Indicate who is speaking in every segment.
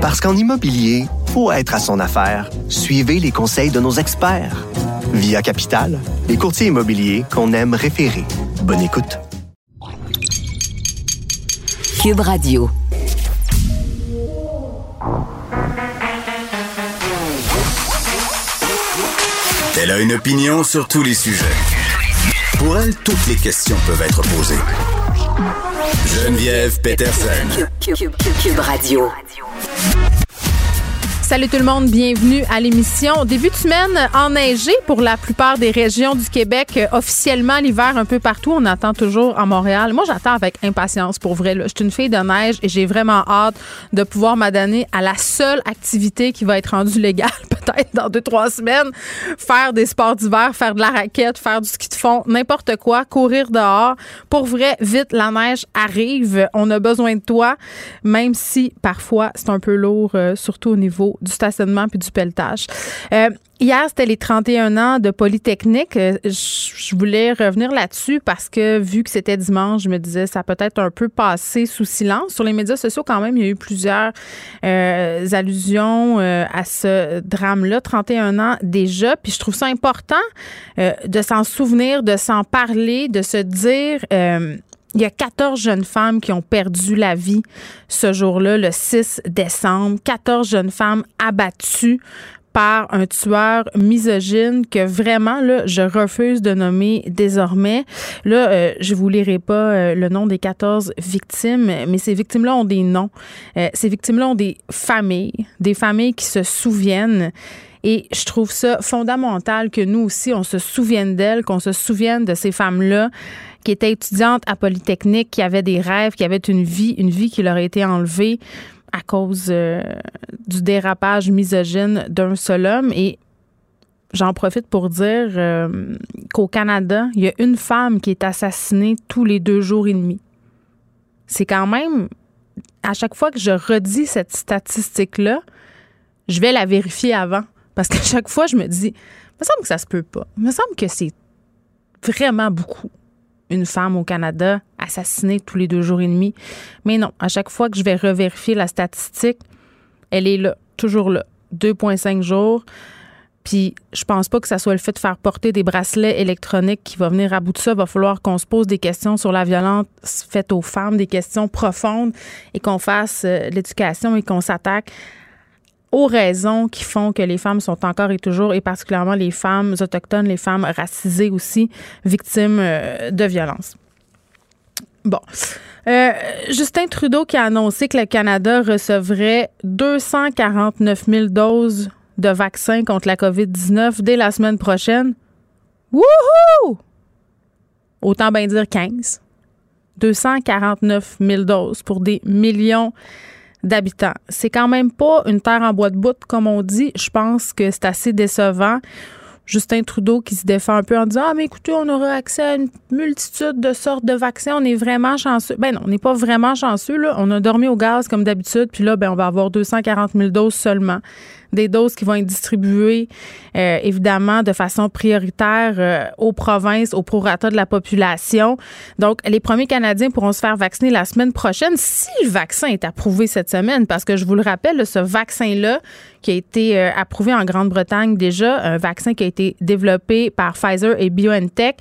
Speaker 1: Parce qu'en immobilier, faut être à son affaire. Suivez les conseils de nos experts. Via Capital, les courtiers immobiliers qu'on aime référer. Bonne écoute.
Speaker 2: Cube Radio.
Speaker 3: Elle a une opinion sur tous les sujets. Pour elle, toutes les questions peuvent être posées. Geneviève Peterson.
Speaker 2: Cube, Radio.
Speaker 4: Salut tout le monde, bienvenue à l'émission. Début de semaine enneigé pour la plupart des régions du Québec. Euh, officiellement, l'hiver un peu partout. On attend toujours à Montréal. Moi, j'attends avec impatience pour vrai. Je suis une fille de neige et j'ai vraiment hâte de pouvoir m'adonner à la seule activité qui va être rendue légale peut-être dans deux, trois semaines. Faire des sports d'hiver, faire de la raquette, faire du ski de fond, n'importe quoi, courir dehors. Pour vrai, vite, la neige arrive. On a besoin de toi, même si parfois c'est un peu lourd, euh, surtout au niveau du stationnement puis du pelletage. Euh, Hier, c'était les 31 ans de Polytechnique. Euh, je voulais revenir là-dessus parce que vu que c'était dimanche, je me disais ça peut être un peu passé sous silence. Sur les médias sociaux, quand même, il y a eu plusieurs euh, allusions à ce drame-là. 31 ans déjà. Puis je trouve ça important de s'en souvenir, de s'en parler, de se dire il y a 14 jeunes femmes qui ont perdu la vie ce jour-là, le 6 décembre. 14 jeunes femmes abattues par un tueur misogyne que vraiment là je refuse de nommer désormais. Là euh, je vous lirai pas euh, le nom des 14 victimes mais ces victimes-là ont des noms. Euh, ces victimes-là ont des familles, des familles qui se souviennent et je trouve ça fondamental que nous aussi on se souvienne d'elles, qu'on se souvienne de ces femmes-là qui était étudiante à Polytechnique, qui avait des rêves, qui avait une vie, une vie qui leur a été enlevée à cause euh, du dérapage misogyne d'un seul homme. Et j'en profite pour dire euh, qu'au Canada, il y a une femme qui est assassinée tous les deux jours et demi. C'est quand même, à chaque fois que je redis cette statistique-là, je vais la vérifier avant. Parce qu'à chaque fois, je me dis, il me semble que ça se peut pas. Il me semble que c'est vraiment beaucoup une femme au Canada assassinée tous les deux jours et demi. Mais non, à chaque fois que je vais revérifier la statistique, elle est là, toujours là. 2,5 jours. Puis je pense pas que ça soit le fait de faire porter des bracelets électroniques qui va venir à bout de ça. Il va falloir qu'on se pose des questions sur la violence faite aux femmes, des questions profondes et qu'on fasse euh, l'éducation et qu'on s'attaque aux raisons qui font que les femmes sont encore et toujours, et particulièrement les femmes autochtones, les femmes racisées aussi, victimes euh, de violences. Bon. Euh, Justin Trudeau qui a annoncé que le Canada recevrait 249 000 doses de vaccins contre la COVID-19 dès la semaine prochaine. Wouhou! Autant bien dire 15. 249 000 doses pour des millions d'habitants. C'est quand même pas une terre en bois de bout, comme on dit. Je pense que c'est assez décevant. Justin Trudeau qui se défend un peu en disant Ah, mais écoutez, on aura accès à une multitude de sortes de vaccins. On est vraiment chanceux. Ben non, on n'est pas vraiment chanceux. Là. On a dormi au gaz comme d'habitude. Puis là, ben, on va avoir 240 000 doses seulement des doses qui vont être distribuées euh, évidemment de façon prioritaire euh, aux provinces, au prorata de la population. Donc, les premiers Canadiens pourront se faire vacciner la semaine prochaine si le vaccin est approuvé cette semaine, parce que je vous le rappelle, ce vaccin-là qui a été euh, approuvé en Grande-Bretagne déjà, un vaccin qui a été développé par Pfizer et BioNTech,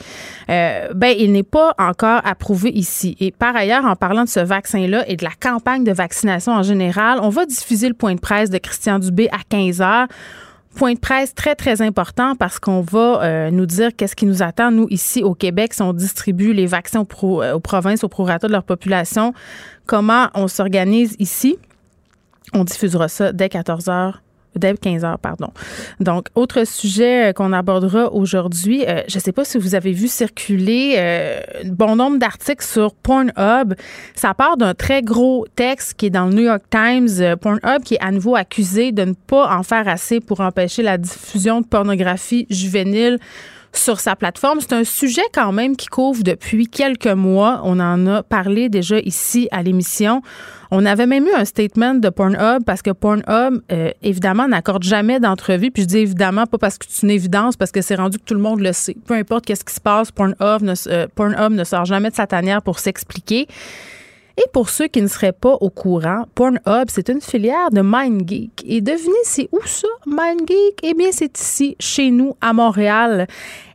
Speaker 4: ben il n'est pas encore approuvé ici. Et par ailleurs, en parlant de ce vaccin-là et de la campagne de vaccination en général, on va diffuser le point de presse de Christian Dubé à 15 heures. Point de presse très, très important parce qu'on va euh, nous dire qu'est-ce qui nous attend, nous, ici au Québec, si on distribue les vaccins aux, euh, aux provinces, prorata de leur population, comment on s'organise ici? On diffusera ça dès 14 heures dès 15 heures, pardon. Donc, autre sujet euh, qu'on abordera aujourd'hui, euh, je ne sais pas si vous avez vu circuler euh, bon nombre d'articles sur Pornhub. Ça part d'un très gros texte qui est dans le New York Times. Pornhub qui est à nouveau accusé de ne pas en faire assez pour empêcher la diffusion de pornographie juvénile sur sa plateforme. C'est un sujet quand même qui couvre depuis quelques mois. On en a parlé déjà ici à l'émission. On avait même eu un statement de Pornhub parce que Pornhub, euh, évidemment, n'accorde jamais d'entrevue. Puis je dis évidemment pas parce que c'est une évidence, parce que c'est rendu que tout le monde le sait. Peu importe qu'est-ce qui se passe, Pornhub ne, euh, Pornhub ne sort jamais de sa tanière pour s'expliquer. Et pour ceux qui ne seraient pas au courant, Pornhub, c'est une filière de MindGeek. Et devinez, c'est où ça, MindGeek? Eh bien, c'est ici, chez nous, à Montréal.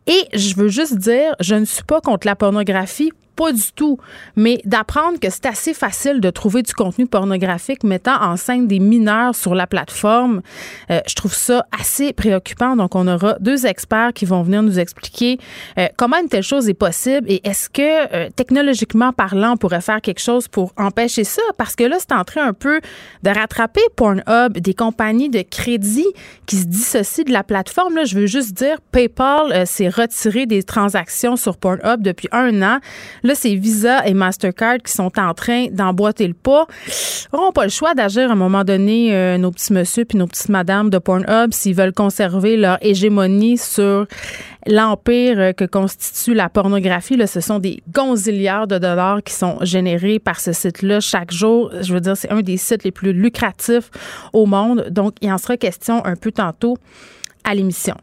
Speaker 4: Et je veux juste dire, je ne suis pas contre la pornographie pas du tout. Mais d'apprendre que c'est assez facile de trouver du contenu pornographique mettant en scène des mineurs sur la plateforme, euh, je trouve ça assez préoccupant. Donc, on aura deux experts qui vont venir nous expliquer euh, comment une telle chose est possible et est-ce que, euh, technologiquement parlant, on pourrait faire quelque chose pour empêcher ça? Parce que là, c'est en train un peu de rattraper Pornhub, des compagnies de crédit qui se dissocient de la plateforme. Là, je veux juste dire, PayPal s'est retiré des transactions sur Pornhub depuis un an. Là, c'est Visa et Mastercard qui sont en train d'emboîter le pas. Ils n'auront pas le choix d'agir à un moment donné, euh, nos petits messieurs puis nos petites madames de Pornhub, s'ils veulent conserver leur hégémonie sur l'empire euh, que constitue la pornographie. Là, ce sont des gonzillards de dollars qui sont générés par ce site-là chaque jour. Je veux dire, c'est un des sites les plus lucratifs au monde. Donc, il en sera question un peu tantôt à l'émission.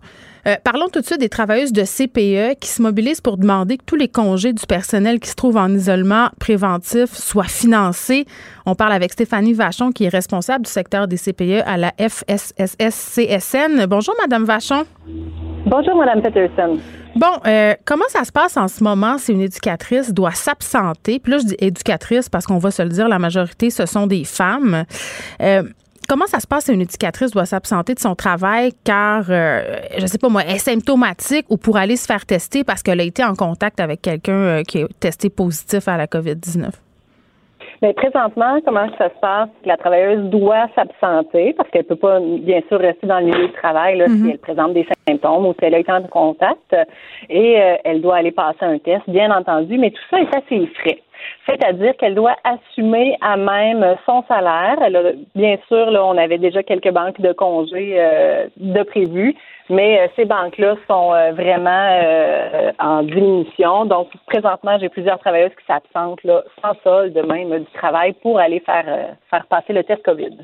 Speaker 4: Euh, parlons tout de suite des travailleuses de CPE qui se mobilisent pour demander que tous les congés du personnel qui se trouve en isolement préventif soient financés. On parle avec Stéphanie Vachon, qui est responsable du secteur des CPE à la FSSS-CSN. Bonjour, Madame Vachon.
Speaker 5: Bonjour, Madame Peterson.
Speaker 4: Bon, euh, comment ça se passe en ce moment? Si une éducatrice doit s'absenter? Puis là, je dis éducatrice parce qu'on va se le dire, la majorité, ce sont des femmes. Euh, comment ça se passe si une éducatrice doit s'absenter de son travail car, euh, je sais pas moi, est symptomatique ou pour aller se faire tester parce qu'elle a été en contact avec quelqu'un euh, qui est testé positif à la COVID-19?
Speaker 5: Mais présentement, comment ça se passe? La travailleuse doit s'absenter parce qu'elle peut pas, bien sûr, rester dans le milieu du travail là, si mm-hmm. elle présente des symptômes ou si elle a été en contact. Et euh, elle doit aller passer un test, bien entendu, mais tout ça est assez frais. C'est-à-dire qu'elle doit assumer à même son salaire. Bien sûr, là, on avait déjà quelques banques de congés euh, de prévues, mais euh, ces banques-là sont euh, vraiment en diminution. Donc, présentement, j'ai plusieurs travailleuses qui s'absentent sans solde même du travail pour aller faire, faire passer le test COVID.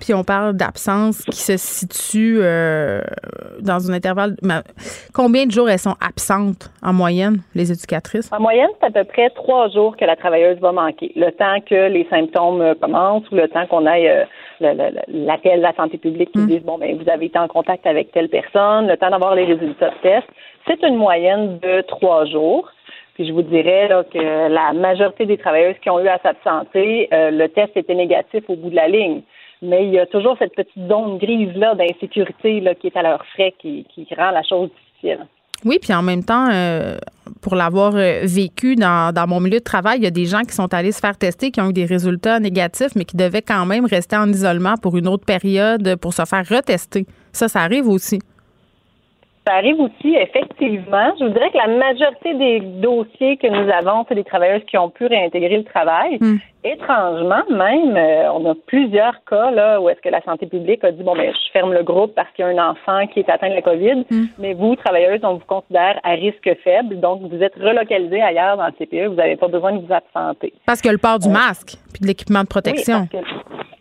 Speaker 4: Puis on parle d'absence qui se situe euh, dans un intervalle. combien de jours elles sont absentes en moyenne, les éducatrices?
Speaker 5: En moyenne, c'est à peu près trois jours que la travailleuse va manquer. Le temps que les symptômes euh, commencent ou le temps qu'on aille euh, l'appel de la santé publique qui mmh. dit bon ben vous avez été en contact avec telle personne, le temps d'avoir les résultats de test. C'est une moyenne de trois jours. Puis je vous dirais là, que la majorité des travailleuses qui ont eu à s'absenter, le test était négatif au bout de la ligne mais il y a toujours cette petite zone grise-là d'insécurité qui est à leur frais, qui, qui rend la chose difficile.
Speaker 4: Oui, puis en même temps, euh, pour l'avoir euh, vécu dans, dans, mon milieu de travail, il y a des gens qui sont allés se faire tester, qui ont eu des résultats négatifs, mais qui devaient quand même rester en isolement pour une autre période pour se faire retester. Ça, ça arrive aussi.
Speaker 5: Ça arrive aussi, effectivement. Je vous dirais que la majorité des dossiers que nous avons, c'est des travailleuses qui ont pu réintégrer le travail. Hmm. Étrangement, même, euh, on a plusieurs cas là où est-ce que la santé publique a dit bon ben je ferme le groupe parce qu'il y a un enfant qui est atteint de la COVID, hmm. mais vous, travailleuses, on vous considère à risque faible, donc vous êtes relocalisé ailleurs dans le CPE, vous n'avez pas besoin de vous absenter.
Speaker 4: Parce que le port du masque puis de l'équipement de protection.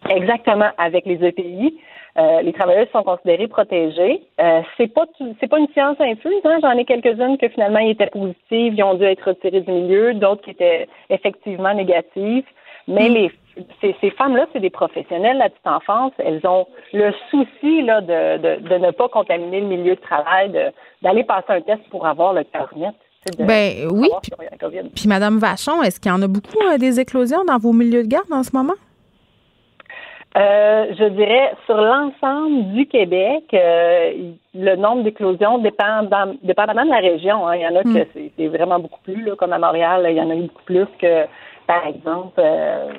Speaker 5: exactement, avec les EPI. Euh, les travailleurs sont considérés protégés. Euh, c'est pas c'est pas une science infuse. Hein. J'en ai quelques-unes que finalement ils étaient positives, ils ont dû être retirés du milieu, d'autres qui étaient effectivement négatives. Mais mm. les ces, ces femmes-là, c'est des professionnels de la petite enfance. Elles ont le souci là, de, de, de ne pas contaminer le milieu de travail, d'aller passer un test pour avoir le carnet.
Speaker 4: Ben oui. Puis, puis, Madame Vachon, est-ce qu'il y en a beaucoup euh, des éclosions dans vos milieux de garde en ce moment?
Speaker 5: Euh, je dirais sur l'ensemble du Québec, euh, le nombre d'éclosions dépend dépendamment de la région. Hein. Il y en a que hmm. c'est vraiment beaucoup plus, là, comme à Montréal, il y en a beaucoup plus que, par exemple, euh,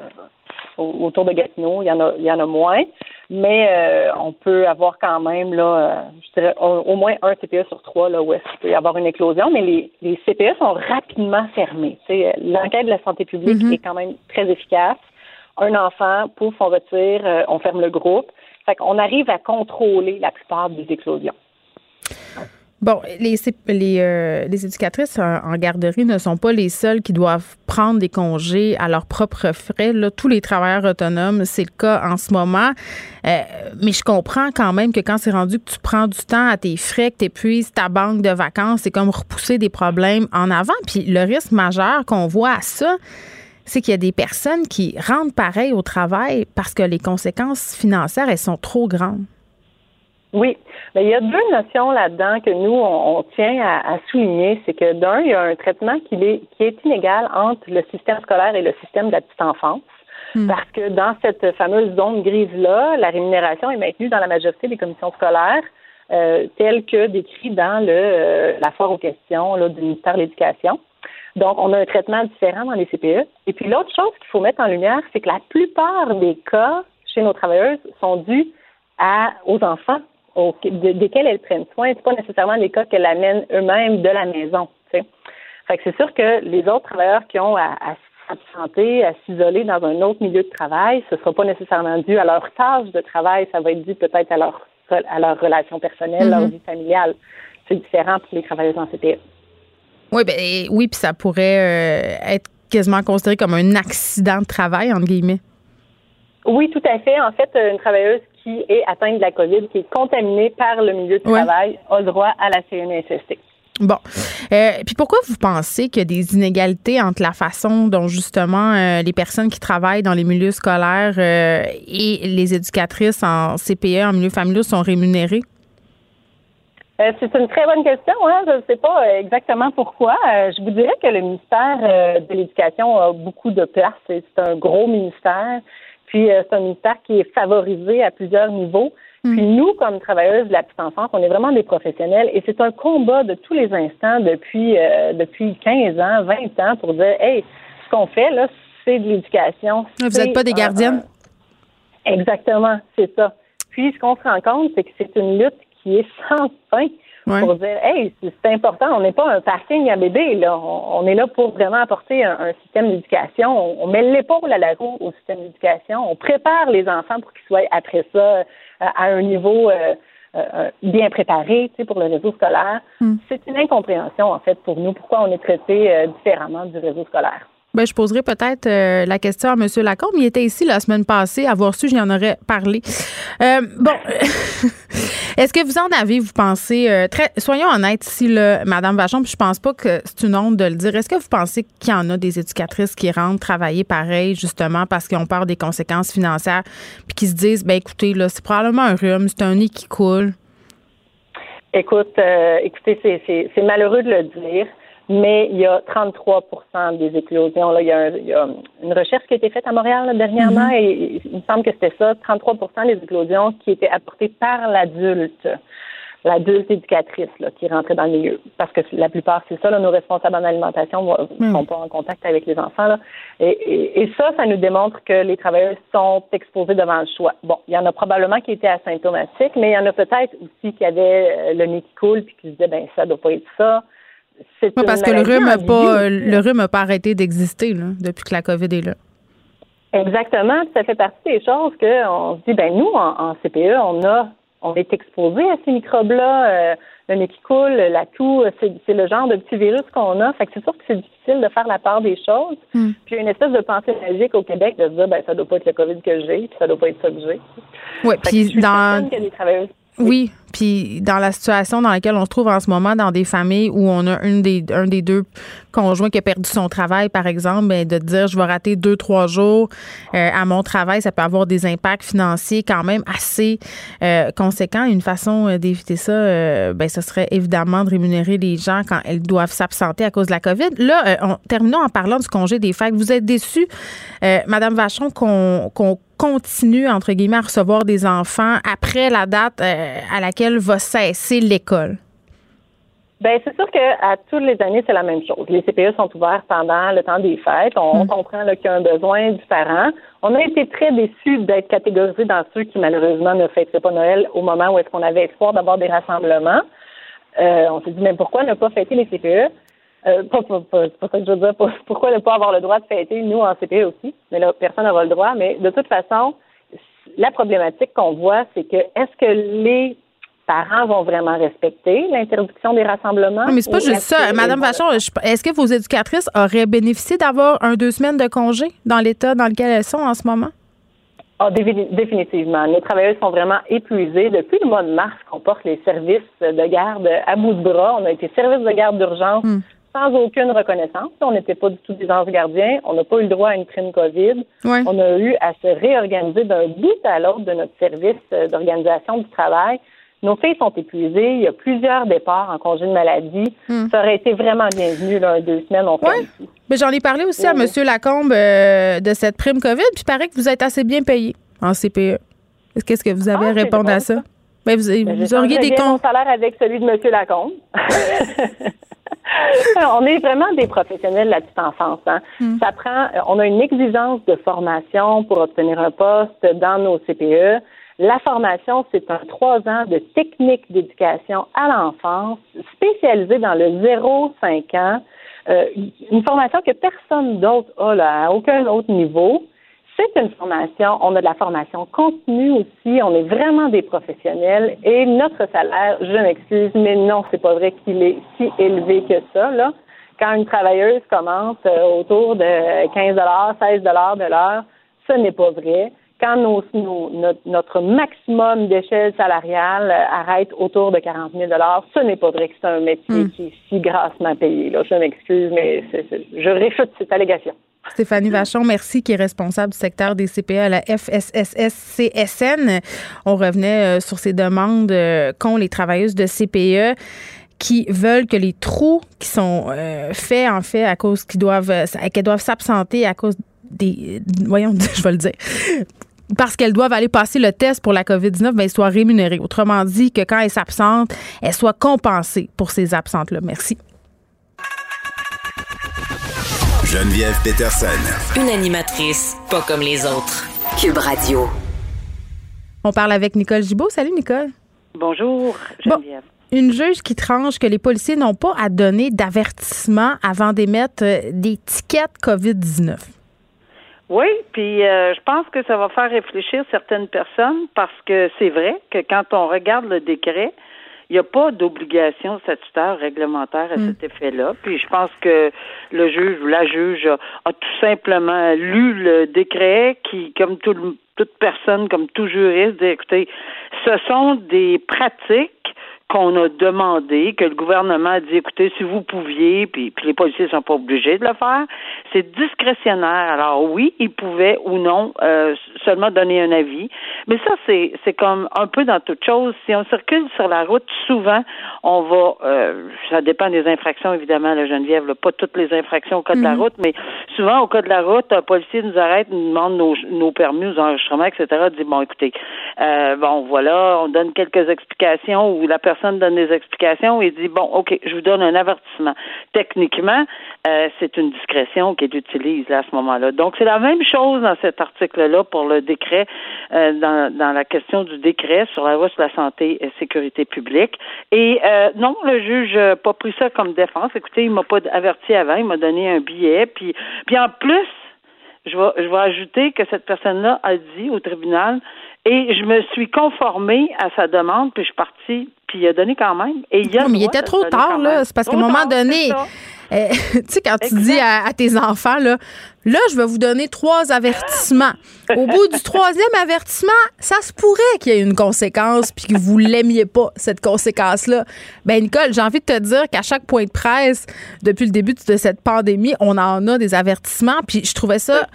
Speaker 5: autour de Gatineau, il y en a, il y en a moins. Mais on peut avoir quand même là, je dirais au, moins un CPE sur trois là où est-ce qu'il peut y avoir une éclosion, mais les, les CPE sont rapidement fermés. L'enquête de la santé publique mm-hmm. est quand même très efficace un enfant, pouf, on retire, euh, on ferme le groupe. Fait qu'on arrive à contrôler la plupart des éclosions.
Speaker 4: Bon, les, euh, éducatrices en, garderie ne sont pas les seules qui doivent prendre des congés à leurs propres frais. Là, tous les travailleurs autonomes, c'est le cas en ce moment. Euh, mais je comprends quand même que quand c'est rendu que tu prends du temps à tes frais, que tu épuises ta banque de vacances, c'est comme repousser des problèmes en avant. Puis le risque majeur qu'on voit à ça, c'est qu'il y a des personnes qui rentrent pareil au travail parce que les conséquences financières, elles sont trop grandes.
Speaker 5: Oui. Mais il y a deux notions là-dedans que nous, on, tient à, souligner. C'est que d'un, il y a un traitement qui est, qui est inégal entre le système scolaire et le système de la petite enfance. Hmm. Parce que dans cette fameuse zone grise-là, la rémunération est maintenue dans la majorité des commissions scolaires, euh, telle que décrit dans le, euh, la foire aux questions là, du ministère de l'Éducation. Donc, on a un traitement différent dans les CPE. Et puis, l'autre chose qu'il faut mettre en lumière, c'est que la plupart des cas chez nos travailleuses sont dus à, aux enfants desquels elles prennent soin. Ce pas nécessairement les cas qu'elles amènent eux-mêmes de la maison. Fait que c'est sûr que les autres travailleurs qui ont à, à s'absenter, à s'isoler dans un autre milieu de travail, ce ne sera pas nécessairement dû à leur tâche de travail, ça va être dû peut-être à leur à leur relation personnelle, leur mm-hmm. vie familiale. C'est différent pour les travailleurs en CPE.
Speaker 4: Oui, ben, oui, puis ça pourrait euh, être quasiment considéré comme un accident de travail, entre guillemets.
Speaker 5: Oui, tout à fait. En fait, une travailleuse qui est atteinte de la COVID, qui est contaminée par le milieu de travail, a le droit à la CNSST.
Speaker 4: Bon. Euh, puis pourquoi vous pensez qu'il y a des inégalités entre la façon dont justement euh, les personnes qui travaillent dans les milieux scolaires euh, et les éducatrices en CPE, en milieu familial, sont rémunérées?
Speaker 5: C'est une très bonne question. Hein? Je ne sais pas exactement pourquoi. je vous dirais que le ministère de l'Éducation a beaucoup de place. C'est un gros ministère. Puis c'est un ministère qui est favorisé à plusieurs niveaux. Hmm. Puis nous, comme travailleuses de la petite enfance, on est vraiment des professionnels et c'est un combat de tous les instants depuis euh, depuis 15 ans, 20 ans pour dire hey, ce qu'on fait là, c'est de l'éducation.
Speaker 4: Vous n'êtes pas des gardiennes?
Speaker 5: exactement, c'est ça. Puis ce qu'on se rend compte, c'est que c'est une lutte qui est sans fin pour dire hey, c'est important, on n'est pas un parking à bébé, là. On, est là pour vraiment apporter un, système d'éducation. On, met l'épaule à la roue au système d'éducation. On prépare les enfants pour qu'ils soient après ça à un niveau euh, euh, bien préparé pour le réseau scolaire. Hmm. C'est une incompréhension, en fait, pour nous, pourquoi on est traité euh, différemment du réseau scolaire.
Speaker 4: Ben, je poserai peut-être la question à M. Lacombe. Il était ici la semaine passée. Avoir su, j'y en aurais parlé. bon, est-ce que vous en avez, vous pensez, très, soyons honnêtes ici, là, Mme Vachon, puis je pense pas que c'est une honte de le dire. Est-ce que vous pensez qu'il y en a des éducatrices qui rentrent travailler pareil, justement, parce qu'ils ont peur des conséquences financières, puis qui se disent, ben écoutez, là, c'est probablement un rhume, c'est un nez qui coule?
Speaker 5: Écoute, écoutez, c'est malheureux de le dire mais il y a 33% des éclosions. Là, il, y a une recherche qui a été faite à Montréal dernièrement mm-hmm. et il me semble que c'était ça, 33% des éclosions qui étaient apportées par l'adulte, l'adulte éducatrice là, qui rentrait dans le milieu. Parce que la plupart, c'est ça, là, nos responsables en alimentation ne mm. sont pas en contact avec les enfants. Là. Et, et, ça, ça nous démontre que les travailleurs sont exposés devant le choix. Bon, il y en a probablement qui étaient asymptomatiques, mais il y en a peut-être aussi qui avaient euh, le nez qui coule puis qui se disaient, ben ça doit pas être ça
Speaker 4: parce que le rhume n'a pas, le rhume pas arrêté d'exister depuis que la COVID est là.
Speaker 5: Exactement. Ça fait partie des choses qu'on se dit, ben nous, en, CPE, on a on est exposé à ces microbes-là, euh, le nez qui coule, la toux, c'est le genre de petit virus qu'on a. Fait que c'est sûr que c'est difficile de faire la part des choses. Hmm. Puis il y a une espèce de pensée magique au Québec de se dire, ben ça doit pas être le COVID que j'ai, puis ça doit pas être ça que j'ai.
Speaker 4: Oui, puis dans... Oui, puis dans la situation dans laquelle on se trouve en ce moment, dans des familles où on a une des, un des deux conjoints qui a perdu son travail, par exemple, bien, de dire je vais rater deux, trois jours euh, à mon travail, ça peut avoir des impacts financiers quand même assez euh, conséquents. Une façon euh, d'éviter ça, euh, ben, ce serait évidemment de rémunérer les gens quand elles doivent s'absenter à cause de la COVID. Là, on, terminons en parlant du congé des fêtes. Vous êtes déçue, Madame Vachon, qu'on continue, entre guillemets, à recevoir des enfants après la date euh, à laquelle va cesser l'école?
Speaker 5: Bien, c'est sûr qu'à toutes les années, c'est la même chose. Les CPE sont ouverts pendant le temps des fêtes. On hmm. comprend qu'il y a un besoin différent. On a été très déçus d'être catégorisés dans ceux qui, malheureusement, ne fêteraient pas Noël au moment où est-ce qu'on avait espoir d'avoir des rassemblements. Euh, on s'est dit, mais pourquoi ne pas fêter les CPE? Euh, pas, pas, pas, pas, ça que je veux dire. Pourquoi ne pas avoir le droit de fêter, nous, en CPE aussi? Mais là, personne n'aura le droit. Mais de toute façon, la problématique qu'on voit, c'est que est-ce que les parents vont vraiment respecter l'interdiction des rassemblements?
Speaker 4: Non, mais c'est pas juste ça. Madame Vachon, est-ce que vos éducatrices auraient bénéficié d'avoir un deux semaines de congé dans l'état dans lequel elles sont en ce moment?
Speaker 5: Ah, définitivement. Les travailleurs sont vraiment épuisés. Depuis le mois de mars qu'on porte les services de garde à bout de bras, on a été service de garde d'urgence hmm sans aucune reconnaissance. On n'était pas du tout des anges gardiens. On n'a pas eu le droit à une prime COVID. On a eu à se réorganiser d'un bout à l'autre de notre service euh, d'organisation du travail. Nos filles sont épuisées. Il y a plusieurs départs en congé de maladie. Hmm. Ça aurait été vraiment bienvenu, là, deux semaines, on fait
Speaker 4: Mais j'en ai parlé aussi à M. Lacombe euh, de cette prime COVID, puis il paraît que vous êtes assez bien payé en CPE. Qu'est-ce que vous avez à ah, répondre à ça? Ben, vous, ben, auriez des comptes.
Speaker 5: mon salaire avec celui de M. Lacombe. on est vraiment des professionnels de la petite enfance. Hein. Hmm. Ça prend, on a une exigence de formation pour obtenir un poste dans nos CPE. La formation, c'est un trois ans de technique d'éducation à l'enfance spécialisée dans le 0-5 ans. Euh, une formation que personne d'autre a là, à aucun autre niveau. C'est une formation, on a de la formation contenue aussi, on est vraiment des professionnels et notre salaire, je m'excuse, mais non, c'est pas vrai qu'il est si élevé que ça, là. Quand une travailleuse commence euh, autour de 15 16 de l'heure, ce n'est pas vrai. Quand nos, notre, maximum d'échelle salariale arrête autour de 40 000 ce n'est pas vrai que c'est un métier hmm. qui est si grassement payé. Là. Je m'excuse, mais je réfute cette allégation.
Speaker 4: Stéphanie Vachon, merci, qui est responsable du secteur des CPE à la FSSS-CSN. On revenait euh, sur ces demandes euh, qu'ont les travailleuses de CPE qui veulent que les trous qui sont euh, faits, en fait, à cause qu'ils doivent, qu'elles doivent s'absenter à cause des. Voyons, je vais le dire parce qu'elles doivent aller passer le test pour la COVID-19, ben, elles soient rémunérées. Autrement dit, que quand elles s'absentent, elles soient compensées pour ces absentes-là. Merci.
Speaker 3: Geneviève Peterson.
Speaker 2: Une animatrice pas comme les autres. Cube Radio.
Speaker 4: On parle avec Nicole Gibault. Salut, Nicole.
Speaker 6: Bonjour, Geneviève.
Speaker 4: une juge qui tranche que les policiers n'ont pas à donner d'avertissement avant d'émettre euh, des tickets COVID-19.
Speaker 6: Oui, puis euh, je pense que ça va faire réfléchir certaines personnes parce que c'est vrai que quand on regarde le décret, il n'y a pas d'obligation statutaire réglementaire à mm. cet effet-là. Puis je pense que le juge ou la juge a, tout simplement lu le décret qui, comme tout, toute personne, comme tout juriste, dit écoutez, ce sont des pratiques qu'on a demandé, que le gouvernement a dit, écoutez, si vous pouviez, puis, puis les policiers ne sont pas obligés de le faire, c'est discrétionnaire. Alors oui, ils pouvaient ou non euh, seulement donner un avis, mais ça, c'est, c'est comme un peu dans toute chose. Si on circule sur la route, souvent, on va, euh, ça dépend des infractions, évidemment, la Geneviève, là, pas toutes les infractions au cas de la mhm. route, mais souvent, au cas de la route, un policier nous arrête, nous demande nos, nos permis, nos enregistrements, etc., dit, bon, écoutez, euh, bon, voilà, on donne quelques explications ou la personne personne donne des explications et dit bon, ok, je vous donne un avertissement. Techniquement, euh, c'est une discrétion qu'il utilise là, à ce moment-là. Donc c'est la même chose dans cet article-là pour le décret, euh, dans, dans la question du décret sur la loi sur la santé et sécurité publique. Et euh, non, le juge n'a pas pris ça comme défense. Écoutez, il m'a pas averti avant, il m'a donné un billet, puis puis en plus je vais, je vais ajouter que cette personne-là a dit au tribunal et je me suis conformée à sa demande, puis je suis partie, puis il a donné quand même. Et il, a
Speaker 4: mais il était trop tard, là. C'est parce qu'à un moment donné, euh, tu sais, quand tu dis à, tes enfants, là, là, je vais vous donner trois avertissements. Au bout du troisième avertissement, ça se pourrait qu'il y ait une conséquence puis que vous l'aimiez pas, cette conséquence-là. Ben, Nicole, j'ai envie de te dire qu'à chaque point de presse, depuis le début de cette pandémie, on en a des avertissements. Puis je trouvais ça,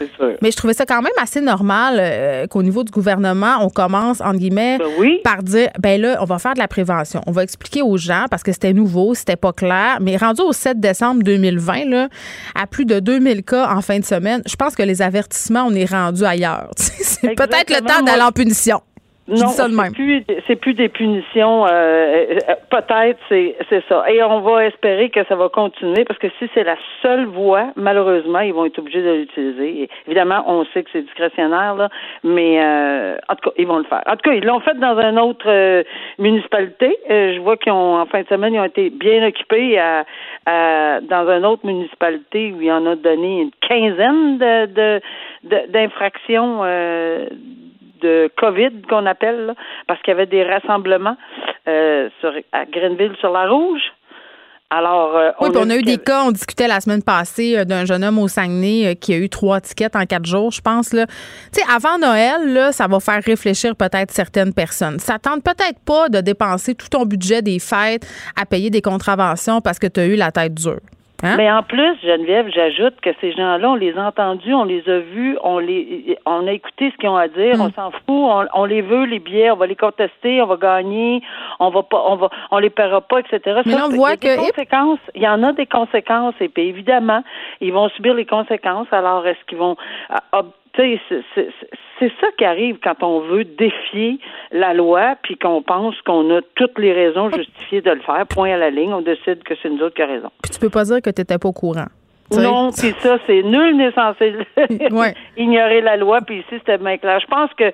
Speaker 4: mais je trouvais ça quand même assez normal euh, qu'au niveau du gouvernement, on commence, entre guillemets,
Speaker 6: ben
Speaker 4: par dire, ben là, on va faire de la prévention. On va expliquer aux gens parce que c'était nouveau, c'était pas clair. Mais rendu au 7 décembre 2020, là, à plus de 2000 cas en fin de semaine, je pense que les avertissements, on est rendu ailleurs. c'est peut-être le temps d'aller en punition.
Speaker 6: Non, c'est plus, c'est plus des punitions. Euh, euh, peut-être, c'est, c'est ça. Et on va espérer que ça va continuer parce que si c'est la seule voie, malheureusement, ils vont être obligés de l'utiliser. évidemment, on sait que c'est discrétionnaire, là, mais euh, en tout cas, ils vont le faire. En tout cas, ils l'ont fait dans une autre municipalité. je vois qu'ils ont, en fin de semaine, ils ont été bien occupés à, dans une autre municipalité où il en a donné une quinzaine de, de, d'infractions de COVID qu'on appelle, parce qu'il y avait des rassemblements euh, sur, à Greenville sur la Rouge. Alors, euh,
Speaker 4: oui, on, a eu des cas, on discutait la semaine passée euh, d'un jeune homme au Saguenay qui a eu trois tickets en quatre jours, je pense. Là. Tu sais, avant Noël, là, ça va faire réfléchir peut-être certaines personnes. Ça tente peut-être pas de dépenser tout ton budget des fêtes à payer des contraventions parce que tu as eu la tête dure. Hein?
Speaker 6: Mais en plus, Geneviève, j'ajoute que ces gens-là, on les a entendus, on les a vus, on les, on a écouté ce qu'ils ont à dire, on s'en fout, on, on les veut, les billets, on va les contester, on va gagner, on va pas, on va, on les paiera pas, etc.
Speaker 4: Mais
Speaker 6: Ça,
Speaker 4: on voit
Speaker 6: il y a des
Speaker 4: que-
Speaker 6: conséquences. Il y en a des conséquences, et puis évidemment, ils vont subir les conséquences. Alors, est-ce qu'ils vont, ah, ah, tu sais, c'est- c'est c'est ça qui arrive quand on veut défier la loi, puis qu'on pense qu'on a toutes les raisons justifiées de le faire. Point à la ligne, on décide que c'est nous autres qui avons raison.
Speaker 4: Puis tu peux pas dire que tu n'étais pas au courant.
Speaker 6: Non, puis ça, c'est nul n'est censé
Speaker 4: Ouais.
Speaker 6: ignorer la loi, puis ici, c'était bien clair. Je pense que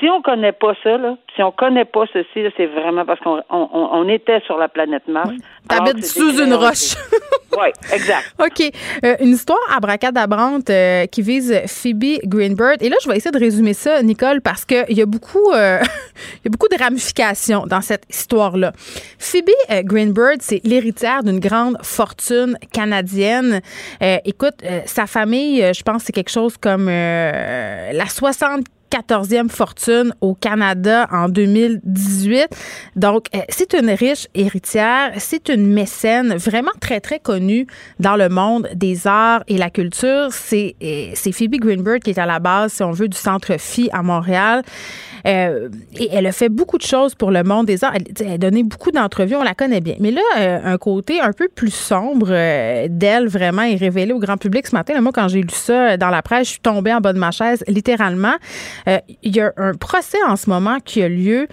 Speaker 6: si on connaît pas ça, là, si on connaît pas ceci, c'est vraiment parce qu'on on, on- on était sur la planète Mars.
Speaker 4: T'habites
Speaker 6: que
Speaker 4: sous une roche.
Speaker 6: Oui, exact.
Speaker 4: OK. Euh, une histoire abracadabrante euh, qui vise Phoebe Greenberg. Et là, je vais essayer de résumer ça, Nicole, parce qu'il y a beaucoup euh, il y a beaucoup de ramifications dans cette histoire-là. Phoebe euh, Greenberg, c'est l'héritière d'une grande fortune canadienne. Écoute, sa famille, je pense, c'est quelque chose comme la 60 14e fortune au Canada en 2018. Donc, euh, c'est une riche héritière, c'est une mécène vraiment très, très connue dans le monde des arts et la culture. C'est euh, c'est Phoebe Greenberg qui est à la base, si on veut, du Centre Phi à Montréal. Euh, et elle a fait beaucoup de choses pour le monde des arts. Elle, elle a donné beaucoup d'entrevues, on la connaît bien. Mais là, euh, un côté un peu plus sombre euh, d'elle, vraiment, est révélé au grand public ce matin. Là, moi, quand j'ai lu ça dans la presse, je suis tombée en bas de ma chaise, littéralement. Il y a un procès en ce moment qui a lieu,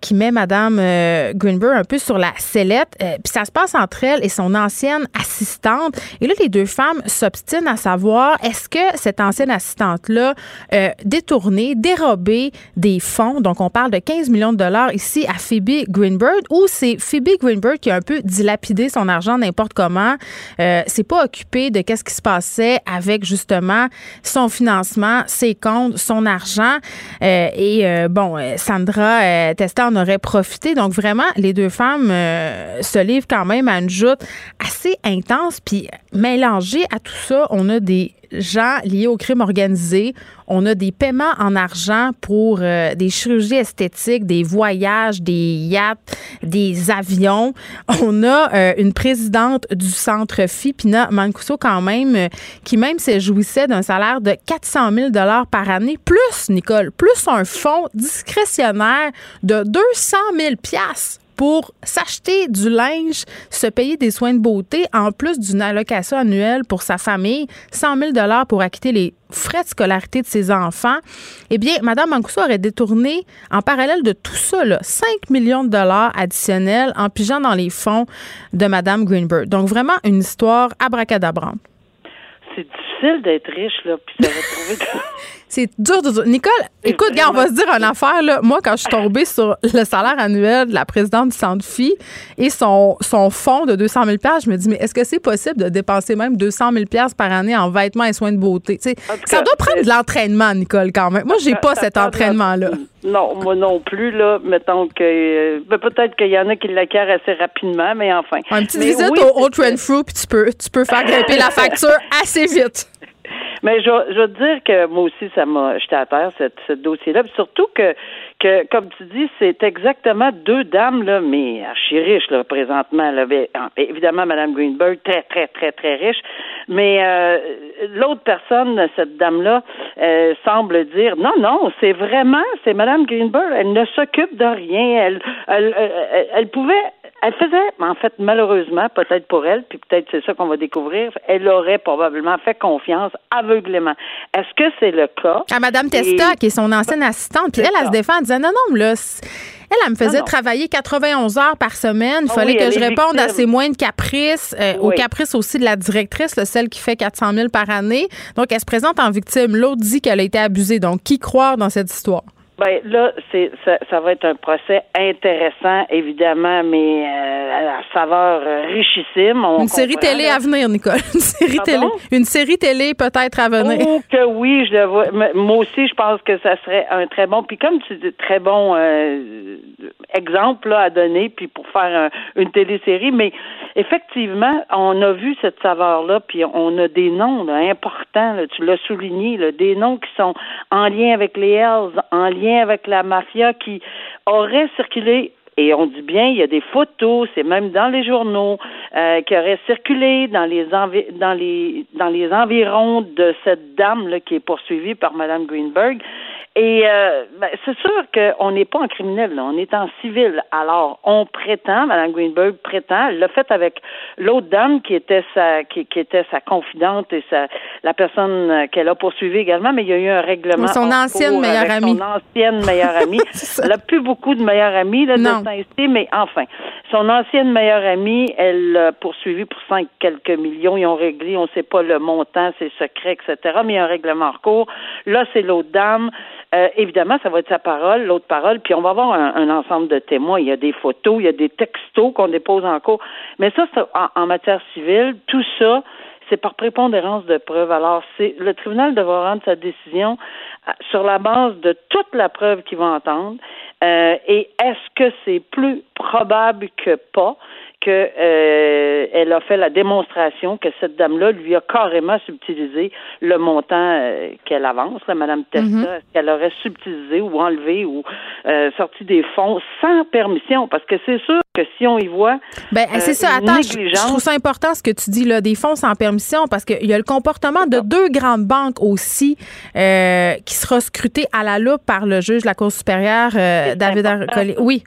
Speaker 4: qui met euh, Greenberg un peu sur la sellette. Puis ça se passe entre elle et son ancienne assistante. Et là, les deux femmes s'obstinent à savoir est-ce que cette ancienne assistante-là euh, détourné, dérobé des donc on parle de 15 millions de dollars ici à Phoebe Greenberg, ou c'est Phoebe Greenberg qui a un peu dilapidé son argent n'importe comment, euh, c'est pas occupé de qu'est-ce qui se passait avec justement son financement, ses comptes, son argent. Euh, et euh, bon, euh, Sandra Testa en aurait profité. Donc vraiment, les deux femmes se livrent quand même à une joute assez intense. Puis mélangé à tout ça, on a des gens liés au crime organisé. On a des paiements en argent pour euh, des chirurgies esthétiques, des voyages, des yachts, des avions. On a euh, une présidente du centre Phi, Pina Mancuso, quand même, euh, qui même se jouissait d'un salaire de 400 000 par année, plus, Nicole, plus un fonds discrétionnaire de 200 000 pour s'acheter du linge, se payer des soins de beauté, en plus d'une allocation annuelle pour sa famille, 100 000 pour acquitter les frais de scolarité de ses enfants, eh bien, Mme Mancuso aurait détourné, en parallèle de tout ça, là, 5 millions de dollars additionnels en pigeant dans les fonds de Mme Greenberg. Donc, vraiment une histoire abracadabrante.
Speaker 6: C'est difficile d'être riche, là, puis ça va trouver...
Speaker 4: C'est dur, dur, dur. Nicole, écoute, gars, on va se dire une affaire. Là. Moi, quand je suis tombée sur le salaire annuel de la présidente du Centre Phi et son, son fonds de 200 000 je me dis, mais est-ce que c'est possible de dépenser même 200 000 par année en vêtements et soins de beauté? Ça doit prendre de l'entraînement, Nicole, quand même. Moi, j'ai pas cet entraînement-là.
Speaker 6: Non, moi non plus, là. Mettons que. euh, ben, Peut-être qu'il y en a qui l'acquièrent assez rapidement, mais enfin.
Speaker 4: Un petit
Speaker 6: Mais
Speaker 4: visite
Speaker 6: oui,
Speaker 4: au Old Fruit, puis tu peux, tu peux faire grimper la facture assez vite.
Speaker 6: Mais je, je te dire que moi aussi, ça m'a jeté à terre, cette, ce dossier-là. Surtout que, que, comme tu dis, c'est exactement deux dames, là, mais archi riches, là, présentement. Là, en- évidemment, Mme Greenberg, très, très, très, très riche. Mais euh, l'autre personne, cette dame-là, euh, semble dire non, non, c'est vraiment, c'est Mme Greenberg. Elle ne s'occupe de rien. Elle, elle, elle, elle pouvait elle faisait, en fait, malheureusement, peut-être pour elle, puis peut-être c'est ça qu'on va découvrir, elle aurait probablement fait confiance aveuglément. Est-ce que c'est le cas?
Speaker 4: À Mme Testa,
Speaker 6: Et-
Speaker 4: qui est son ancienne assistante. Puis elle, elle se défend en disant non, non, là, elle, elle me faisait
Speaker 6: Non, non.
Speaker 4: travailler 91 heures par semaine. Il
Speaker 6: Ah
Speaker 4: fallait
Speaker 6: oui,
Speaker 4: que je réponde à ses moindres caprices, euh, aux
Speaker 6: Oui.
Speaker 4: caprices aussi de la directrice, là, celle qui fait 400 000 par année. Donc, elle se présente en victime. L'autre dit qu'elle a été abusée. Donc, qui croire dans cette histoire?
Speaker 6: Ben là, c'est ça, ça va être un procès intéressant, évidemment, mais euh, à la saveur euh, richissime. On
Speaker 4: Une série télé
Speaker 6: là.
Speaker 4: à venir, Nicole. Une série
Speaker 6: Pardon?
Speaker 4: télé. Une série télé peut-être à venir.
Speaker 6: Oh que oui, je le vois. Moi aussi, je pense que ça serait un très bon. Puis comme tu dis, très bon euh, exemple là, à donner, puis pour faire un- une télésérie. Mais effectivement, on a vu cette saveur-là, puis on a des noms là, importants. là, tu l'as souligné, là, des noms qui sont en lien avec les Hells, en lien avec la mafia, qui auraient circulé et on dit bien, il y a des photos, c'est même dans les journaux. euh, qui aurait circulé dans les dans les dans les environs de cette dame là qui est poursuivie par Madame Greenberg. Et euh, ben, c'est sûr qu'on n'est pas en criminel, là, on est en civil. Alors, on prétend, Mme Greenberg prétend, elle l'a fait avec l'autre dame qui était sa qui, qui, était sa confidente et sa la personne qu'elle a poursuivie également, mais il y a eu un règlement.
Speaker 4: Son ancienne meilleure amie.
Speaker 6: Son ancienne meilleure amie. elle n'a plus beaucoup de meilleures amies là, de ici, mais enfin. Son ancienne meilleure amie, elle l'a poursuivi pour cinq quelques millions. Ils ont réglé, on ne sait pas le montant, c'est secret, etc. Mais il y a un règlement en cours. Là, c'est l'autre dame. Euh, évidemment, ça va être sa parole, l'autre parole, puis on va avoir un, ensemble de témoins. Il y a des photos, il y a des textos qu'on dépose en cours. Mais ça, c'est en, matière civile, tout ça, c'est par prépondérance de preuves. Alors, c'est le tribunal devra rendre sa décision euh, sur la base de toute la preuve qu'il va entendre. Euh, et est-ce que c'est plus probable que pas? Qu'elle euh, a fait la démonstration que cette dame-là lui a carrément subtilisé le montant euh, qu'elle avance, là, Madame Testa, mhm. qu'elle aurait subtilisé ou enlevé ou euh, sorti des fonds sans permission, parce que c'est sûr que si on y voit,
Speaker 4: ben c'est ça. Attends, je, trouve ça important ce que tu dis là, des fonds sans permission, parce qu'il y a le comportement de deux grandes banques aussi qui sera scruté à la loupe par le juge de la Cour supérieure, David Arcolé. Oui.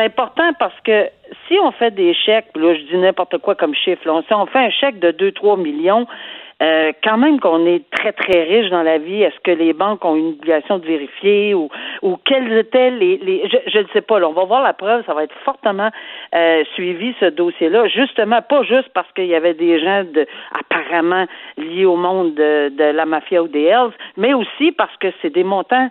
Speaker 6: C'est important parce que si on fait des chèques, là, je dis n'importe quoi comme chiffre, si on fait un chèque de 2-3 millions, euh, quand même qu'on est très, très riche dans la vie, est-ce que les banques ont une obligation de vérifier ou, quels étaient les... je ne sais pas, on va voir la preuve, ça va être fortement euh, suivi, ce dossier-là, justement, pas juste parce qu'il y avait des gens de, apparemment liés au monde de, de la mafia ou des Hells, mais aussi parce que c'est des montants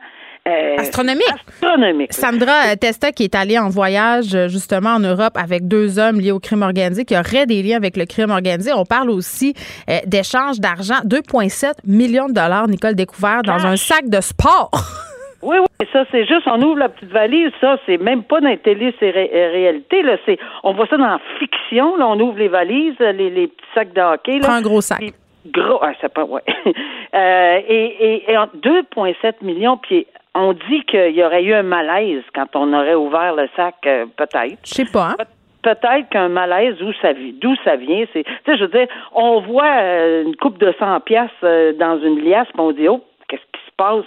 Speaker 4: euh, astronomique. Sandra Testa, qui est allée en voyage justement en Europe avec deux hommes liés au crime organisé, qui auraient des liens avec le crime organisé. On parle aussi euh, d'échanges d'argent. 2,7 millions de dollars, Nicole, découvert dans un sac de sport.
Speaker 6: Oui, oui, ça, c'est juste, on ouvre la petite valise, ça, c'est même pas dans télé, c'est euh, réalité, là, c'est, on voit ça dans la fiction, là, on ouvre les valises, les, les petits sacs de hockey, là.
Speaker 4: Prends un gros sac.
Speaker 6: gros, ah, ça pas, ouais. euh, et, et, et 2,7 millions, puis on dit qu'il y aurait eu un malaise quand on aurait ouvert le sac, euh, peut-être.
Speaker 4: Je sais pas. Hein?
Speaker 6: peut-être qu'un malaise d'où ça d'où ça vient c'est tu sais je veux dire on voit euh, une coupe de 100 pièces euh, dans une liasse puis on dit oh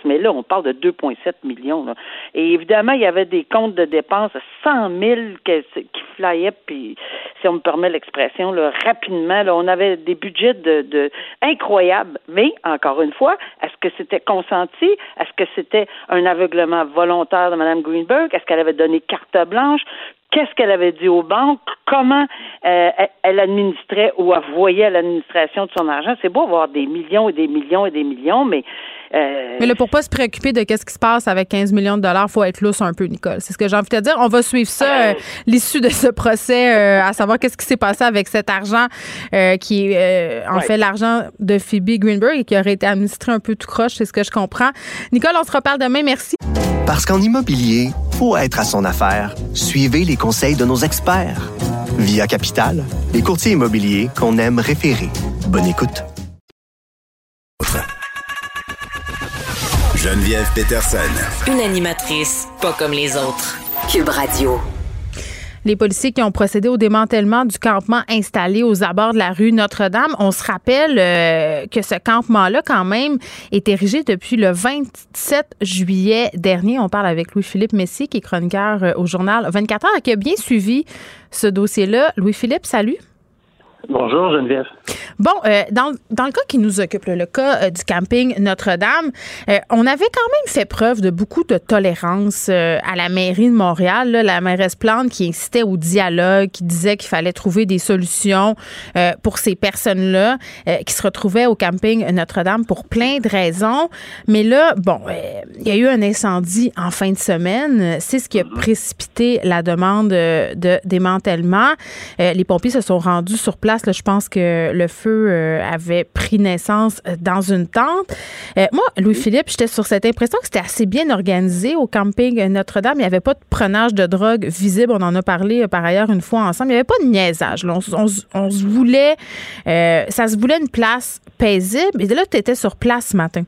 Speaker 6: mais là on parle de 2,7 millions et évidemment il y avait des comptes de dépenses 100 000 qui, qui flyaient puis si on me permet l'expression, rapidement. On avait des budgets de, incroyables. Mais, encore une fois, est-ce que c'était consenti? Est-ce que c'était un aveuglement volontaire de Mme Greenberg? Est-ce qu'elle avait donné carte blanche? qu'est-ce qu'elle avait dit aux banques, comment euh, elle administrait ou voyait l'administration de son argent? C'est beau avoir des millions et des millions et des millions, mais
Speaker 4: euh, mais là, pour pas se préoccuper de qu'est-ce qui se passe avec 15 millions de dollars, faut être lousse un peu, Nicole. C'est ce que j'ai envie de te dire. On va suivre ça, euh, l'issue de ce procès, à savoir qu'est-ce qui s'est passé avec cet argent qui est en fait l'argent de Phoebe Greenberg et qui aurait été administré un peu tout croche, c'est ce que je comprends. Nicole, on se reparle demain. Merci.
Speaker 1: Parce qu'en immobilier, faut être à son affaire. Suivez les conseils de nos experts. Via Capital, les courtiers immobiliers qu'on aime référer. Bonne écoute.
Speaker 3: Geneviève Peterson.
Speaker 2: Une animatrice pas comme les autres. Cube Radio
Speaker 4: les policiers qui ont procédé au démantèlement du campement installé aux abords de la rue Notre-Dame. On se rappelle euh, que ce campement-là, quand même, est érigé depuis le 27 juillet dernier. On parle avec Louis-Philippe Messier, qui est chroniqueur euh, au journal 24 heures et qui a bien suivi ce dossier-là. Louis-Philippe, salut.
Speaker 7: Bonjour Geneviève.
Speaker 4: Bon, euh, dans, dans, le cas qui nous occupe, le cas euh, du camping Notre-Dame, euh, on avait quand même fait preuve de beaucoup de tolérance à la mairie de Montréal. la mairesse Plante qui incitait au dialogue, qui disait qu'il fallait trouver des solutions pour ces personnes-là qui se retrouvaient au camping Notre-Dame pour plein de raisons. Mais là, bon, il y a eu un incendie en fin de semaine. C'est ce qui a précipité la demande de démantèlement. les pompiers se sont rendus sur place je pense que le feu euh, avait pris naissance euh, dans une tente. Euh, moi, Louis-Philippe, j'étais sur cette impression que c'était assez bien organisé au camping Notre-Dame. Il n'y avait pas de prenage de drogue visible. On en a parlé par ailleurs une fois ensemble. Il n'y avait pas de niaisage. On, se voulait, ça se voulait une place paisible. Et là, tu étais sur place ce matin.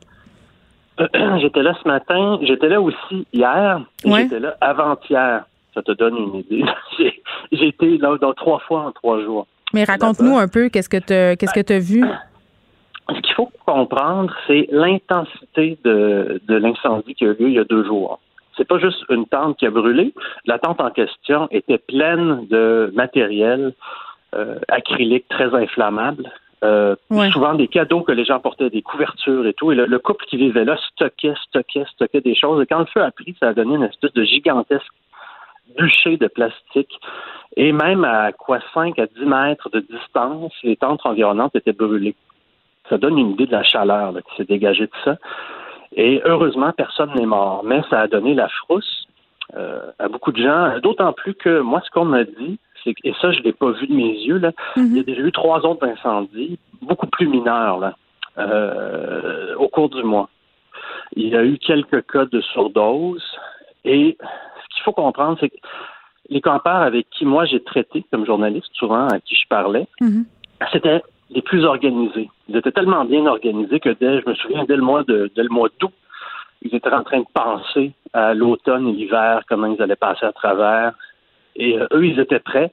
Speaker 7: j'étais là ce matin. J'étais là aussi hier. J'étais là avant-hier. Ça te donne une idée. J'ai été là trois fois en trois jours.
Speaker 4: Mais raconte-nous un peu qu'est-ce que tu qu'est-ce que tu as vu?
Speaker 7: Ce qu'il faut comprendre, c'est l'intensité de, de l'incendie qui a eu lieu il y a deux jours. C'est pas juste une tente qui a brûlé. La tente en question était pleine de matériel euh, acrylique très inflammable. Euh, Souvent des cadeaux que les gens portaient, des couvertures et tout. Et le, couple qui vivait là stockait, stockait, stockait des choses. Et quand le feu a pris, ça a donné une espèce de gigantesque bûcher de plastique. Et même à quoi 5 à 10 mètres de distance, les tentes environnantes étaient brûlées. Ça donne une idée de la chaleur qui s'est dégagée de ça. Et heureusement, personne n'est mort. Mais ça a donné la frousse euh, à beaucoup de gens, d'autant plus que moi, ce qu'on m'a dit, c'est et ça, je ne l'ai pas vu de mes yeux, là, mm-hmm. il y a déjà eu trois autres incendies, beaucoup plus mineurs, là, euh, au cours du mois. Il y a eu quelques cas de surdose. Et ce qu'il faut comprendre, c'est que les campeurs avec qui moi j'ai traité comme journaliste, souvent à qui je parlais, mm-hmm. c'était les plus organisés. Ils étaient tellement bien organisés que dès, je me souviens, dès le mois de, dès le mois d'août, ils étaient en train de penser à l'automne et l'hiver, comment ils allaient passer à travers. Et euh, eux, ils étaient prêts.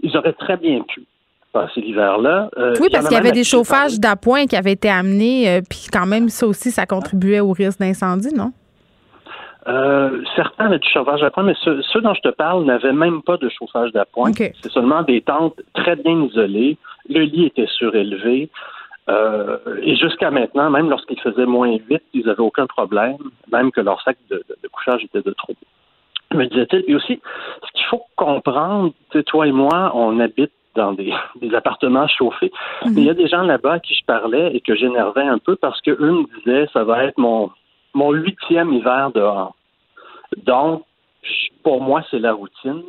Speaker 7: Ils auraient très bien pu passer l'hiver-là.
Speaker 4: Euh, oui, parce qu'il y avait des chauffages d'appoint qui avaient été amenés, euh, puis quand même, ça aussi, ça contribuait au risque d'incendie, non?
Speaker 7: Certains avaient du chauffage d'appoint, mais ceux, dont je te parle n'avaient même pas de chauffage d'appoint. C'est seulement des tentes très bien isolées. Le lit était surélevé. Euh, et jusqu'à maintenant, même lorsqu'il faisait moins 8, ils n'avaient aucun problème, même que leur sac de, couchage était de trop. Me disait-il. Et aussi, ce qu'il faut comprendre, toi et moi, on habite dans des, appartements chauffés. Mais il y a des gens là-bas à qui je parlais et que j'énervais un peu parce qu'eux me disaient ça va être mon, mon huitième hiver dehors. Donc, pour moi, c'est la routine.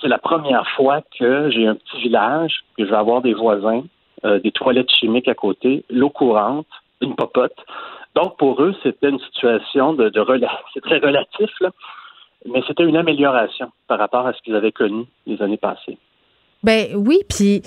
Speaker 7: C'est la première fois que j'ai un petit village, que je vais avoir des voisins, euh, des toilettes chimiques à côté, l'eau courante, une popote. Donc, pour eux, c'était une situation de, de c'est très relatif, là, mais c'était une amélioration par rapport à ce qu'ils avaient connu les années passées.
Speaker 4: Ben oui, puis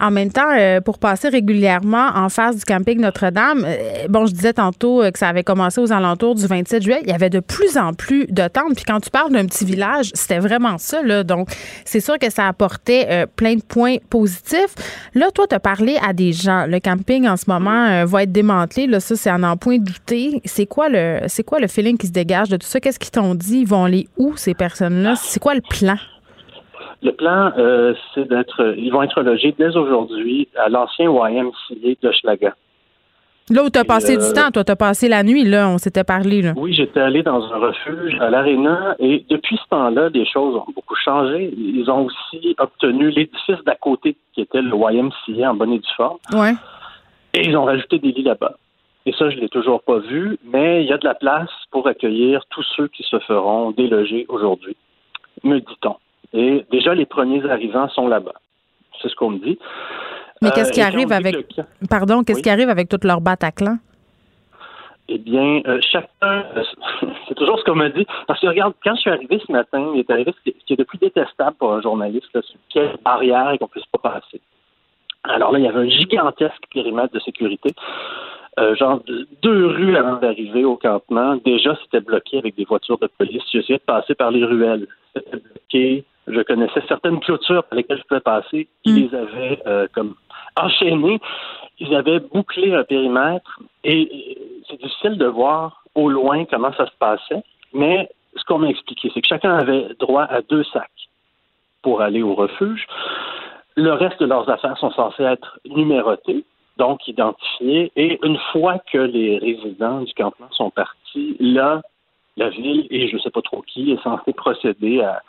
Speaker 4: en même temps, euh, pour passer régulièrement en face du camping Notre-Dame, euh, bon, je disais tantôt euh, que ça avait commencé aux alentours du 27 juillet. Il y avait de plus en plus de tentes. Puis quand tu parles d'un petit village, c'était vraiment ça. Là. Donc, c'est sûr que ça apportait plein de points positifs. Là, toi, tu as parlé à des gens. Le camping, en ce moment, va être démantelé. Là, ça, c'est en en point douté. C'est quoi, le, c'est quoi le feeling qui se dégage de tout ça? Qu'est-ce qu'ils t'ont dit? Ils vont aller où, ces personnes-là? C'est quoi le plan?
Speaker 7: Le plan, euh, c'est d'être, ils vont être logés dès aujourd'hui à l'ancien YMCA de Schlaga.
Speaker 4: Là où tu as passé du euh, temps, toi, tu as passé la nuit, là, on s'était parlé. Là.
Speaker 7: Oui, j'étais allé dans un refuge à l'Arena et depuis ce temps-là, les choses ont beaucoup changé. Ils ont aussi obtenu l'édifice d'à côté, qui était le YMCA en bonne et due forme.
Speaker 4: Ouais.
Speaker 7: Et ils ont rajouté des lits là-bas. Et ça, je ne l'ai toujours pas vu, mais il y a de la place pour accueillir tous ceux qui se feront déloger aujourd'hui, me dit-on. Et déjà, les premiers arrivants sont là-bas. C'est ce qu'on me dit.
Speaker 4: Mais qu'est-ce qui euh, arrive avec. Pardon, qu'est-ce qui arrive avec toute leur Bataclan?
Speaker 7: Eh bien, euh, chacun, euh, c'est toujours ce qu'on m'a dit. Parce que regarde, quand je suis arrivé ce matin, il est arrivé ce qui est de plus détestable pour un journaliste, là, c'est quelle barrière qu'on ne puisse pas passer. Alors là, il y avait un gigantesque périmètre de sécurité. genre deux rues avant d'arriver au campement, déjà c'était bloqué avec des voitures de police. J'essayais de passer par les ruelles. C'était bloqué je connaissais certaines clôtures par lesquelles je pouvais passer. Ils mm. les avaient euh, comme enchaînées. Ils avaient bouclé un périmètre et c'est difficile de voir au loin comment ça se passait. Mais ce qu'on m'a expliqué, c'est que chacun avait droit à deux sacs pour aller au refuge. Le reste de leurs affaires sont censées être numérotées, donc identifiées. Et une fois que les résidents du campement sont partis, là, la ville et je ne sais pas trop qui est censé procéder à,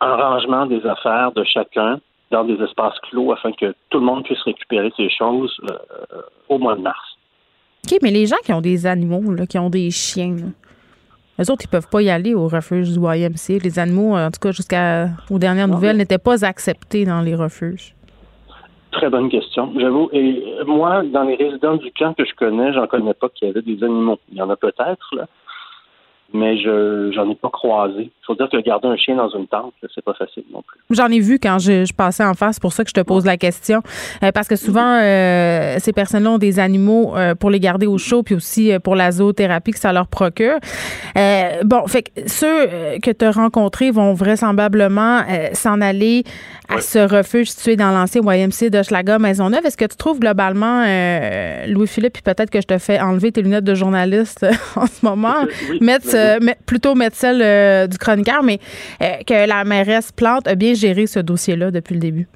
Speaker 7: un rangement des affaires de chacun dans des espaces clos afin que tout le monde puisse récupérer ses choses euh, au mois de mars.
Speaker 4: OK, mais les gens qui ont des animaux, qui ont des chiens, les autres, ils peuvent pas y aller au refuge du YMC. Les animaux, en tout cas, jusqu'aux dernières nouvelles, n'étaient pas acceptés dans les refuges.
Speaker 7: Très bonne question, j'avoue. Et moi, dans les résidents du camp que je connais, j'en connais pas qu'il y avait des animaux. Il y en a peut-être, là. Mais je j'en ai pas croisé. Il faut dire que garder un chien dans une tente, c'est pas facile non plus.
Speaker 4: J'en ai vu quand je, passais en face, c'est pour ça que je te pose la question. Euh, parce que souvent, euh, ces personnes-là ont des animaux euh, pour les garder au chaud, puis aussi pour la zoothérapie que ça leur procure. bon, fait que ceux que tu as rencontrés vont vraisemblablement s'en aller à ce refuge situé dans l'ancien YMC de Schlager Maisonneuve. Est-ce que tu trouves globalement, Louis-Philippe, puis peut-être que je te fais enlever tes lunettes de journaliste en ce moment, mettre euh, plutôt mettre celle euh, du chroniqueur, mais euh, que la mairesse Plante a bien géré ce dossier-là depuis le début.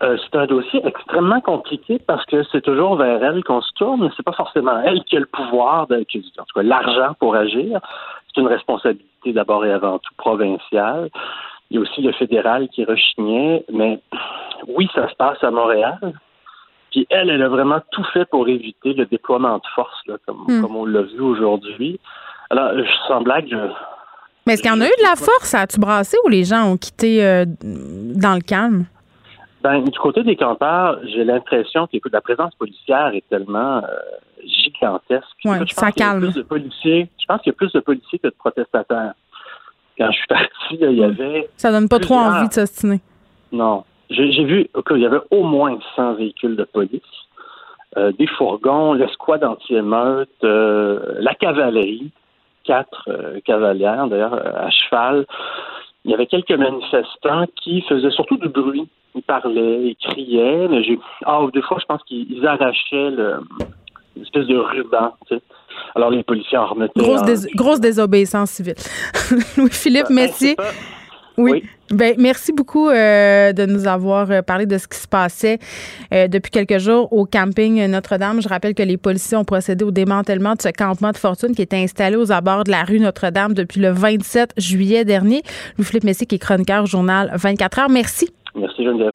Speaker 7: c'est un dossier extrêmement compliqué parce que c'est toujours vers elle qu'on se tourne. C'est pas forcément elle qui a le pouvoir, de, en tout cas l'argent pour agir. C'est une responsabilité d'abord et avant tout provinciale. Il y a aussi le fédéral qui rechignait, mais oui, ça se passe à Montréal. Puis elle, elle a vraiment tout fait pour éviter le déploiement de force, comme, hmm. comme on l'a vu aujourd'hui. Alors, je sens blague.
Speaker 4: Mais est-ce qu'il y en a eu de la force à tu brasser ou les gens ont quitté euh, dans le calme?
Speaker 7: Ben, du côté des campeurs, j'ai l'impression que la présence policière est tellement euh, gigantesque.
Speaker 4: Oui, ça calme.
Speaker 7: Plus de policiers, je pense qu'il y a plus de policiers que de protestataires. Quand je suis parti, il y avait.
Speaker 4: Ça donne pas trop envie de s'ostiner.
Speaker 7: Non. J'ai vu qu'il y avait au moins 100 véhicules de police. Euh, des fourgons, l'escouade anti-émeute, la cavalerie, quatre euh, cavalières, d'ailleurs, euh, à cheval. Il y avait quelques manifestants qui faisaient surtout du bruit. Ils parlaient, ils criaient, mais j'ai. Ah, des fois, je pense qu'ils arrachaient le, une espèce de ruban. Tu sais. Alors, les policiers en remettaient.
Speaker 4: Grosse, grosse désobéissance civile. Louis-Philippe ben, Messier. Oui. Ben, merci beaucoup euh, de nous avoir euh, parlé de ce qui se passait euh, depuis quelques jours au camping Notre-Dame. Je rappelle que les policiers ont procédé au démantèlement de ce campement de fortune qui était installé aux abords de la rue Notre-Dame depuis le 27 juillet dernier. Louis-Philippe Messier, qui est chroniqueur au journal 24 heures. Merci.
Speaker 7: Merci, Geneviève.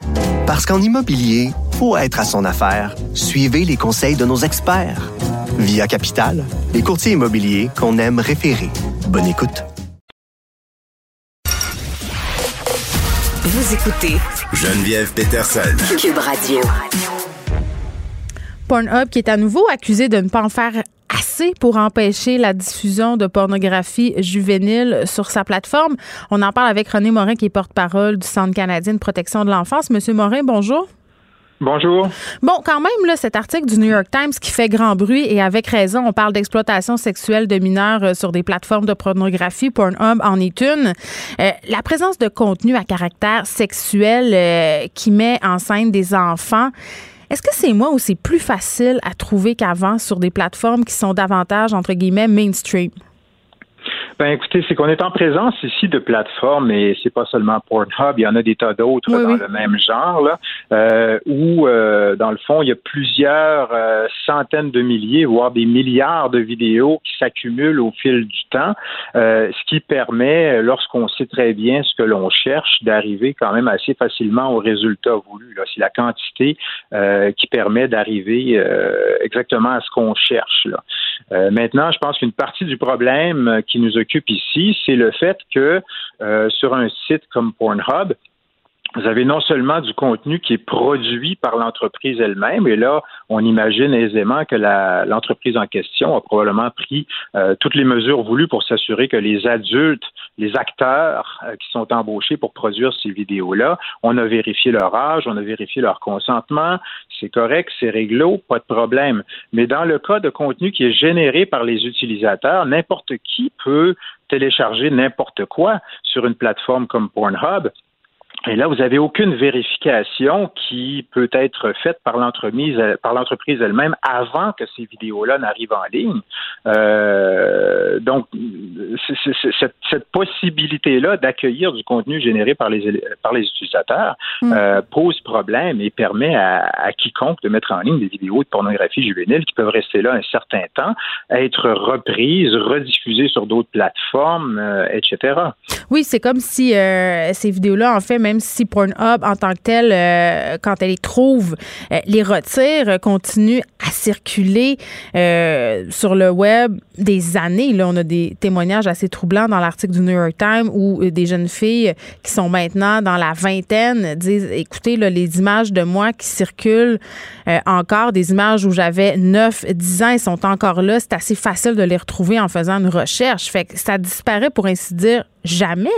Speaker 1: Parce qu'en immobilier, pour être à son affaire, suivez les conseils de nos experts. Via Capital, les courtiers immobiliers qu'on aime référer. Bonne écoute.
Speaker 2: Vous écoutez
Speaker 3: Geneviève Peterson.
Speaker 2: Cube Radio.
Speaker 4: Pornhub qui est à nouveau accusé de ne pas en faire assez pour empêcher la diffusion de pornographie juvénile sur sa plateforme. On en parle avec René Morin qui est porte-parole du Centre canadien de protection de l'enfance. Monsieur Morin, bonjour.
Speaker 8: Bonjour.
Speaker 4: Bon, quand même, là, cet article du New York Times qui fait grand bruit et avec raison, on parle d'exploitation sexuelle de mineurs euh, sur des plateformes de pornographie. Pornhub en est une. Euh, la présence de contenu à caractère sexuel euh, qui met en scène des enfants. Est-ce que c'est moi ou c'est plus facile à trouver qu'avant sur des plateformes qui sont davantage, entre guillemets, mainstream?
Speaker 8: Ben écoutez, c'est qu'on est en présence ici de plateformes et c'est pas seulement Pornhub, il y en a des tas d'autres dans le même genre là, euh, où euh, dans le fond il y a plusieurs euh, centaines de milliers, voire des milliards de vidéos qui s'accumulent au fil du temps, ce qui permet, lorsqu'on sait très bien ce que l'on cherche, d'arriver quand même assez facilement au résultat voulu. C'est la quantité qui permet d'arriver exactement à ce qu'on cherche. Là. maintenant, je pense qu'une partie du problème qui nous occupe c'est le fait que euh, sur un site comme Pornhub, vous avez non seulement du contenu qui est produit par l'entreprise elle-même, et là, on imagine aisément que l'entreprise en question a probablement pris euh, toutes les mesures voulues pour s'assurer que les adultes, les acteurs euh, qui sont embauchés pour produire ces vidéos-là, on a vérifié leur âge, on a vérifié leur consentement, c'est correct, c'est réglo, pas de problème. Mais dans le cas de contenu qui est généré par les utilisateurs, n'importe qui peut télécharger n'importe quoi sur une plateforme comme Pornhub et là, vous n'avez aucune vérification qui peut être faite par l'entreprise, par l'entreprise elle-même avant que ces vidéos-là n'arrivent en ligne. Euh, donc, cette, cette possibilité-là d'accueillir du contenu généré par les, par les utilisateurs mm. euh, pose problème et permet à, à, quiconque de mettre en ligne des vidéos de pornographie juvénile qui peuvent rester là un certain temps, être reprises, rediffusées sur d'autres plateformes, euh, etc.
Speaker 4: Oui, c'est comme si ces vidéos-là, en fait, même même si Pornhub en tant que tel, euh, quand elle les trouve, euh, les retire, continue à circuler sur le web des années. Là, on a des témoignages assez troublants dans l'article du New York Times où des jeunes filles qui sont maintenant dans la vingtaine disent, écoutez, les images de moi qui circulent encore, des images où j'avais 9, 10 ans, elles sont encore là. C'est assez facile de les retrouver en faisant une recherche. Fait que ça disparaît, pour ainsi dire, jamais.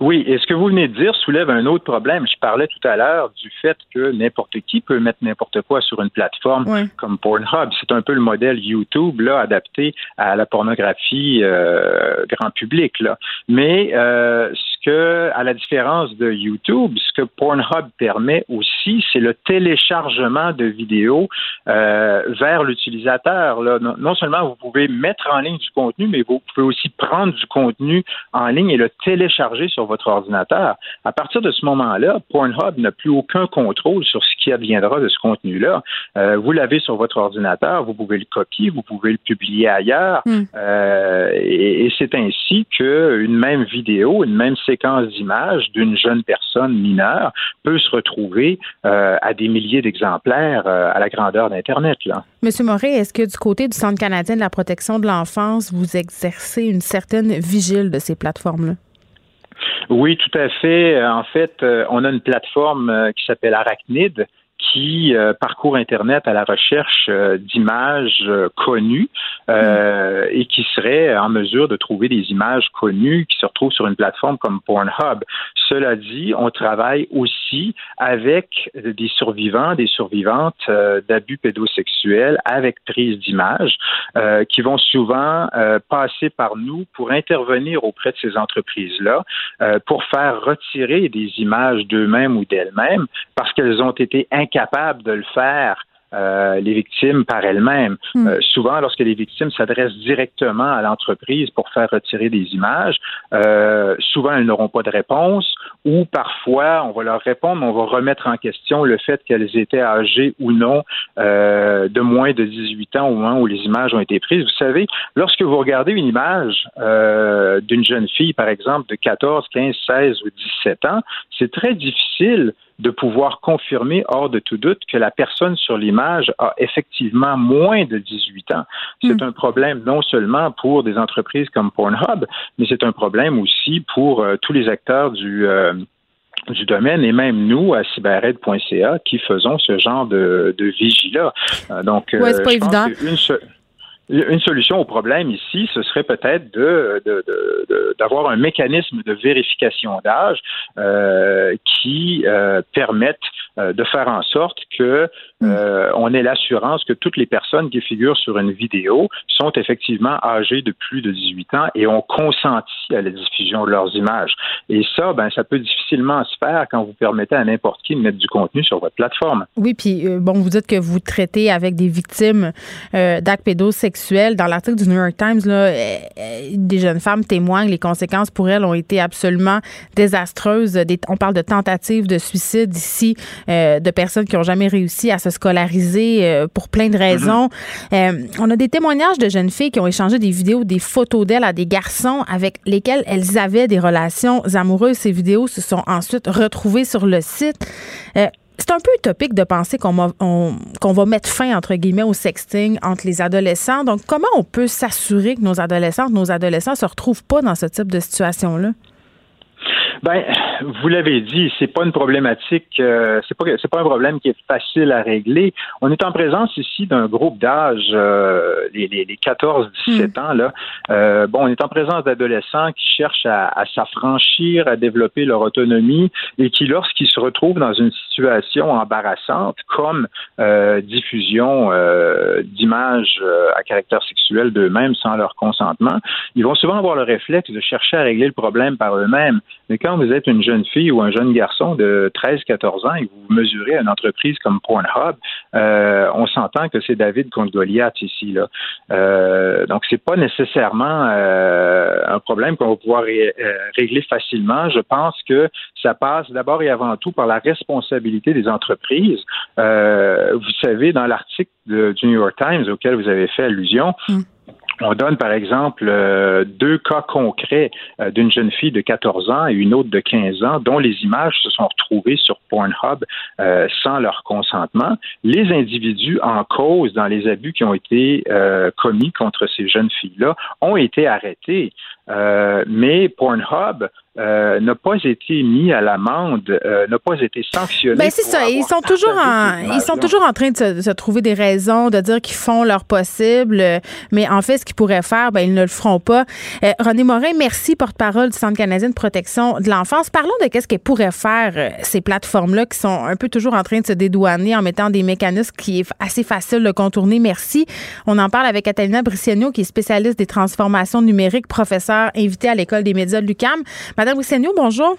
Speaker 8: Oui, et ce que vous venez de dire soulève un autre problème. Je parlais tout à l'heure du fait que n'importe qui peut mettre n'importe quoi sur une plateforme comme Pornhub. C'est un peu le modèle YouTube là adapté à la pornographie euh, grand public là. Mais euh, que, à la différence de YouTube, ce que Pornhub permet aussi, c'est le téléchargement de vidéos euh, vers l'utilisateur. Non seulement vous pouvez mettre en ligne du contenu, mais vous pouvez aussi prendre du contenu en ligne et le télécharger sur votre ordinateur. À partir de ce moment-là, Pornhub n'a plus aucun contrôle sur ce qui adviendra de ce contenu-là. Euh, vous l'avez sur votre ordinateur, vous pouvez le copier, vous pouvez le publier ailleurs, hmm. euh, et, c'est ainsi qu'une même vidéo, une même séquence d'images d'une jeune personne mineure peut se retrouver euh, à des milliers d'exemplaires à la grandeur d'Internet. Là.
Speaker 4: Monsieur Moret, est-ce que du côté du Centre canadien de la protection de l'enfance, vous exercez une certaine vigile de ces plateformes-là?
Speaker 8: Oui, tout à fait. En fait, euh, on a une plateforme euh, qui s'appelle Arachnid qui euh, parcourt Internet à la recherche euh, d'images euh, connues et qui serait en mesure de trouver des images connues qui se retrouvent sur une plateforme comme Pornhub. Cela dit, on travaille aussi avec des survivants, des survivantes d'abus pédosexuels avec prise d'images qui vont souvent passer par nous pour intervenir auprès de ces entreprises-là pour faire retirer des images d'eux-mêmes ou d'elles-mêmes parce qu'elles ont été incapables de le faire euh, les victimes par elles-mêmes. Hmm. Euh, souvent, lorsque les victimes s'adressent directement à l'entreprise pour faire retirer des images, euh, souvent elles n'auront pas de réponse ou parfois on va leur répondre, mais on va remettre en question le fait qu'elles étaient âgées ou non de moins de 18 ans au moment où les images ont été prises. Vous savez, lorsque vous regardez une image d'une jeune fille, par exemple, de 14, 15, 16 ou 17 ans, c'est très difficile de pouvoir confirmer hors de tout doute que la personne sur l'image a effectivement moins de 18 ans. C'est hmm. un problème non seulement pour des entreprises comme Pornhub, mais c'est un problème aussi pour euh, tous les acteurs du euh, du domaine et même nous à cybered.ca qui faisons ce genre de, de vigie-là.
Speaker 4: Euh, donc, ouais, pas évident.
Speaker 8: Une solution au problème ici, ce serait peut-être de, d'avoir un mécanisme de vérification d'âge euh, qui euh, permette euh, de faire en sorte que mm. euh, on ait l'assurance que toutes les personnes qui figurent sur une vidéo sont effectivement âgées de plus de 18 ans et ont consenti à la diffusion de leurs images. Et ça, ben, ça peut difficilement se faire quand vous permettez à n'importe qui de mettre du contenu sur votre plateforme.
Speaker 4: Oui, puis euh, bon, vous dites que vous traitez avec des victimes d'actes pédosexuels. Dans l'article du New York Times, là, des jeunes femmes témoignent, les conséquences pour elles ont été absolument désastreuses. on parle de tentatives de suicide ici euh, de personnes qui n'ont jamais réussi à se scolariser euh, pour plein de raisons. Mm-hmm. Euh, on a des témoignages de jeunes filles qui ont échangé des vidéos, des photos d'elles à des garçons avec lesquels elles avaient des relations amoureuses. Ces vidéos se sont ensuite retrouvées sur le site. C'est un peu utopique de penser qu'on va, va mettre fin, entre guillemets, au sexting entre les adolescents. Donc, comment on peut s'assurer que nos adolescentes, nos adolescents se retrouvent pas dans ce type de situation-là?
Speaker 8: Ben, vous l'avez dit, c'est pas une problématique, euh, c'est pas c'est pas un problème qui est facile à régler. On est en présence ici d'un groupe d'âge, euh, les, les, 14-17 hmm. ans là. Euh, bon, on est en présence d'adolescents qui cherchent à, à s'affranchir, à développer leur autonomie et qui, lorsqu'ils se retrouvent dans une situation embarrassante, comme euh, diffusion d'images à caractère sexuel d'eux-mêmes sans leur consentement, ils vont souvent avoir le réflexe de chercher à régler le problème par eux-mêmes. Mais quand vous êtes une jeune fille ou un jeune garçon de 13-14 ans et vous mesurez une entreprise comme Pornhub, euh, on s'entend que c'est David contre Goliath ici. Là. Euh, donc, c'est pas nécessairement euh, un problème qu'on va pouvoir euh, régler facilement. Je pense que ça passe d'abord et avant tout par la responsabilité des entreprises. vous savez, dans l'article du New York Times auquel vous avez fait allusion, mm on donne par exemple euh, deux cas concrets euh, d'une jeune fille de 14 ans et une autre de 15 ans dont les images se sont retrouvées sur Pornhub euh, sans leur consentement. Les individus en cause dans les abus qui ont été commis contre ces jeunes filles-là ont été arrêtés. Mais Pornhub euh, n'a pas été mis à l'amende, euh, n'a pas été sanctionné.
Speaker 4: Ben c'est ça. Ils sont toujours en, ils sont toujours en train de se, trouver des raisons, de dire qu'ils font leur possible, mais en fait, ce qu'ils pourraient faire, ben ils ne le feront pas. Euh, René Morin, merci, porte-parole du Centre canadien de protection de l'enfance. Parlons de qu'est-ce qu'elles pourraient faire ces plateformes-là qui sont un peu toujours en train de se dédouaner en mettant des mécanismes qui est assez facile de contourner. Merci. On en parle avec Catalina Briciano, qui est spécialiste des transformations numériques, professeur invité à l'école des médias de l'UCAM. Madame Wissenio, bonjour.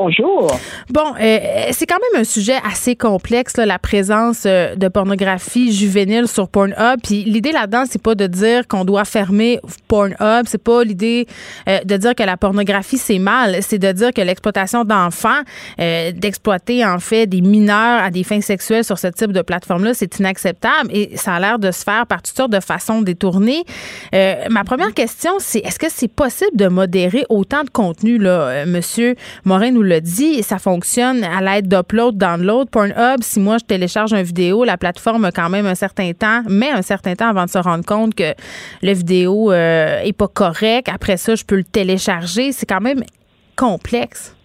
Speaker 9: Bonjour.
Speaker 4: Bon, euh, c'est quand même un sujet assez complexe, la présence euh, de pornographie juvénile sur Pornhub. Puis l'idée là-dedans, c'est pas de dire qu'on doit fermer Pornhub. C'est pas l'idée euh, de dire que la pornographie c'est mal. C'est de dire que l'exploitation d'enfants, d'exploiter en fait des mineurs à des fins sexuelles sur ce type de plateforme-là, c'est inacceptable et ça a l'air de se faire par toutes sortes de façons détournées. ma première question, c'est est-ce que c'est possible de modérer autant de contenu là, Monsieur Morin nous le dit, ça fonctionne à l'aide d'upload, download. Pornhub, si moi je télécharge une vidéo, la plateforme a quand même un certain temps, met un certain temps avant de se rendre compte que la vidéo euh, est pas correcte. Après ça, je peux le télécharger. C'est quand même complexe.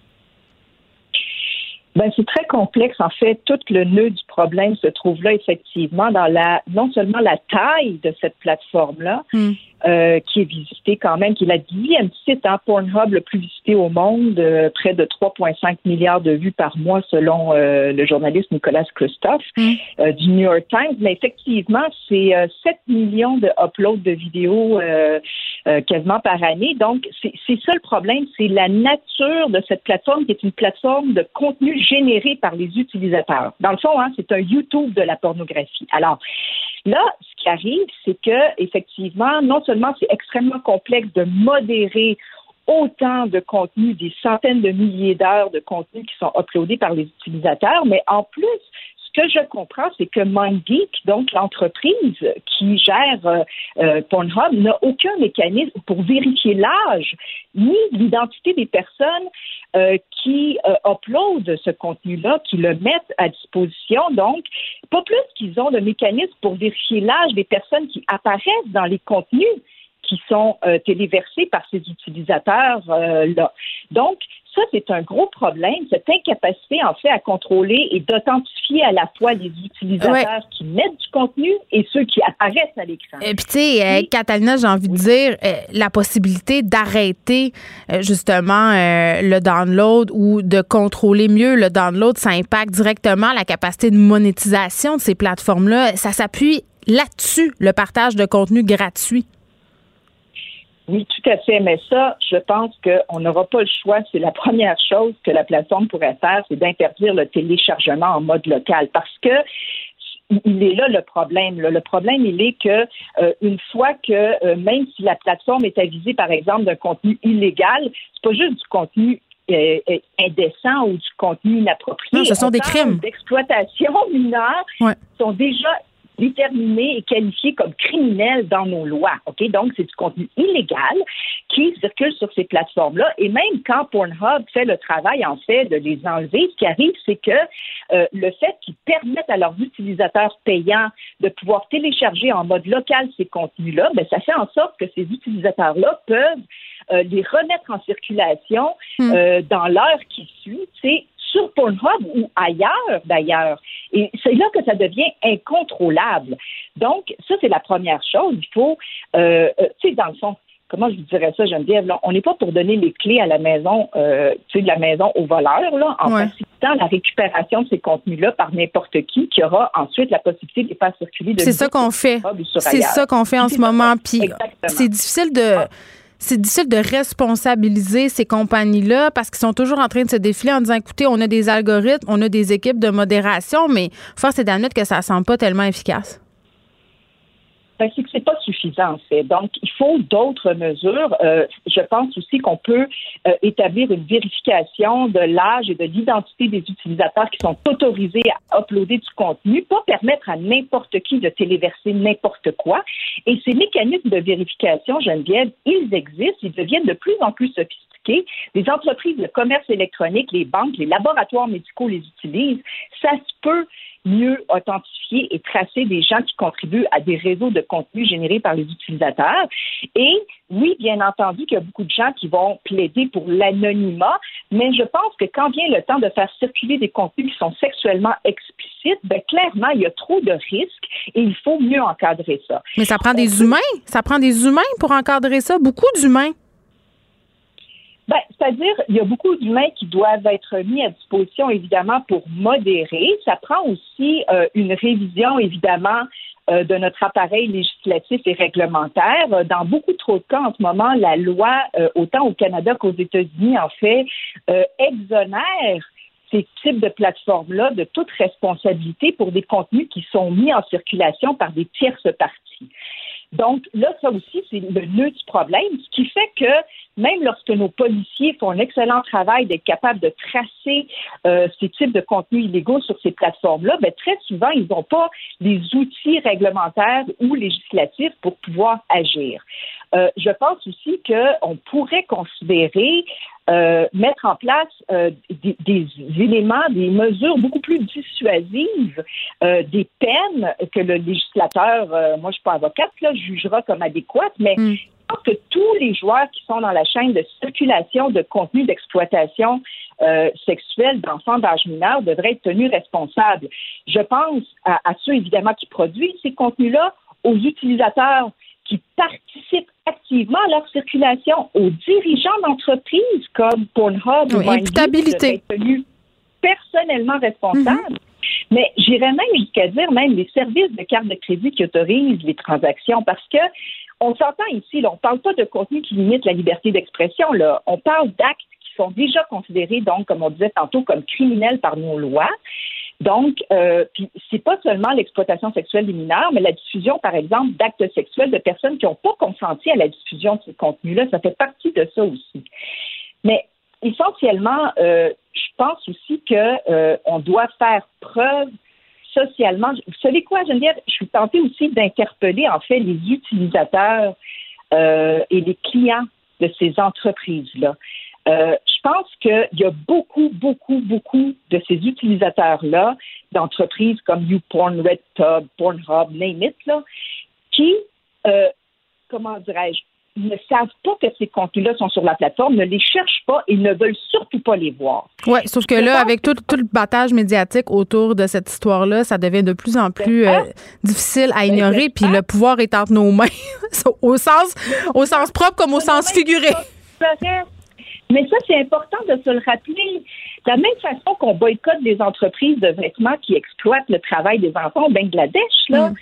Speaker 9: Ben, c'est très complexe. En fait, tout le nœud du problème se trouve là, effectivement, dans la non seulement la taille de cette plateforme-là, hmm. Euh, qui est visité quand même, qui est la dixième site en hein, Pornhub le plus visité au monde, euh, près de 3,5 milliards de vues par mois selon euh, le journaliste Nicolas Christophe mm. du New York Times. Mais effectivement, c'est 7 millions de uploads de vidéos quasiment par année. Donc, c'est ça le problème, c'est la nature de cette plateforme qui est une plateforme de contenu généré par les utilisateurs. Dans le fond, hein, c'est un YouTube de la pornographie. Alors, Là, ce qui arrive, c'est que effectivement, non seulement c'est extrêmement complexe de modérer autant de contenu, des centaines de milliers d'heures de contenu qui sont uploadés par les utilisateurs, mais en plus, ce que je comprends, c'est que MindGeek, donc l'entreprise qui gère euh, euh, Pornhub, n'a aucun mécanisme pour vérifier l'âge ni l'identité des personnes euh, qui uploadent ce contenu-là, qui le mettent à disposition. Donc, pas plus qu'ils ont le mécanisme pour vérifier l'âge des personnes qui apparaissent dans les contenus qui sont téléversés par ces utilisateurs-là. Donc, ça, c'est un gros problème, cette incapacité, en fait, à contrôler et d'authentifier à la fois les utilisateurs qui mettent du contenu et ceux qui apparaissent à l'écran.
Speaker 4: Et puis, tu sais, euh, Catalina, j'ai envie de dire, euh, la possibilité d'arrêter, euh, justement, le download ou de contrôler mieux le download, ça impacte directement la capacité de monétisation de ces plateformes-là. Ça s'appuie là-dessus, le partage de contenu gratuit.
Speaker 9: Oui, tout à fait. Mais ça, je pense qu'on n'aura pas le choix. C'est la première chose que la plateforme pourrait faire, c'est d'interdire le téléchargement en mode local. Parce que il est là le problème. Le problème, il est que euh, une fois que euh, même si la plateforme est avisée, par exemple, d'un contenu illégal, c'est pas juste du contenu euh, indécent ou du contenu inapproprié.
Speaker 4: Non, ce sont des crimes
Speaker 9: d'exploitation mineure sont déjà déterminés et qualifiés comme criminels dans nos lois. Ok, donc c'est du contenu illégal qui circule sur ces plateformes-là. Et même quand Pornhub fait le travail en fait de les enlever, ce qui arrive, c'est que euh, le fait qu'ils permettent à leurs utilisateurs payants de pouvoir télécharger en mode local ces contenus-là, ben ça fait en sorte que ces utilisateurs-là peuvent euh, les remettre en circulation hmm. euh, dans l'heure qui suit. Sur Pornhub ou ailleurs d'ailleurs. Et c'est là que ça devient incontrôlable. Donc, ça, c'est la première chose. Il faut, euh, euh, tu sais, dans le fond, comment je vous dirais ça, Geneviève, là, on n'est pas pour donner les clés à la maison, euh, tu sais, de la maison aux voleurs, là, en facilitant la récupération de ces contenus-là par n'importe qui, qui aura ensuite la possibilité de les faire circuler.
Speaker 4: C'est ça qu'on fait. C'est ça qu'on fait en ce moment. Puis c'est difficile de. Ah c'est difficile de responsabiliser ces compagnies-là parce qu'ils sont toujours en train de se défiler en disant écoutez, on a des algorithmes, on a des équipes de modération, mais force est d'admettre que ça ne semble pas tellement efficace.
Speaker 9: Ben, c'est que c'est pas suffisant, en fait. Donc, il faut d'autres mesures. Euh, je pense aussi qu'on peut euh, établir une vérification de l'âge et de l'identité des utilisateurs qui sont autorisés à uploader du contenu, pas permettre à n'importe qui de téléverser n'importe quoi. Et ces mécanismes de vérification, Geneviève, ils existent, ils deviennent de plus en plus sophistiqués. Les entreprises de commerce électronique, les banques, les laboratoires médicaux les utilisent. Ça se peut mieux authentifier et tracer des gens qui contribuent à des réseaux de contenu générés par les utilisateurs. Et oui, bien entendu qu'il y a beaucoup de gens qui vont plaider pour l'anonymat, mais je pense que quand vient le temps de faire circuler des contenus qui sont sexuellement explicites, ben clairement, il y a trop de risques et il faut mieux encadrer ça.
Speaker 4: Mais ça prend des humains, ça prend des humains pour encadrer ça, beaucoup d'humains.
Speaker 9: Ben, c'est-à-dire, il y a beaucoup d'humains qui doivent être mis à disposition, évidemment, pour modérer. Ça prend aussi euh, une révision, évidemment, euh, de notre appareil législatif et réglementaire. Dans beaucoup trop de cas, en ce moment, la loi, euh, autant au Canada qu'aux États-Unis, en fait, exonère ces types de plateformes-là de toute responsabilité pour des contenus qui sont mis en circulation par des tierces parties. Donc là, ça aussi, c'est le nœud du problème, ce qui fait que même lorsque nos policiers font un excellent travail d'être capables de tracer euh, ces types de contenus illégaux sur ces plateformes-là, ben, très souvent, ils n'ont pas les outils réglementaires ou législatifs pour pouvoir agir. Euh, je pense aussi qu'on pourrait considérer euh, mettre en place euh, des, des, éléments, des mesures beaucoup plus dissuasives, euh, des peines que le législateur, moi je suis pas avocate, là, jugera comme adéquates, mais mm. je pense que tous les joueurs qui sont dans la chaîne de circulation de contenu d'exploitation sexuelle d'enfants d'âge mineur devraient être tenus responsables. Je pense à ceux évidemment qui produisent ces contenus-là, aux utilisateurs qui participent activement à leur circulation, aux dirigeants d'entreprises comme Pornhub ou
Speaker 4: imputabilité.
Speaker 9: tenus personnellement responsables. Mhm. Mais j'irais même jusqu'à dire même les services de carte de crédit qui autorisent les transactions parce que on s'entend ici, là, on ne parle pas de contenu qui limite la liberté d'expression, là. On parle d'actes qui sont déjà considérés, donc, comme on disait tantôt, comme criminels par nos lois. Donc, euh, puis c'est pas seulement l'exploitation sexuelle des mineurs, mais la diffusion, par exemple, d'actes sexuels de personnes qui n'ont pas consenti à la diffusion de ces contenus-là, ça fait partie de ça aussi. Mais essentiellement, euh, je pense aussi que euh, on doit faire preuve socialement. Vous savez quoi, Geneviève? Je suis tentée aussi d'interpeller en fait les utilisateurs euh, et les clients de ces entreprises-là. Euh, je pense qu'il y a beaucoup, beaucoup, beaucoup de ces utilisateurs-là, d'entreprises comme YouPorn, RedTub, Pornhub, name it, là, qui, euh, comment dirais-je, ne savent pas que ces contenus-là sont sur la plateforme, ne les cherchent pas et ne veulent surtout pas les voir.
Speaker 4: Oui, sauf que là, avec tout, tout, le battage médiatique autour de cette histoire-là, ça devient de plus en plus euh, difficile à ignorer, puis le pouvoir est entre nos mains, au sens, au sens propre comme au sens figuré.
Speaker 9: Mais ça, c'est important de se le rappeler. De la même façon qu'on boycotte des entreprises de vêtements qui exploitent le travail des enfants au Bangladesh, là, mm.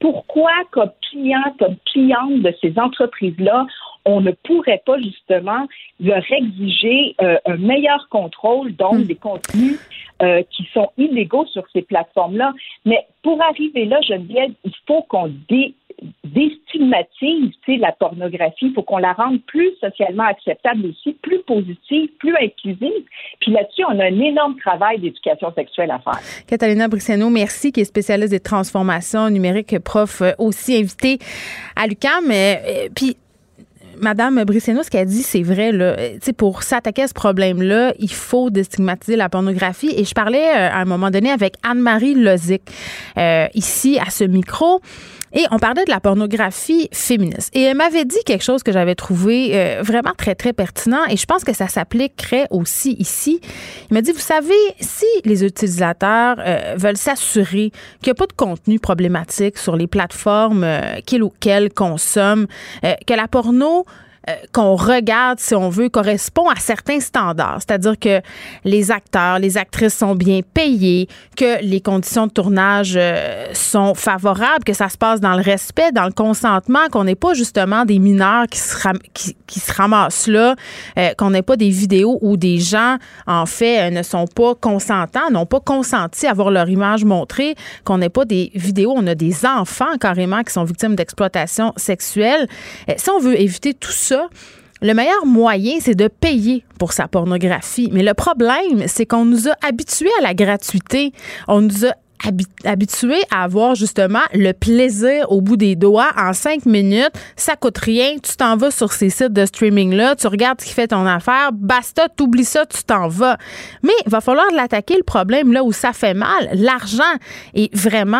Speaker 9: pourquoi, comme client, comme cliente de ces entreprises-là, on ne pourrait pas justement leur exiger euh, un meilleur contrôle donc mm. des contenus euh, qui sont illégaux sur ces plateformes-là? Mais pour arriver là, Geneviève, il faut qu'on dé déstigmatise la pornographie. Il faut qu'on la rende plus socialement acceptable aussi, plus positive, plus inclusive. Puis là-dessus, on a un énorme travail d'éducation sexuelle à faire.
Speaker 4: Catalina Briceno, merci, qui est spécialiste des transformations numériques, prof euh, aussi invité à l'UQAM. Euh, puis Madame Brisseno, ce qu'elle dit, c'est vrai. Pour s'attaquer à ce problème-là, il faut déstigmatiser la pornographie. Et je parlais euh, à un moment donné avec Anne-Marie Lozic, ici à ce micro. Et on parlait de la pornographie féministe. Et elle m'avait dit quelque chose que j'avais trouvé euh, vraiment très, très pertinent. Et je pense que ça s'appliquerait aussi ici. Il m'a dit, vous savez, si les utilisateurs euh, veulent s'assurer qu'il n'y a pas de contenu problématique sur les plateformes euh, qu'ils ou qu'elles consomment, que la porno euh, qu'on regarde, si on veut, correspond à certains standards. C'est-à-dire que les acteurs, les actrices sont bien payés, que les conditions de tournage euh, sont favorables, que ça se passe dans le respect, dans le consentement, qu'on n'ait pas justement des mineurs qui se, ramassent là, euh, qu'on n'ait pas des vidéos où des gens, en fait, ne sont pas consentants, n'ont pas consenti à avoir leur image montrée, qu'on n'ait pas des vidéos, on a des enfants carrément qui sont victimes d'exploitation sexuelle. Si on veut éviter tout ça, le meilleur moyen, c'est de payer pour sa pornographie. Mais le problème, c'est qu'on nous a habitués à la gratuité. On nous a habitué à avoir justement le plaisir au bout des doigts en cinq minutes. Ça coûte rien. Tu t'en vas sur ces sites de streaming-là, tu regardes ce qui fait ton affaire. Basta, t'oublies ça, tu t'en vas. Mais il va falloir l'attaquer le problème là où ça fait mal, l'argent. Et vraiment,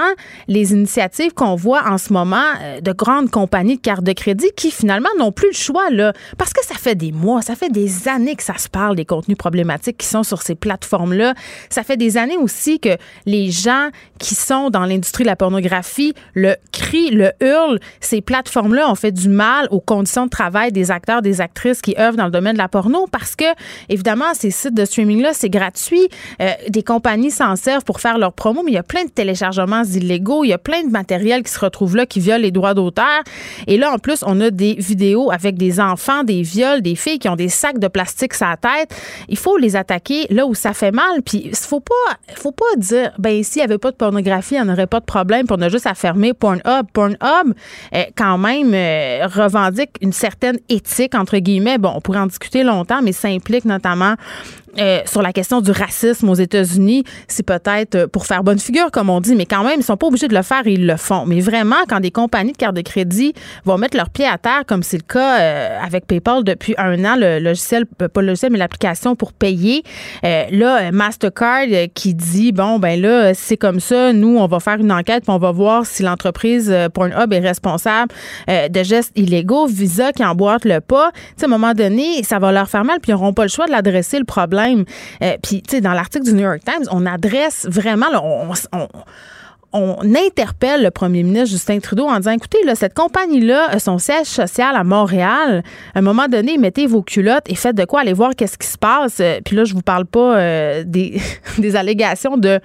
Speaker 4: les initiatives qu'on voit en ce moment euh, de grandes compagnies de cartes de crédit qui finalement n'ont plus le choix là, parce que ça fait des mois, ça fait des années que ça se parle des contenus problématiques qui sont sur ces plateformes-là. Ça fait des années aussi que les gens qui sont dans l'industrie de la pornographie le crient, le hurlent. Ces plateformes-là ont fait du mal aux conditions de travail des acteurs, des actrices qui œuvrent dans le domaine de la porno parce que, évidemment, ces sites de streaming-là, c'est gratuit. Euh, des compagnies s'en servent pour faire leur promo, mais il y a plein de téléchargements illégaux. Il y a plein de matériel qui se retrouve là, qui viole les droits d'auteur. Et là, en plus, on a des vidéos avec des enfants, des viols, des filles qui ont des sacs de plastique sur la tête. Il faut les attaquer là où ça fait mal. Puis, il faut pas, faut pas dire, ben ici, il y avait pas de pornographie, on n'aurait pas de problème, pour ne juste à fermer Pornhub. Pornhub, euh, quand même, euh, revendique une certaine éthique, entre guillemets. Bon, on pourrait en discuter longtemps, mais ça implique notamment euh, sur la question du racisme aux États-Unis, c'est peut-être euh, pour faire bonne figure, comme on dit, mais quand même, ils sont pas obligés de le faire ils le font. Mais vraiment, quand des compagnies de cartes de crédit vont mettre leurs pieds à terre, comme c'est le cas euh, avec PayPal depuis un an, le logiciel, pas le logiciel, mais l'application pour payer, là, Mastercard qui dit, bon, ben là, c'est comme ça, nous, on va faire une enquête, puis on va voir si l'entreprise Pornhub est responsable de gestes illégaux. Visa qui emboîte le pas, tu sais, à un moment donné, ça va leur faire mal, puis ils n'auront pas le choix de l'adresser, le problème euh, puis, tu sais, dans l'article du New York Times, on adresse vraiment, on, interpelle le premier ministre Justin Trudeau en disant écoutez, là, cette compagnie-là a son siège social à Montréal. À un moment donné, mettez vos culottes et faites de quoi aller voir qu'est-ce qui se passe. Euh, puis là, je vous parle pas euh, des, des allégations de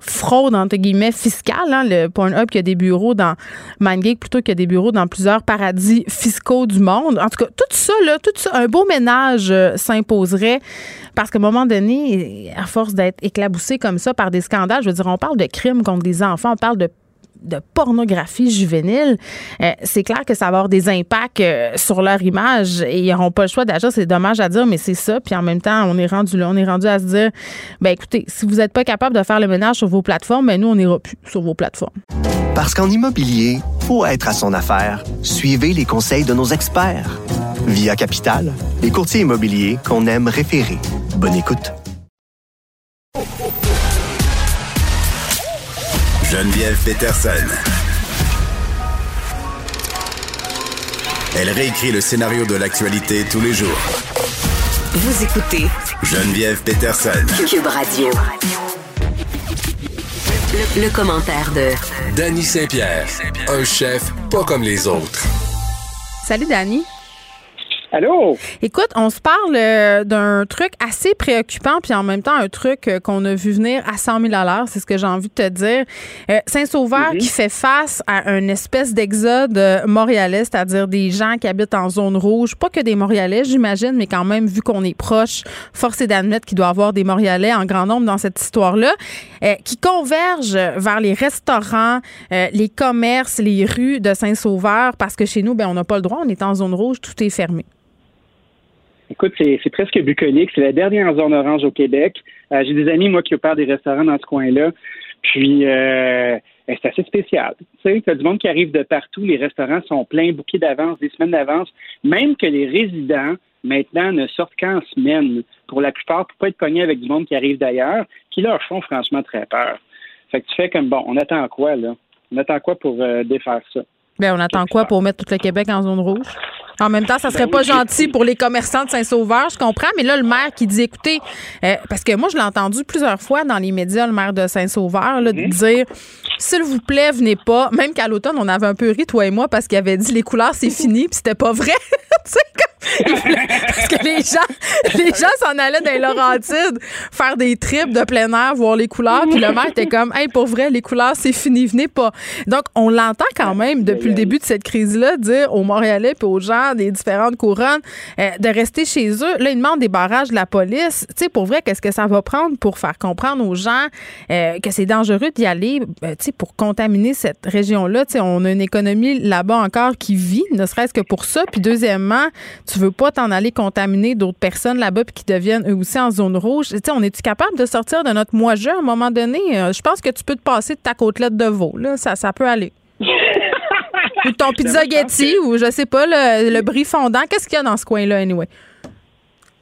Speaker 4: fraude, entre guillemets, fiscale. Hein, le Pornhub qui a des bureaux dans MindGeek plutôt qu'il y a des bureaux dans plusieurs paradis fiscaux du monde. En tout cas, tout ça, là, tout ça, un beau ménage euh, s'imposerait parce qu'à un moment donné, à force d'être éclaboussé comme ça par des scandales, je veux dire, on parle de crimes contre des enfants, on parle de de pornographie juvénile, euh, c'est clair que ça va avoir des impacts euh, sur leur image et ils n'auront pas le choix d'agir. C'est dommage à dire, mais c'est ça. Puis en même temps, on est rendu là, on est rendu à se dire, ben écoutez, si vous n'êtes pas capable de faire le ménage sur vos plateformes, ben nous, on n'ira plus sur vos plateformes.
Speaker 1: Parce qu'en immobilier, pour être à son affaire, suivez les conseils de nos experts. Via Capital, les courtiers immobiliers qu'on aime référer. Bonne écoute.
Speaker 3: Geneviève Peterson. Elle réécrit le scénario de l'actualité tous les jours.
Speaker 2: Vous écoutez
Speaker 3: Geneviève Peterson.
Speaker 2: Cube Radio. Le, commentaire de
Speaker 10: Danny Saint-Pierre, un chef pas comme les autres.
Speaker 4: Salut Danny.
Speaker 11: Allô?
Speaker 4: Écoute, on se parle euh, d'un truc assez préoccupant, puis en même temps un truc euh, qu'on a vu venir à 100 000 c'est ce que j'ai envie de te dire. Euh, Saint-Sauveur mhm. qui fait face à une espèce d'exode montréalais, c'est-à-dire des gens qui habitent en zone rouge, pas que des Montréalais, j'imagine, mais quand même, vu qu'on est proche, force est d'admettre qu'il doit y avoir des Montréalais en grand nombre dans cette histoire-là, qui convergent vers les restaurants, les commerces, les rues de Saint-Sauveur, parce que chez nous, ben, on n'a pas le droit, on est en zone rouge, tout est fermé.
Speaker 11: Écoute, c'est presque bucolique. C'est la dernière zone orange au Québec. Euh, j'ai des amis, moi, qui opèrent des restaurants dans ce coin-là. Puis, euh, ben, c'est assez spécial. Tu sais, tu as du monde qui arrive de partout. Les restaurants sont pleins, bouquets d'avance, des semaines d'avance. Même que les résidents, maintenant, ne sortent qu'en semaine. Pour la plupart, pour pas être pognés avec du monde qui arrive d'ailleurs, qui leur font franchement très peur. Fait que tu fais comme, bon, on attend quoi, là? On attend quoi pour euh, défaire ça?
Speaker 4: Bien, on attend quoi pour mettre tout le Québec en zone rouge? En même temps, ça serait ben pas gentil pour les commerçants de Saint-Sauveur, je comprends, mais là, le maire qui dit, écoutez, euh, parce que moi, je l'ai entendu plusieurs fois dans les médias, le maire de Saint-Sauveur, de mhm. dire s'il vous plaît, venez pas. Même qu'à l'automne, on avait un peu ri, toi et moi, parce qu'il avait dit les couleurs, c'est fini, puis c'était pas vrai. tu sais, parce que les gens, les gens s'en allaient dans les Laurentides faire des trips de plein air, voir les couleurs, puis le maire était comme, hey, pour vrai, les couleurs, c'est fini, venez pas. Donc, on l'entend quand même depuis le début de cette crise-là dire aux Montréalais puis aux gens des différentes couronnes euh, de rester chez eux. Là, ils demandent des barrages de la police. Tu sais, pour vrai, qu'est-ce que ça va prendre pour faire comprendre aux gens euh, que c'est dangereux d'y aller, euh, tu sais, pour contaminer cette région-là? Tu sais, on a une économie là-bas encore qui vit, ne serait-ce que pour ça. Puis deuxièmement, tu veux pas t'en aller contaminer d'autres personnes là-bas puis qui deviennent eux aussi en zone rouge. Tu sais, on est-tu capable de sortir de notre moi-je à un moment donné? je pense que tu peux te passer de ta côtelette de veau. Là. Ça, ça peut aller. ou ton pizza Getty, ou je sais pas, le, brie fondant. Qu'est-ce qu'il y a dans ce coin-là, anyway?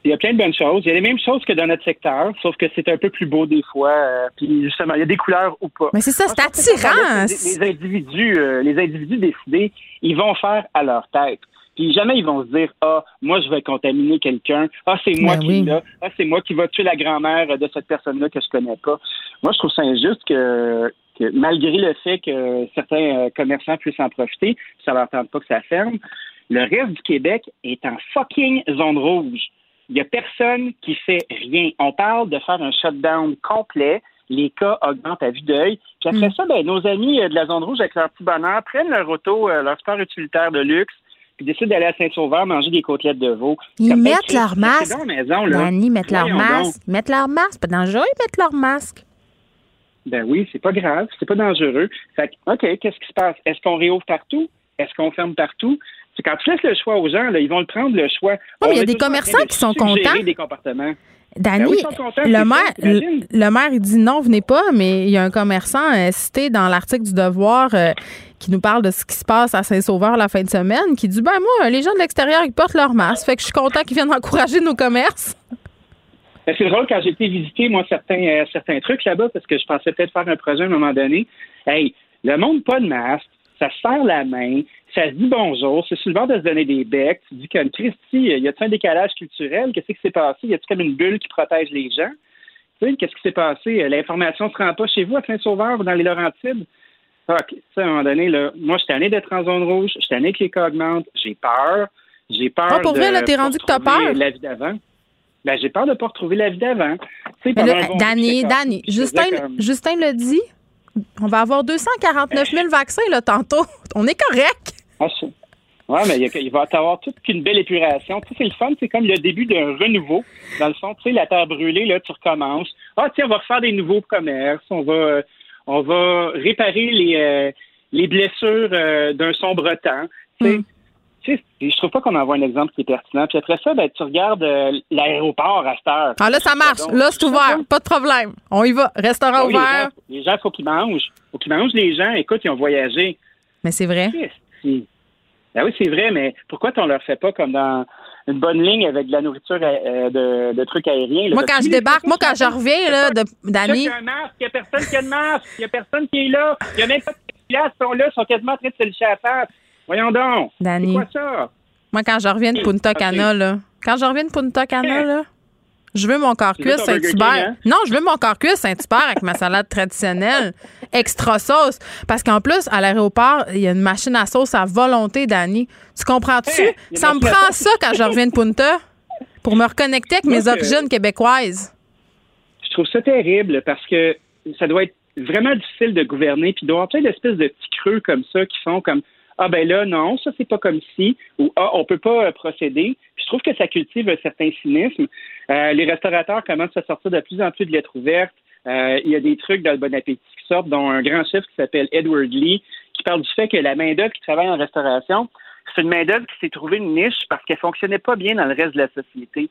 Speaker 11: Il y a plein de bonnes choses. Il y a les mêmes choses que dans notre secteur, sauf que c'est un peu plus beau des fois. Euh, puis justement, il y a des couleurs ou pas.
Speaker 4: Mais c'est ça, c'est attirant.
Speaker 11: Les, individus, euh, les individus décidés, ils vont faire à leur tête. Puis jamais ils vont se dire ah moi je vais contaminer quelqu'un ah c'est moi ben qui là ah c'est moi qui va tuer la grand-mère de cette personne-là que je connais pas. Moi je trouve ça injuste que malgré le fait que certains euh, commerçants puissent en profiter, ça leur tente pas que ça ferme, le reste du Québec est en fucking zone rouge. Il n'y a personne qui fait rien. On parle de faire un shutdown complet. Les cas augmentent à vue d'œil. Puis après mm. ça, ben, nos amis euh, de la zone rouge, avec leur petit bonheur, prennent leur auto, euh, leur sport utilitaire de luxe, puis décident d'aller à Saint-Sauveur manger des côtelettes de veau.
Speaker 4: Ils mettent leur masque. Maison, ils mettent leur masque. Ils mettent leur masque. Pas dangereux, ils mettent leur masque.
Speaker 11: Ben oui, c'est pas grave, c'est pas dangereux. Fait OK, qu'est-ce qui se passe? Est-ce qu'on réouvre partout? Est-ce qu'on ferme partout? C'est quand tu laisses le choix aux gens, là, ils vont le prendre le choix.
Speaker 4: il y a des commerçants qui sont contents.
Speaker 11: des comportements.
Speaker 4: Danny, ben le, maire, le, maire, il dit non, venez pas, mais il y a un commerçant euh, cité dans l'article du Devoir euh, qui nous parle de ce qui se passe à Saint-Sauveur la fin de semaine, qui dit ben moi, les gens de l'extérieur, ils portent leur masque, fait que je suis content qu'ils viennent encourager nos commerces.
Speaker 11: C'est drôle quand j'ai été visiter, moi, certains, euh, certains trucs là-bas, parce que je pensais peut-être faire un projet à un moment donné. Hey, le monde pas de masque, ça se serre la main, ça se dit bonjour, c'est souvent de se donner des becs. Tu dis comme Christy, y a-t-il un décalage culturel? Qu'est-ce qui s'est passé? Y a-t-il comme une bulle qui protège les gens? Tu qu'est-ce qui s'est passé? L'information ne se rend pas chez vous à Saint-Sauveur ou dans les Laurentides? OK. à un moment donné, là, moi, je suis tanné d'être en zone rouge, je suis tanné que les cas augmentent, j'ai peur. J'ai peur.
Speaker 4: Ah, pour vrai, là, t'es rendu que t'as peur?
Speaker 11: La vie d'avant. Ben, j'ai peur de ne pas retrouver la vie d'avant.
Speaker 4: Danny, Danny, Justin, Justin le dit, on va avoir 249 000 vaccins là, tantôt. On est correct.
Speaker 11: Ah, oui, mais il, va avoir toute une belle épuration. Tu sais, c'est le fun, c'est comme le début d'un renouveau. Dans le fond, tu sais, la terre brûlée, là, tu recommences. Ah, tiens, on va refaire des nouveaux commerces. On va, on va réparer les, euh, les blessures euh, d'un sombre temps. Tu mm je trouve pas qu'on envoie un exemple qui est pertinent. Puis après ça, ben, tu regardes euh, l'aéroport à cette heure.
Speaker 4: Ah, là, ça marche. là, c'est ouvert. Pas de problème. On y va. Restaurant ouvert.
Speaker 11: Les gens, il faut qu'ils mangent. faut qu'ils mangent les gens. Écoute, ils ont voyagé.
Speaker 4: Mais c'est vrai.
Speaker 11: Ben oui, c'est vrai, mais pourquoi on leur fait pas comme dans une bonne ligne avec de la nourriture euh, de, trucs aériens?
Speaker 4: Moi, quand je débarque, moi, quand je reviens, là,
Speaker 11: d'Annie. Il y a un masque, il n'y a personne qui a de masque, il n'y a personne qui est là, il n'y a même pas de place, ils sont là, ils sont quasiment en train de se licher à la Voyons donc. C'est quoi ça?
Speaker 4: Moi, quand je reviens de Punta Cana, là, quand je reviens de Punta Cana, là, je veux mon corps cuit Saint-Hubert. Hein? Non, je veux mon corps cuit Saint-Hubert avec ma salade traditionnelle, extra sauce. Parce qu'en plus, à l'aéroport, il y a une machine à sauce à volonté, Dani. Tu comprends-tu? ça me prend ça quand je reviens de Punta pour me reconnecter avec mes origines québécoises.
Speaker 11: Je trouve ça terrible parce que ça doit être vraiment difficile de gouverner. Puis il doit y avoir plein d'espèces de petits creux comme ça qui font comme ah ben là, non, ça c'est pas comme si, ou ah, on peut pas euh, procéder. je trouve que ça cultive un certain cynisme. Euh, les restaurateurs commencent à sortir de plus en plus de lettres ouvertes. Euh, il y a des trucs dans le bon appétit qui sortent, dont un grand chef qui s'appelle Edward Lee, qui parle du fait que la main-d'œuvre qui travaille en restauration, c'est une main-d'œuvre qui s'est trouvée une niche parce qu'elle fonctionnait pas bien dans le reste de la société.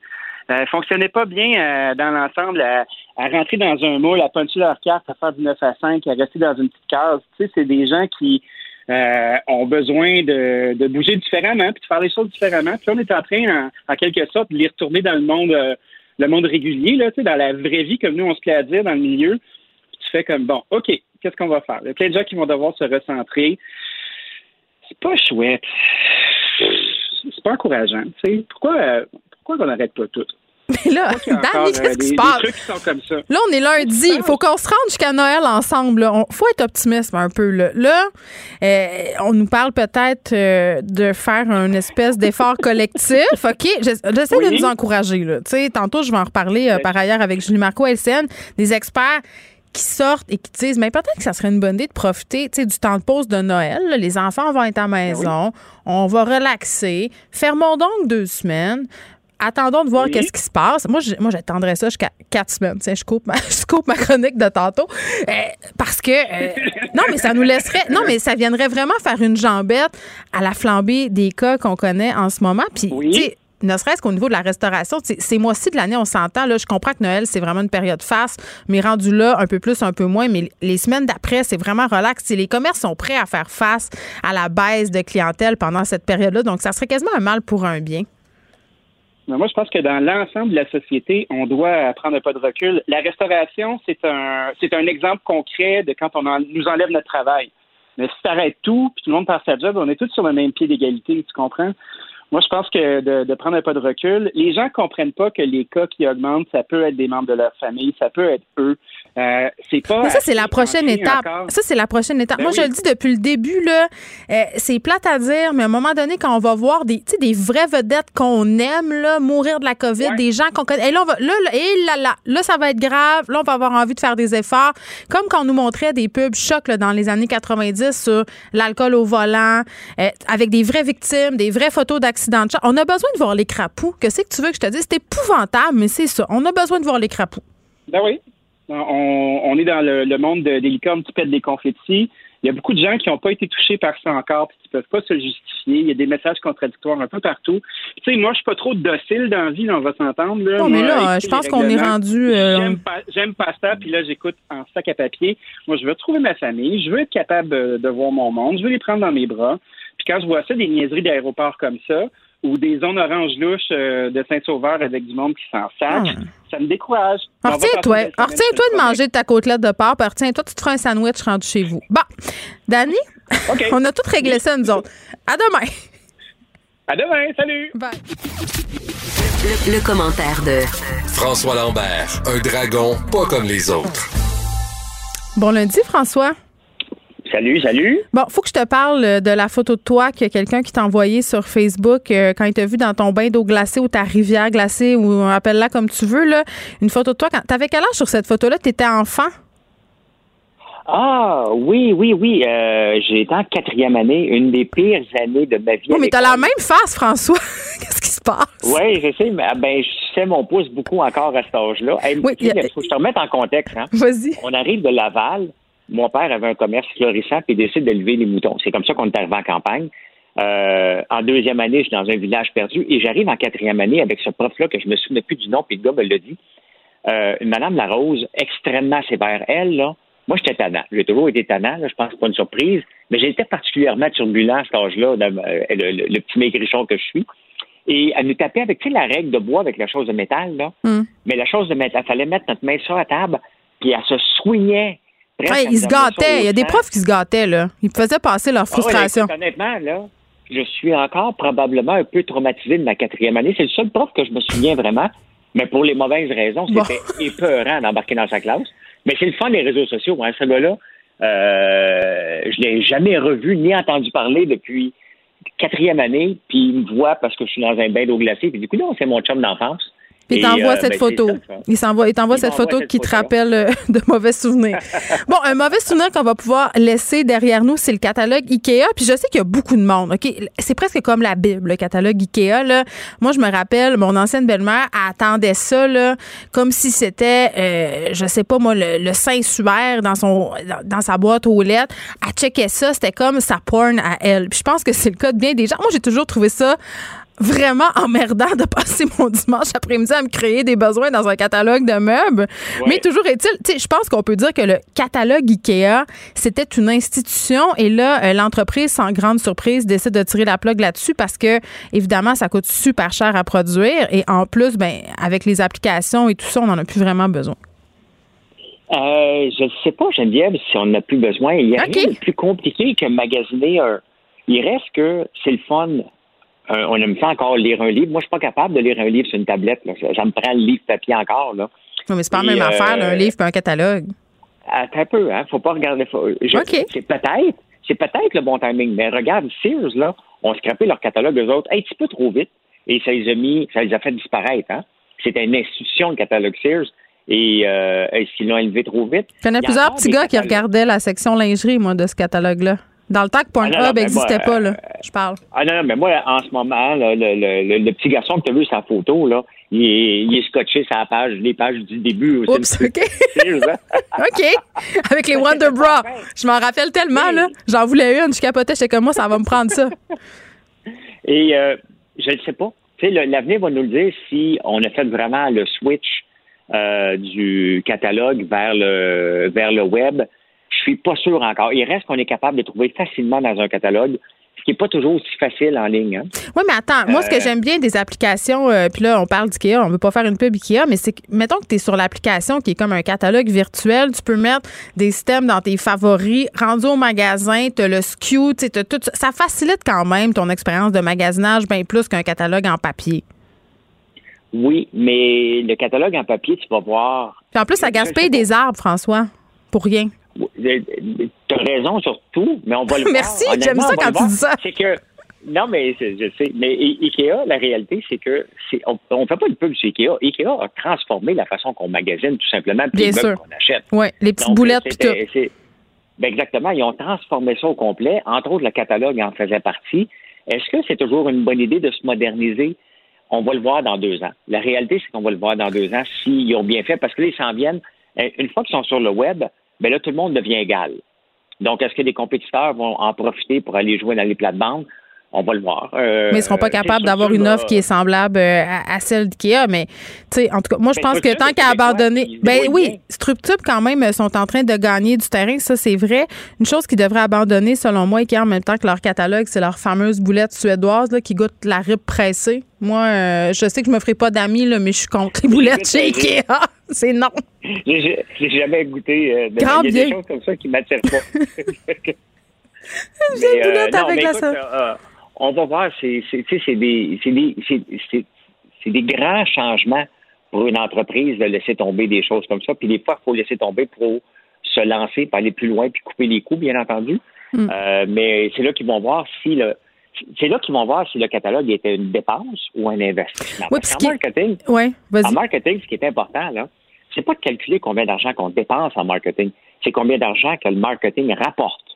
Speaker 11: Elle fonctionnait pas bien dans l'ensemble à, rentrer dans un moule, à puncher leur carte, à faire du 9 à 5, à rester dans une petite case. Tu sais, c'est des gens qui euh, ont besoin de, bouger différemment, puis de faire les choses différemment. Puis on est en train, en, quelque sorte, de les retourner dans le monde, euh, le monde régulier, là, dans la vraie vie, comme nous, on se plaît à dire dans le milieu. tu fais comme, bon, OK, qu'est-ce qu'on va faire? Il y a plein de gens qui vont devoir se recentrer. C'est pas chouette. C'est pas encourageant. Pourquoi, pourquoi on n'arrête pas tout?
Speaker 4: Mais là, Danny, qu'est-ce qui se passe? Là, on est lundi. Il faut qu'on se rende jusqu'à Noël ensemble. Il faut être optimiste un peu. Là, là euh, on nous parle peut-être euh, de faire un espèce d'effort collectif. OK? J'essaie de nous encourager. Là. Tantôt, je vais en reparler euh, par ailleurs avec Julie Marco, LCN, des experts qui sortent et qui disent mais peut-être que ça serait une bonne idée de profiter du temps de pause de Noël. Les enfants vont être à la ben maison, on va relaxer. Fermons donc deux semaines attendons de voir qu'est-ce qui se passe. Moi, moi j'attendrais ça jusqu'à quatre semaines. je coupe ma, je coupe ma chronique de tantôt. Euh, parce que, euh, non, mais ça nous laisserait, non, mais ça viendrait vraiment faire une jambette à la flambée des cas qu'on connaît en ce moment. Puis, ne serait-ce qu'au niveau de la restauration, ces mois-ci de l'année, on s'entend. Là, je comprends que Noël, c'est vraiment une période face, mais rendu là, un peu plus, un peu moins. Mais les semaines d'après, c'est vraiment relax. les commerces sont prêts à faire face à la baisse de clientèle pendant cette période-là. Donc, ça serait quasiment un mal pour un bien
Speaker 11: moi, je pense que dans l'ensemble de la société, on doit prendre un pas de recul. La restauration, c'est un, c'est un exemple concret de quand on nous enlève notre travail. Mais si tu arrêtes tout, puis tout le monde passe sa job, on est tous sur le même pied d'égalité, tu comprends? Moi, je pense que de, de, prendre un pas de recul, les gens comprennent pas que les cas qui augmentent, ça peut être des membres de leur famille, ça peut être eux. Euh, c'est pas.
Speaker 4: Mais ça, c'est la prochaine étape. Ça, c'est la prochaine étape. Ben Moi, je le dis depuis le début, là, euh, c'est plate à dire, mais à un moment donné, quand on va voir des, des vraies vedettes qu'on aime, là, mourir de la COVID, des gens qu'on connaît, et là, on va, là, là, et là, là, là, ça va être grave. Là, on va avoir envie de faire des efforts. Comme quand on nous montrait des pubs chocs dans les années 90 sur l'alcool au volant, euh, avec des vraies victimes, des vraies photos d'accidents on a besoin de voir les crapauds. Que c'est que tu veux que je te dise? C'est épouvantable, mais c'est ça. On a besoin de voir les crapauds.
Speaker 11: Ben oui. On, est dans le, monde des licornes qui pètent des confettis. Il y a beaucoup de gens qui n'ont pas été touchés par ça encore, puis qui ne peuvent pas se justifier. Il y a des messages contradictoires un peu partout. Tu sais, moi, je suis pas trop docile dans la vie, on va s'entendre.
Speaker 4: Non, mais là, je pense qu'on est rendu.
Speaker 11: Euh, j'aime pas, ça, puis là, j'écoute en sac à papier. Moi, je veux retrouver ma famille, je veux être capable de voir mon monde, je veux les prendre dans mes bras. Puis quand je vois ça, des niaiseries d'aéroport comme ça, ou des zones oranges louches euh, de Saint-Sauveur avec du monde qui s'en sac, ah. ça me décourage.
Speaker 4: Retiens-toi retiens-toi de manger ta côtelette de porc, retiens-toi, tu te feras un sandwich rendu chez vous. Bon, Danny, on a tout réglé ça, nous autres. À demain.
Speaker 11: À demain, salut.
Speaker 4: Bye.
Speaker 2: Le, commentaire de
Speaker 10: François Lambert, un dragon pas comme les autres.
Speaker 4: Bon lundi, François.
Speaker 12: Salut, salut.
Speaker 4: Bon, faut que je te parle euh, de la photo de toi que quelqu'un qui t'a envoyé sur Facebook euh, quand il t'a vu dans ton bain d'eau glacée ou ta rivière glacée ou appelle-la comme tu veux là, une photo de toi. Quand t'avais quel âge sur cette photo-là? T'étais enfant?
Speaker 12: Ah oui, oui, oui. Euh, été en quatrième année, une des pires années de ma vie.
Speaker 4: Oui, mais t'as la même face, François. Qu'est-ce qui se passe?
Speaker 12: Oui, je sais, mais ah, ben, je sais mon pouce beaucoup encore à cet âge-là. oui, il faut que je te remette en contexte. Hein?
Speaker 4: Vas-y.
Speaker 12: On arrive de Laval mon père avait un commerce florissant puis décide de lever les moutons. C'est comme ça qu'on est arrivé en campagne. Euh, en deuxième année, je suis dans un village perdu et j'arrive en quatrième année avec ce prof-là que je me souvenais plus du nom, puis le gars me l'a dit. Euh, Madame Larose, extrêmement sévère. Elle, là, moi, j'étais tannant. J'ai toujours été tannant, je pense que pas une surprise, mais j'étais particulièrement turbulent à cet âge-là, euh, le, petit maigrichon que je suis. Et elle nous tapait avec, tu sais, la règle de bois avec la chose de métal, là. Hmm. Mais la chose de métal, il fallait mettre notre main sur la table, puis elle se soignait
Speaker 4: Ouais, ils se gâtaient. Il y a des profs qui se gâtaient, là. Ils faisaient passer leur ah frustration.
Speaker 12: honnêtement, là, je suis encore probablement un peu traumatisé de ma quatrième année. C'est le seul prof que je me souviens vraiment, mais pour les mauvaises raisons. C'était épeurant d'embarquer dans sa classe. Mais c'est le fun des réseaux sociaux. Hein, ce gars-là, euh, je l'ai jamais revu ni entendu parler depuis quatrième année, puis il me voit parce que je suis dans un bain d'eau glacée, puis du coup, non, c'est mon chum d'enfance.
Speaker 4: Puis il t'envoie euh, cette ben, photo. il s'envoie, il t'envoie cette photo qui te rappelle euh, de mauvais souvenirs. bon, un mauvais souvenir qu'on va pouvoir laisser derrière nous, c'est le catalogue Ikea. Puis je sais qu'il y a beaucoup de monde. Ok, c'est presque comme la Bible, le catalogue Ikea. Là. Moi, je me rappelle, mon ancienne belle-mère attendait ça là, comme si c'était, euh, je sais pas moi, le, Saint-Suaire dans son, dans, sa boîte aux lettres. Elle checkait ça, c'était comme sa porn à elle. Puis je pense que c'est le cas de bien des gens. Moi, j'ai toujours trouvé ça vraiment emmerdant de passer mon dimanche après-midi à me créer des besoins dans un catalogue de meubles. Mais toujours est-il, je pense qu'on peut dire que le catalogue IKEA, c'était une institution et là, euh, l'entreprise, sans grande surprise, décide de tirer la plug là-dessus parce que, évidemment, ça coûte super cher à produire et en plus, ben, avec les applications et tout ça, on n'en a plus vraiment besoin.
Speaker 12: Euh, je ne sais pas, Geneviève, si on n'a plus besoin. Il y a rien de plus compliqué que magasiner un. Il reste que c'est le fun on aime ça encore lire un livre. Moi, je suis pas capable de lire un livre sur une tablette. Là. Ça, me prend le livre papier encore. Là.
Speaker 4: Non, mais c'est pas la même affaire, un livre et un catalogue.
Speaker 12: Attends un peu, hein. Faut pas regarder. C'est peut-être, c'est peut-être le bon timing, mais regarde, Sears, là, ont scrappé leur catalogue, eux autres, un petit peu trop vite, et ça les a mis, ça les a fait disparaître, hein. C'était une institution, le catalogue Sears, et euh, est-ce l'ont élevé trop vite?
Speaker 4: Je connais plusieurs petits gars qui regardaient la section lingerie, moi, de ce catalogue-là. Dans le temps que ah, Pornhub n'existait pas, là, je parle.
Speaker 12: Ah non, non, mais moi, en ce moment, le, le, le, petit garçon que tu as vu sa photo, là, il est, il est scotché sur la page, les pages du début.
Speaker 4: Oups, OK. OK. Avec les Wonder Bra. Je m'en rappelle tellement, là. J'en voulais une, je capotais, j'étais comme moi, ça va me prendre ça.
Speaker 12: Et euh, je ne sais pas. Tu sais, l'avenir va nous le dire si on a fait vraiment le switch euh, du catalogue vers le vers le web. Suis pas sûr encore. Il reste qu'on est capable de trouver facilement dans un catalogue ce qui n'est pas toujours aussi facile en ligne. Hein.
Speaker 4: Oui, mais attends, moi, ce que euh, j'aime bien des applications, euh, puis là, on parle d'IKEA, on ne veut pas faire une pub IKEA, mais c'est que, mettons que tu es sur l'application qui est comme un catalogue virtuel, tu peux mettre des systèmes dans tes favoris, rendu au magasin, tu as le SKU, tout, ça facilite quand même ton expérience de magasinage bien plus qu'un catalogue en papier.
Speaker 12: Oui, mais le catalogue en papier, tu vas voir.
Speaker 4: Puis en plus, ça gaspille des arbres, François, pour rien.
Speaker 12: Tu as raison sur tout, mais on va le voir.
Speaker 4: Merci, j'aime ça quand tu dis ça.
Speaker 12: C'est que non, mais je sais. Mais Ikea, la réalité, c'est que on ne fait pas une pub sur Ikea. Ikea a transformé la façon qu'on magasine, tout simplement, puis les meubles qu'on achète.
Speaker 4: Oui, les petites boulettes, puis tout.
Speaker 12: Ben exactement. Ils ont transformé ça au complet. Entre autres, le catalogue en faisait partie. Est-ce que c'est toujours une bonne idée de se moderniser? On va le voir dans deux ans. La réalité, c'est qu'on va le voir dans deux ans s'ils ont bien fait, parce que là, ils s'en viennent. Euh, une fois qu'ils sont sur le web, ben là, tout le monde devient égal. Donc, est-ce que les compétiteurs vont en profiter pour aller jouer dans les plates-bandes? On va le voir.
Speaker 4: Euh, mais ils ne seront pas capables d'avoir une offre qui est semblable euh, à, celle d'IKEA. Mais, tu sais, en tout cas, moi, je pense que tant qu'à abandonner. Ben oui, Structube, quand même, sont en train de gagner du terrain. Ça, c'est vrai. Une chose qu'ils devraient abandonner, selon moi, IKEA, en même temps que leur catalogue, c'est leur fameuse boulette suédoise là, qui goûte la rib pressée. Moi, euh, je sais que je me ferai pas d'amis, mais je suis contre les boulettes chez Ikea. c'est non.
Speaker 12: J'ai jamais goûté. de, il y a des choses comme ça qui m'attirent pas.
Speaker 4: J'ai une boulette avec la
Speaker 12: on va voir, c'est des, des, des grands changements pour une entreprise de laisser tomber des choses comme ça. Puis des fois, il faut laisser tomber pour se lancer, pour aller plus loin, puis couper les coûts, bien entendu. Mm. Euh, mais c'est là qu'ils vont voir si le c'est là qu'ils vont voir si le catalogue était une dépense ou un investissement. en, marketing, en marketing, ce qui est important, là, c'est pas de calculer combien d'argent qu'on dépense en marketing, c'est combien d'argent que le marketing rapporte.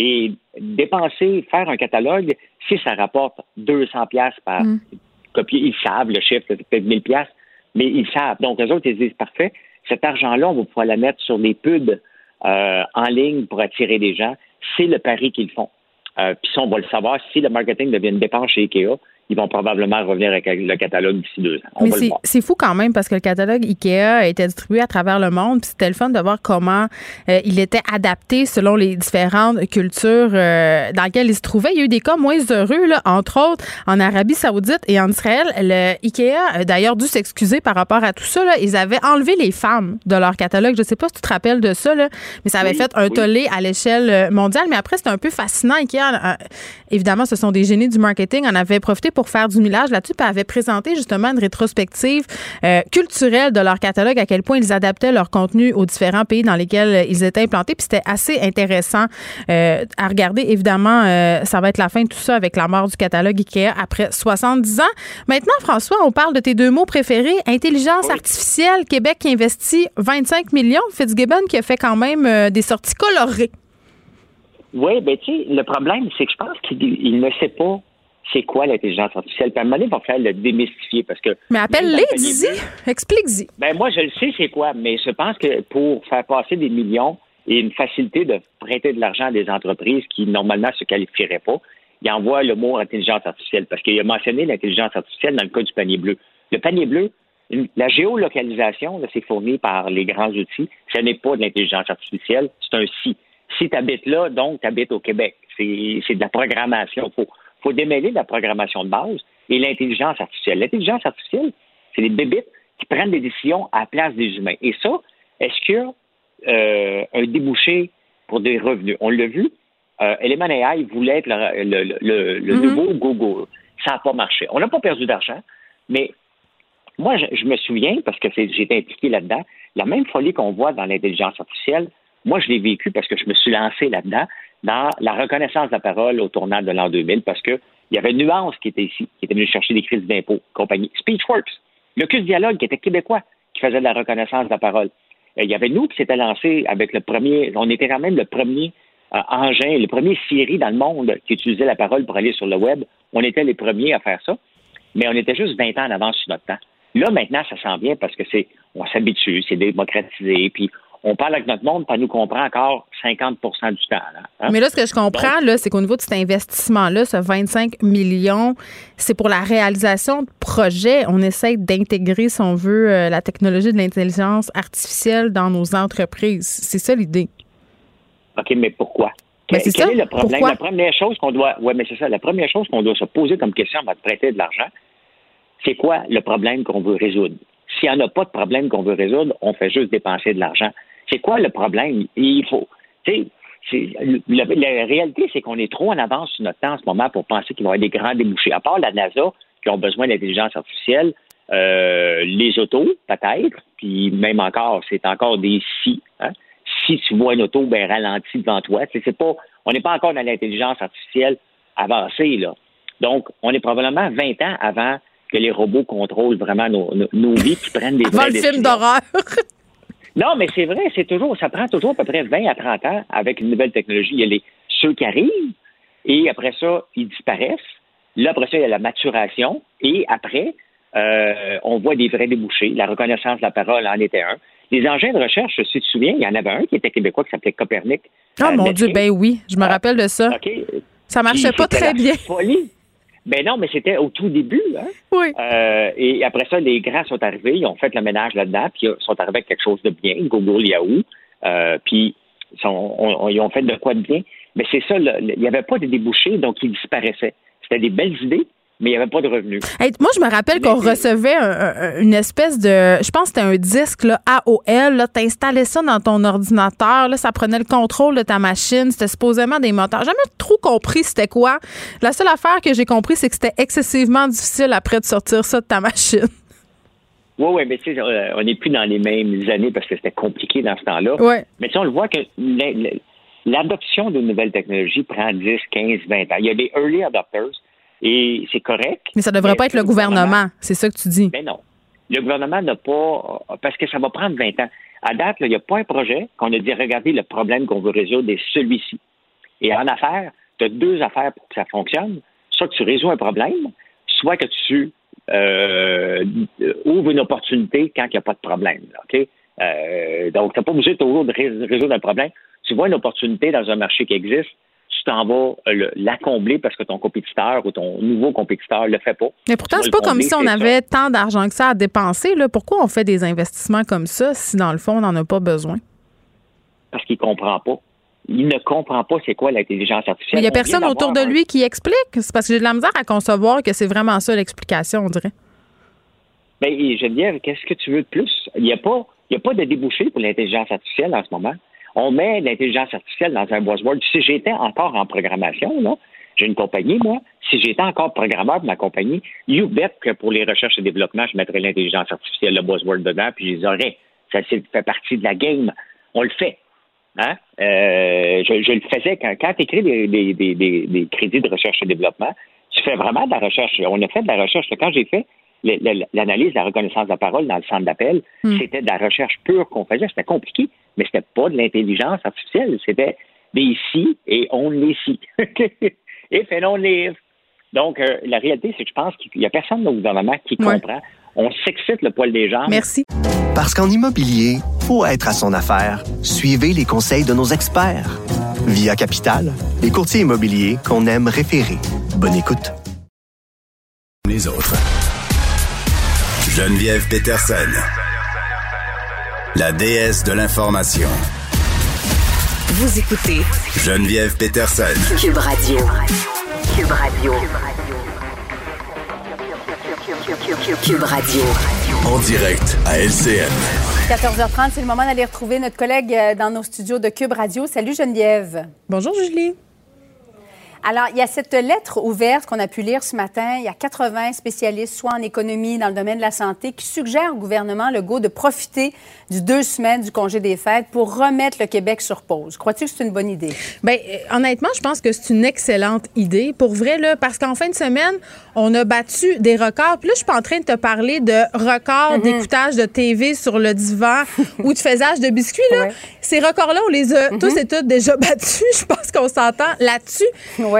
Speaker 12: Et dépenser, faire un catalogue, si ça rapporte 200 pièces par mm. copier, ils savent le chiffre, c'est peut-être 1000 pièces, mais ils savent. Donc, les autres, ils disent, parfait, cet argent-là, on va pouvoir la mettre sur des pubs euh, en ligne pour attirer des gens. C'est le pari qu'ils font. Euh, puis ça, on va le savoir si le marketing devient une dépense chez IKEA ils vont probablement revenir avec le catalogue d'ici deux ans.
Speaker 4: Mais c'est fou quand même parce que le catalogue IKEA a été distribué à travers le monde. Puis c'était le fun de voir comment euh, il était adapté selon les différentes cultures euh, dans lesquelles il se trouvait. Il y a eu des cas moins heureux, là, entre autres en Arabie Saoudite et en Israël. Le IKEA a d'ailleurs dû s'excuser par rapport à tout ça. Là. Ils avaient enlevé les femmes de leur catalogue. Je ne sais pas si tu te rappelles de ça, là, mais ça avait fait un tollé à l'échelle euh, mondiale. Mais après, c'était un peu fascinant. IKEA, évidemment, ce sont des génies du marketing. On avait profité pour faire du millage là-dessus, puis avait présenté justement une rétrospective euh, culturelle de leur catalogue, à quel point ils adaptaient leur contenu aux différents pays dans lesquels ils étaient implantés. Puis c'était assez intéressant euh, à regarder. Évidemment, euh, ça va être la fin de tout ça avec la mort du catalogue IKEA après 70 ans. Maintenant, François, on parle de tes deux mots préférés, intelligence artificielle, Québec qui investit 25 millions, Fitzgibbon qui a fait quand même des sorties colorées.
Speaker 12: Oui, ben tu sais, le problème, c'est que je pense qu'il ne sait pas c'est quoi l'intelligence artificielle? Puis à un moment donné, il va falloir le démystifier parce que.
Speaker 4: Mais appelle-les, dis Explique-y.
Speaker 12: Ben moi, je le sais, c'est quoi, mais je pense que pour faire passer des millions et une facilité de prêter de l'argent à des entreprises qui, normalement, se qualifieraient pas, il envoie le mot intelligence artificielle parce qu'il a mentionné l'intelligence artificielle dans le cas du panier bleu. Le panier bleu, la géolocalisation, c'est fourni par les grands outils. Ce n'est pas de l'intelligence artificielle, c'est un si. Si tu habites là, donc tu habites au Québec. C'est de la programmation. Faut, il faut démêler la programmation de base et l'intelligence artificielle. L'intelligence artificielle, c'est les bébites qui prennent des décisions à la place des humains. Et ça, est-ce qu'il y a euh, un débouché pour des revenus? On l'a vu, euh, Element AI voulait être le, mm-hmm. nouveau Google. Ça n'a pas marché. On n'a pas perdu d'argent, mais moi, je, me souviens, parce que j'étais impliqué là-dedans, la même folie qu'on voit dans l'intelligence artificielle, moi, je l'ai vécu parce que je me suis lancé là-dedans, dans la reconnaissance de la parole au tournant de l'an 2000, parce qu'il y avait Nuance qui était ici, qui était venu chercher des crises d'impôts, compagnie. Speechworks, le CUS Dialogue, qui était québécois, qui faisait de la reconnaissance de la parole. Euh, il y avait nous qui s'était lancé avec le premier, on était quand même le premier euh, engin, le premier Siri dans le monde qui utilisait la parole pour aller sur le web. On était les premiers à faire ça, mais on était juste 20 ans en avance sur notre temps. Là, maintenant, ça sent bien parce que c'est, on s'habitue, c'est démocratisé, puis on parle avec notre monde, puis nous comprend encore 50% du temps.
Speaker 4: Hein? Mais là, ce que je comprends, là, c'est qu'au niveau de cet investissement-là, ce 25 millions, c'est pour la réalisation de projets. On essaie d'intégrer, si on veut, euh, la technologie de l'intelligence artificielle dans nos entreprises. C'est ça l'idée.
Speaker 12: OK, mais pourquoi?
Speaker 4: Mais c'est ça.
Speaker 12: Est le problème? La première chose qu'on doit, mais c'est ça. La première chose qu'on doit se poser comme question avant de prêter de l'argent, c'est quoi le problème qu'on veut résoudre? S'il n'y en a pas de problème qu'on veut résoudre, on fait juste dépenser de l'argent. C'est quoi le problème? Il faut. Tu sais, la, réalité, c'est qu'on est trop en avance sur notre temps en ce moment pour penser qu'il va y avoir des grands débouchés. À part la NASA, qui ont besoin d'intelligence artificielle, euh, les autos, peut-être, puis même encore, c'est encore des si. Hein? Si tu vois une auto, ben ralentie devant toi. C'est pas, on n'est pas encore dans l'intelligence artificielle avancée, là. Donc, on est probablement 20 ans avant que les robots contrôlent vraiment nos, vies, qui prennent des
Speaker 4: vraies le film d'horreur.
Speaker 12: non, mais c'est vrai, c'est toujours, ça prend toujours à peu près 20 à 30 ans avec une nouvelle technologie. Il y a les, ceux qui arrivent, et après ça, ils disparaissent. Là, après ça, il y a la maturation, et après, euh, on voit des vrais débouchés. La reconnaissance de la parole en était un. Les engins de recherche, si tu te souviens, il y en avait un qui était québécois qui s'appelait Copernic.
Speaker 4: Ah, mon Dieu, ben oui, je me ah, rappelle de ça. Ça marchait pas très bien.
Speaker 12: Ben non, mais c'était au tout début. Hein?
Speaker 4: Oui.
Speaker 12: Euh, et après ça, les grands sont arrivés, ils ont fait le ménage là-dedans, puis ils sont arrivés avec quelque chose de bien, Google, Yahoo, euh, puis ils, ont fait de quoi de bien. Mais c'est ça, il n'y avait pas de débouchés, donc ils disparaissaient. C'était des belles idées, mais il n'y avait pas de revenus.
Speaker 4: moi, je me rappelle qu'on recevait une espèce de, je pense que c'était un disque là, AOL. Tu installais ça dans ton ordinateur. Là, ça prenait le contrôle de ta machine. C'était supposément des moteurs. Jamais trop compris c'était quoi. La seule affaire que j'ai compris, c'est que c'était excessivement difficile après de sortir ça de ta machine.
Speaker 12: Oui, oui, mais tu sais, euh, on n'est plus dans les mêmes années parce que c'était compliqué dans ce temps-là.
Speaker 4: Ouais.
Speaker 12: Mais tu sais, on le voit que l'adoption de nouvelles technologies prend 10, 15, 20 ans. Il y a des early adopters et c'est correct.
Speaker 4: Mais ça ne devrait pas être le gouvernement, c'est ça que tu dis.
Speaker 12: Mais non. Le gouvernement n'a pas, parce que ça va prendre 20 ans. À date, il n'y a pas un projet qu'on a dit, regardez, le problème qu'on veut résoudre est celui-ci. Et en affaires, tu as deux affaires pour que ça fonctionne. Soit que tu résous un problème, soit que tu euh, ouvres une opportunité quand il n'y a pas de problème. Euh, donc, tu n'as pas obligé toujours de résoudre un problème. Tu vois une opportunité dans un marché qui existe, tu t'en vas euh, la combler parce que ton compétiteur ou ton nouveau compétiteur le fait pas.
Speaker 4: Mais pourtant, c'est pas comme si on avait tant d'argent que ça à dépenser. Là. Pourquoi on fait des investissements comme ça si, dans le fond, on n'en a pas besoin?
Speaker 12: Parce qu'il comprend pas. Il ne comprend pas c'est quoi l'intelligence artificielle.
Speaker 4: il n'y a personne autour de lui qui explique. C'est parce que j'ai de la misère à concevoir que c'est vraiment ça l'explication, on dirait.
Speaker 12: Bien, Geneviève, qu'est-ce que tu veux de plus? Il n'y a, pas, il a pas de débouché pour l'intelligence artificielle en ce moment on met l'intelligence artificielle dans un buzzword. Si j'étais encore en programmation, là, j'ai une compagnie, moi, si j'étais encore programmeur de ma compagnie, you bet que pour les recherches et développement, je mettrais l'intelligence artificielle, le buzzword dedans, puis je les aurais. Ça fait partie de la game. On le fait. Hein? Euh, je, le faisais quand, quand tu écris des, des, crédits de recherche et développement, tu fais vraiment de la recherche. On a fait de la recherche. Quand j'ai fait l'analyse de la reconnaissance de la parole dans le centre d'appel, hmm. c'était de la recherche pure qu'on faisait. C'était compliqué, mais c'était pas de l'intelligence artificielle. C'était des si et on les si. If and live. Donc, euh, la réalité, c'est que je pense qu'il n'y a personne dans le gouvernement qui comprend. On s'excite le poil des jambes.
Speaker 4: Merci.
Speaker 1: Parce qu'en immobilier, pour être à son affaire, suivez les conseils de nos experts. Via Capital, les courtiers immobiliers qu'on aime référer. Bonne écoute.
Speaker 3: Les autres. Geneviève Peterson, la déesse de l'information.
Speaker 2: Vous écoutez
Speaker 3: Geneviève Peterson,
Speaker 2: Cube Radio. Cube Radio. Cube Radio.
Speaker 3: En direct à LCN.
Speaker 13: 14h30, c'est le moment d'aller retrouver notre collègue euh, dans nos studios de Cube Radio. Salut Geneviève.
Speaker 4: Bonjour Julie.
Speaker 13: Alors, il y a cette lettre ouverte qu'on a pu lire ce matin. Il y a 80 spécialistes, soit en économie, dans le domaine de la santé, qui suggèrent au gouvernement Legault de profiter du deux semaines du congé des fêtes pour remettre le Québec sur pause. Crois-tu que c'est une bonne idée?
Speaker 4: Bien, euh, honnêtement, je pense que c'est une excellente idée. Pour vrai, là, parce qu'en fin de semaine, on a battu des records. Puis là, je suis pas en train de te parler de records
Speaker 13: Mhm.
Speaker 4: d'écoutage de TV sur le divan ou de faisage de biscuits. Là. Ces records-là, on les a
Speaker 13: Mhm.
Speaker 4: tous et toutes déjà battus. Je pense qu'on s'entend là-dessus.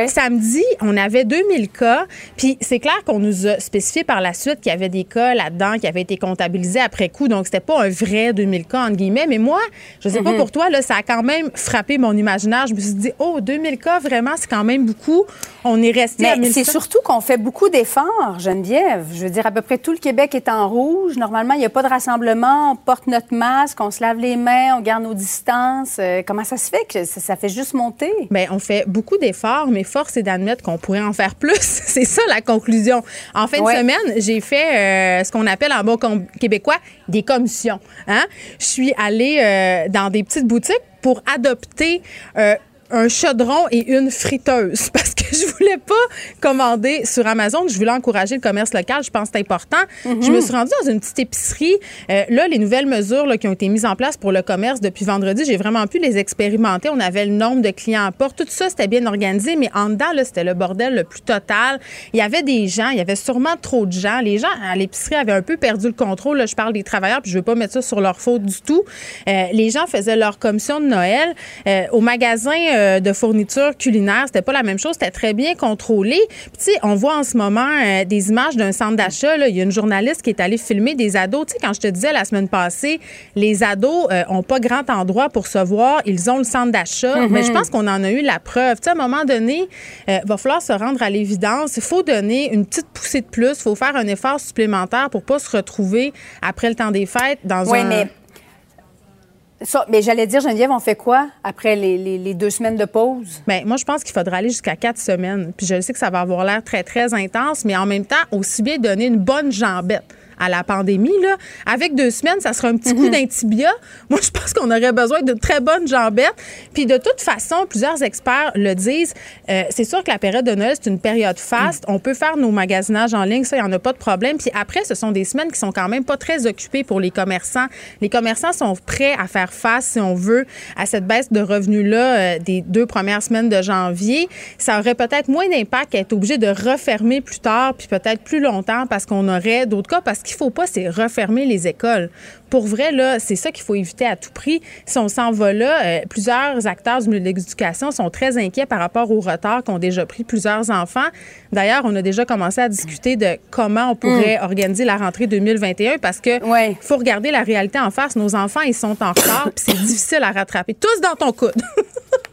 Speaker 4: Samedi, on avait 2000 cas. Puis c'est clair qu'on nous a spécifié par la suite qu'il y avait des cas là-dedans qui avaient été comptabilisés après coup. Donc, c'était pas un vrai 2000 cas, entre guillemets. Mais moi, je sais pas
Speaker 13: Mhm.
Speaker 4: pour toi, là, ça a quand même frappé mon imaginaire. Je me suis dit, oh, 2000 cas, vraiment, c'est quand même beaucoup. On est resté
Speaker 13: Mais
Speaker 4: 1100.
Speaker 13: c'est surtout qu'on fait beaucoup d'efforts, Geneviève. Je veux dire, à peu près tout le Québec est en rouge. Normalement, il n'y a pas de rassemblement. On porte notre masque, on se lave les mains, on garde nos distances. Euh, comment ça se fait que ça, ça fait juste monter?
Speaker 4: Bien, on fait beaucoup d'efforts, mais force est d'admettre qu'on pourrait en faire plus. c'est ça la conclusion. En fin
Speaker 13: Ouais.
Speaker 4: de semaine, j'ai fait euh, ce qu'on appelle en bon québécois des commissions. Hein? Je suis allée euh, dans des petites boutiques pour adopter euh, un chaudron et une friteuse parce que je voulais pas commander sur Amazon. Je voulais encourager le commerce local. Je pense que c'est important.
Speaker 13: Mhm.
Speaker 4: Je me suis rendue dans une petite épicerie. Euh, là, les nouvelles mesures là, qui ont été mises en place pour le commerce depuis vendredi, j'ai vraiment pu les expérimenter. On avait le nombre de clients à porte. Tout ça, c'était bien organisé, mais en dedans, c'était le bordel le plus total. Il y avait des gens, il y avait sûrement trop de gens. Les gens à l'épicerie avaient un peu perdu le contrôle. Là, je parle des travailleurs, puis je veux pas mettre ça sur leur faute du tout. Euh, les gens faisaient leur commission de Noël. Euh, au magasin euh, de fournitures culinaires, c'était pas la même chose. C'était très bien contrôlé. Puis, on voit en ce moment euh, des images d'un centre d'achat. Il y a une journaliste qui est allée filmer des ados. Tu sais, quand je te disais la semaine passée, les ados euh, ont pas grand endroit pour se voir. Ils ont le centre d'achat.
Speaker 13: Mhm.
Speaker 4: Mais je pense qu'on en a eu la preuve. Tu sais, à un moment donné, il va falloir se rendre à l'évidence. Il faut donner une petite poussée de plus. Il faut faire un effort supplémentaire pour pas se retrouver après le temps des fêtes dans
Speaker 13: Oui,
Speaker 4: un...
Speaker 13: mais. Mais j'allais dire, Geneviève, on fait quoi après les, deux semaines de pause?
Speaker 4: Ben, moi, je pense qu'il faudra aller jusqu'à quatre semaines. Puis je sais que ça va avoir l'air très, très intense, mais en même temps, aussi bien donner une bonne jambette à la pandémie. Là. Avec deux semaines, ça sera un petit coup d'intibia. Moi, je pense qu'on aurait besoin de très bonnes jambettes. Puis de toute façon, plusieurs experts le disent, euh, c'est sûr que la période de Noël, c'est une période faste. On peut faire nos magasinages en ligne, ça, il n'y en a pas de problème. Puis après, ce sont des semaines qui sont quand même pas très occupées pour les commerçants. Les commerçants sont prêts à faire face, si on veut, à cette baisse de revenus-là euh, des deux premières semaines de janvier. Ça aurait peut-être moins d'impact à être obligé de refermer plus tard, puis peut-être plus longtemps parce qu'on aurait d'autres cas. Parce qu'il faut pas, c'est refermer les écoles. Pour vrai, là, c'est ça qu'il faut éviter à tout prix. Si on s'en va là, euh, plusieurs acteurs du milieu de l'éducation sont très inquiets par rapport au retard qu'ont déjà pris plusieurs enfants. D'ailleurs, on a déjà commencé à discuter de comment on pourrait organiser la rentrée 2021 parce que faut regarder la réalité en face. Nos enfants, ils sont en retard, puis c'est difficile à rattraper. Tous dans ton coude.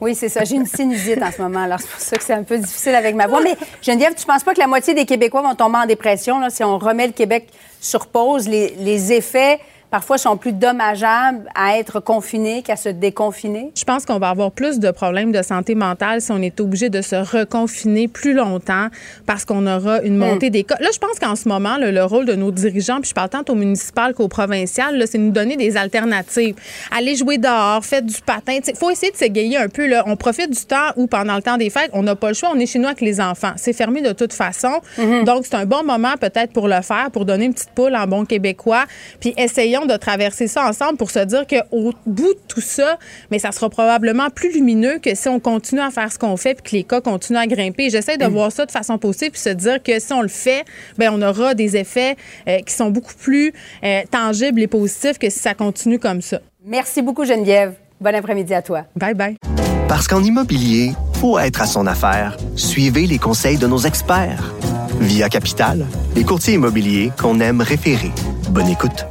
Speaker 13: Oui, c'est ça. J'ai une sinusite en ce moment, alors c'est pour ça que c'est un peu difficile avec ma voix. Mais Geneviève, tu penses pas que la moitié des Québécois vont tomber en dépression si on remet le Québec sur pause? Les effets, parfois, sont plus dommageables à être confiné qu'à se déconfiner?
Speaker 4: Je pense qu'on va avoir plus de problèmes de santé mentale si on est obligé de se reconfiner plus longtemps parce qu'on aura une montée des cas. Là, je pense qu'en ce moment, là, le rôle de nos dirigeants, puis je parle tant au municipal qu'au provincial, c'est de nous donner des alternatives. Aller jouer dehors, faire du patin. Il faut essayer de s'égayer un peu. Là. On profite du temps où, pendant le temps des fêtes, on n'a pas le choix. On est chez nous avec les enfants. C'est fermé de toute façon. Donc, c'est un bon moment peut-être pour le faire, pour donner une petite poule en bon québécois. Puis essayons de traverser ça ensemble pour se dire qu'au bout de tout ça, mais ça sera probablement plus lumineux que si on continue à faire ce qu'on fait puis que les cas continuent à grimper. J'essaie de voir ça de façon positive puis se dire que si on le fait, ben on aura des effets euh, qui sont beaucoup plus euh, tangibles et positifs que si ça continue comme ça.
Speaker 13: Merci beaucoup, Geneviève. Bon après-midi à toi.
Speaker 4: Bye bye.
Speaker 1: Parce qu'en immobilier, pour être à son affaire, suivez les conseils de nos experts. Via Capital, les courtiers immobiliers qu'on aime référer. Bonne écoute.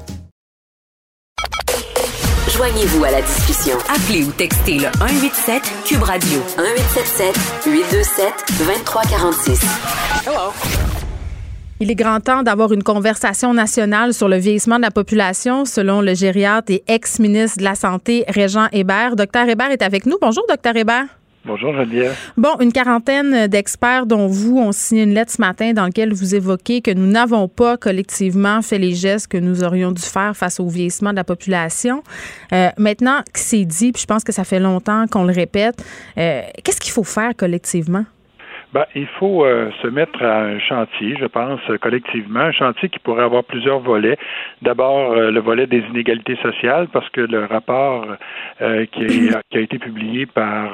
Speaker 2: Joignez-vous à la discussion. Appelez ou textez le 187 Cube Radio 1877 827 2346. Hello.
Speaker 4: Il est grand temps d'avoir une conversation nationale sur le vieillissement de la population, selon le gériatre et ex-ministre de la Santé, Régent Hébert. Docteur Hébert est avec nous. Bonjour, docteur Hébert.
Speaker 14: Bonjour Geneviève.
Speaker 4: Bon, une quarantaine d'experts dont vous ont signé une lettre ce matin dans laquelle vous évoquez que nous n'avons pas collectivement fait les gestes que nous aurions dû faire face au vieillissement de la population. Euh, maintenant que c'est dit, puis je pense que ça fait longtemps qu'on le répète, euh, qu'est-ce qu'il faut faire collectivement?
Speaker 14: Ben, il faut euh, se mettre à un chantier, je pense, collectivement, un chantier qui pourrait avoir plusieurs volets. D'abord, euh, le volet des inégalités sociales, parce que le rapport euh, qui, a, qui, a, été publié par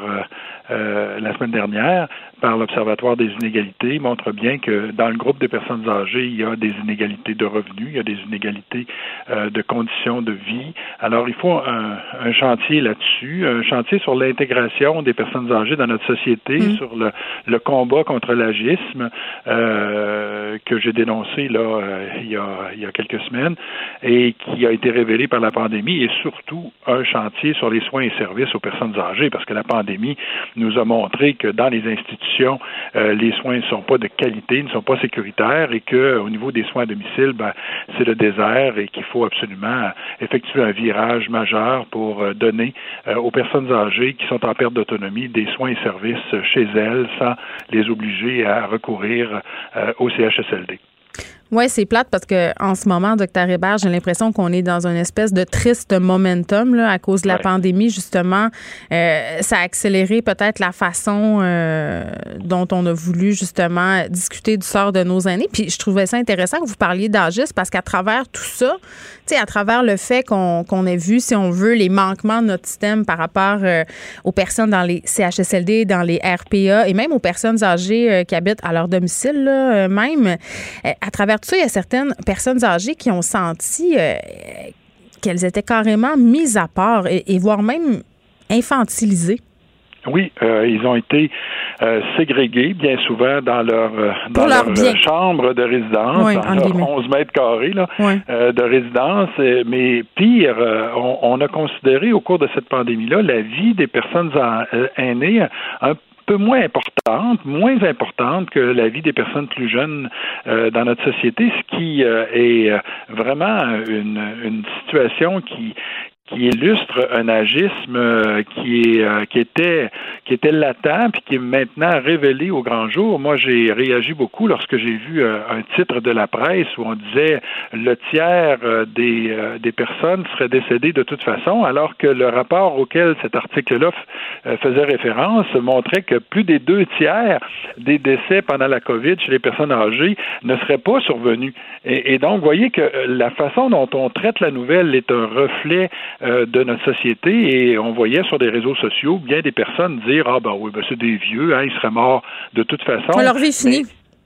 Speaker 14: la semaine dernière par l'Observatoire des inégalités montre bien que dans le groupe des personnes âgées, il y a des inégalités de revenus, il y a des inégalités de conditions de vie. Alors, il faut un, un chantier là-dessus, un chantier sur l'intégration des personnes âgées dans notre société, mmh. sur le, le combat contre l'agisme euh, que j'ai dénoncé là euh, il, y a, il y a quelques semaines et qui a été révélé par la pandémie et surtout un chantier sur les soins et services aux personnes âgées parce que la pandémie nous a montré que dans les institutions euh, les soins ne sont pas de qualité, ne sont pas sécuritaires et que au niveau des soins à domicile, ben, c'est le désert et qu'il faut absolument effectuer un virage majeur pour euh, donner euh, aux personnes âgées qui sont en perte d'autonomie des soins et services chez elles sans les obliger à recourir au CHSLD.
Speaker 4: Oui, c'est plate parce que en ce moment, docteur Hébert, j'ai l'impression qu'on est dans une espèce de triste momentum là, à cause de la pandémie. Justement, euh, ça a accéléré peut-être la façon euh, dont on a voulu justement discuter du sort de nos aînés. Puis je trouvais ça intéressant que vous parliez d'âgisme parce qu'à travers tout ça, tu sais, à travers le fait qu'on ait vu, si on veut, les manquements de notre système par rapport euh, aux personnes dans les CHSLD, dans les RPA et même aux personnes âgées qui habitent à leur domicile, là, même, à travers tout ça, il y a certaines personnes âgées qui ont senti qu'elles étaient carrément mises à part et, et voire même infantilisées.
Speaker 14: Oui, euh, ils ont été euh, ségrégés bien souvent dans leur euh, dans leur, chambre de résidence,
Speaker 4: oui,
Speaker 14: dans leur 11 mètres carrés là, oui. de résidence. Mais pire, on, on, a considéré au cours de cette pandémie-là la vie des personnes aînées un peu moins importante, moins importante que la vie des personnes plus jeunes euh, dans notre société, ce qui euh, est vraiment une, une situation qui qui illustre un agisme euh, qui est euh, qui était qui était latent puis qui est maintenant révélé au grand jour. Moi, j'ai réagi beaucoup lorsque j'ai vu euh, un titre de la presse où on disait le tiers des des personnes seraient décédées de toute façon, alors que le rapport auquel cet article-là faisait référence montrait que plus des deux tiers des décès pendant la COVID chez les personnes âgées ne seraient pas survenus. Et, et donc, vous voyez que la façon dont on traite la nouvelle est un reflet euh, de notre société et on voyait sur des réseaux sociaux bien des personnes dire ah ben oui ben c'est des vieux hein, ils seraient morts de toute façon.
Speaker 4: leur vie finie.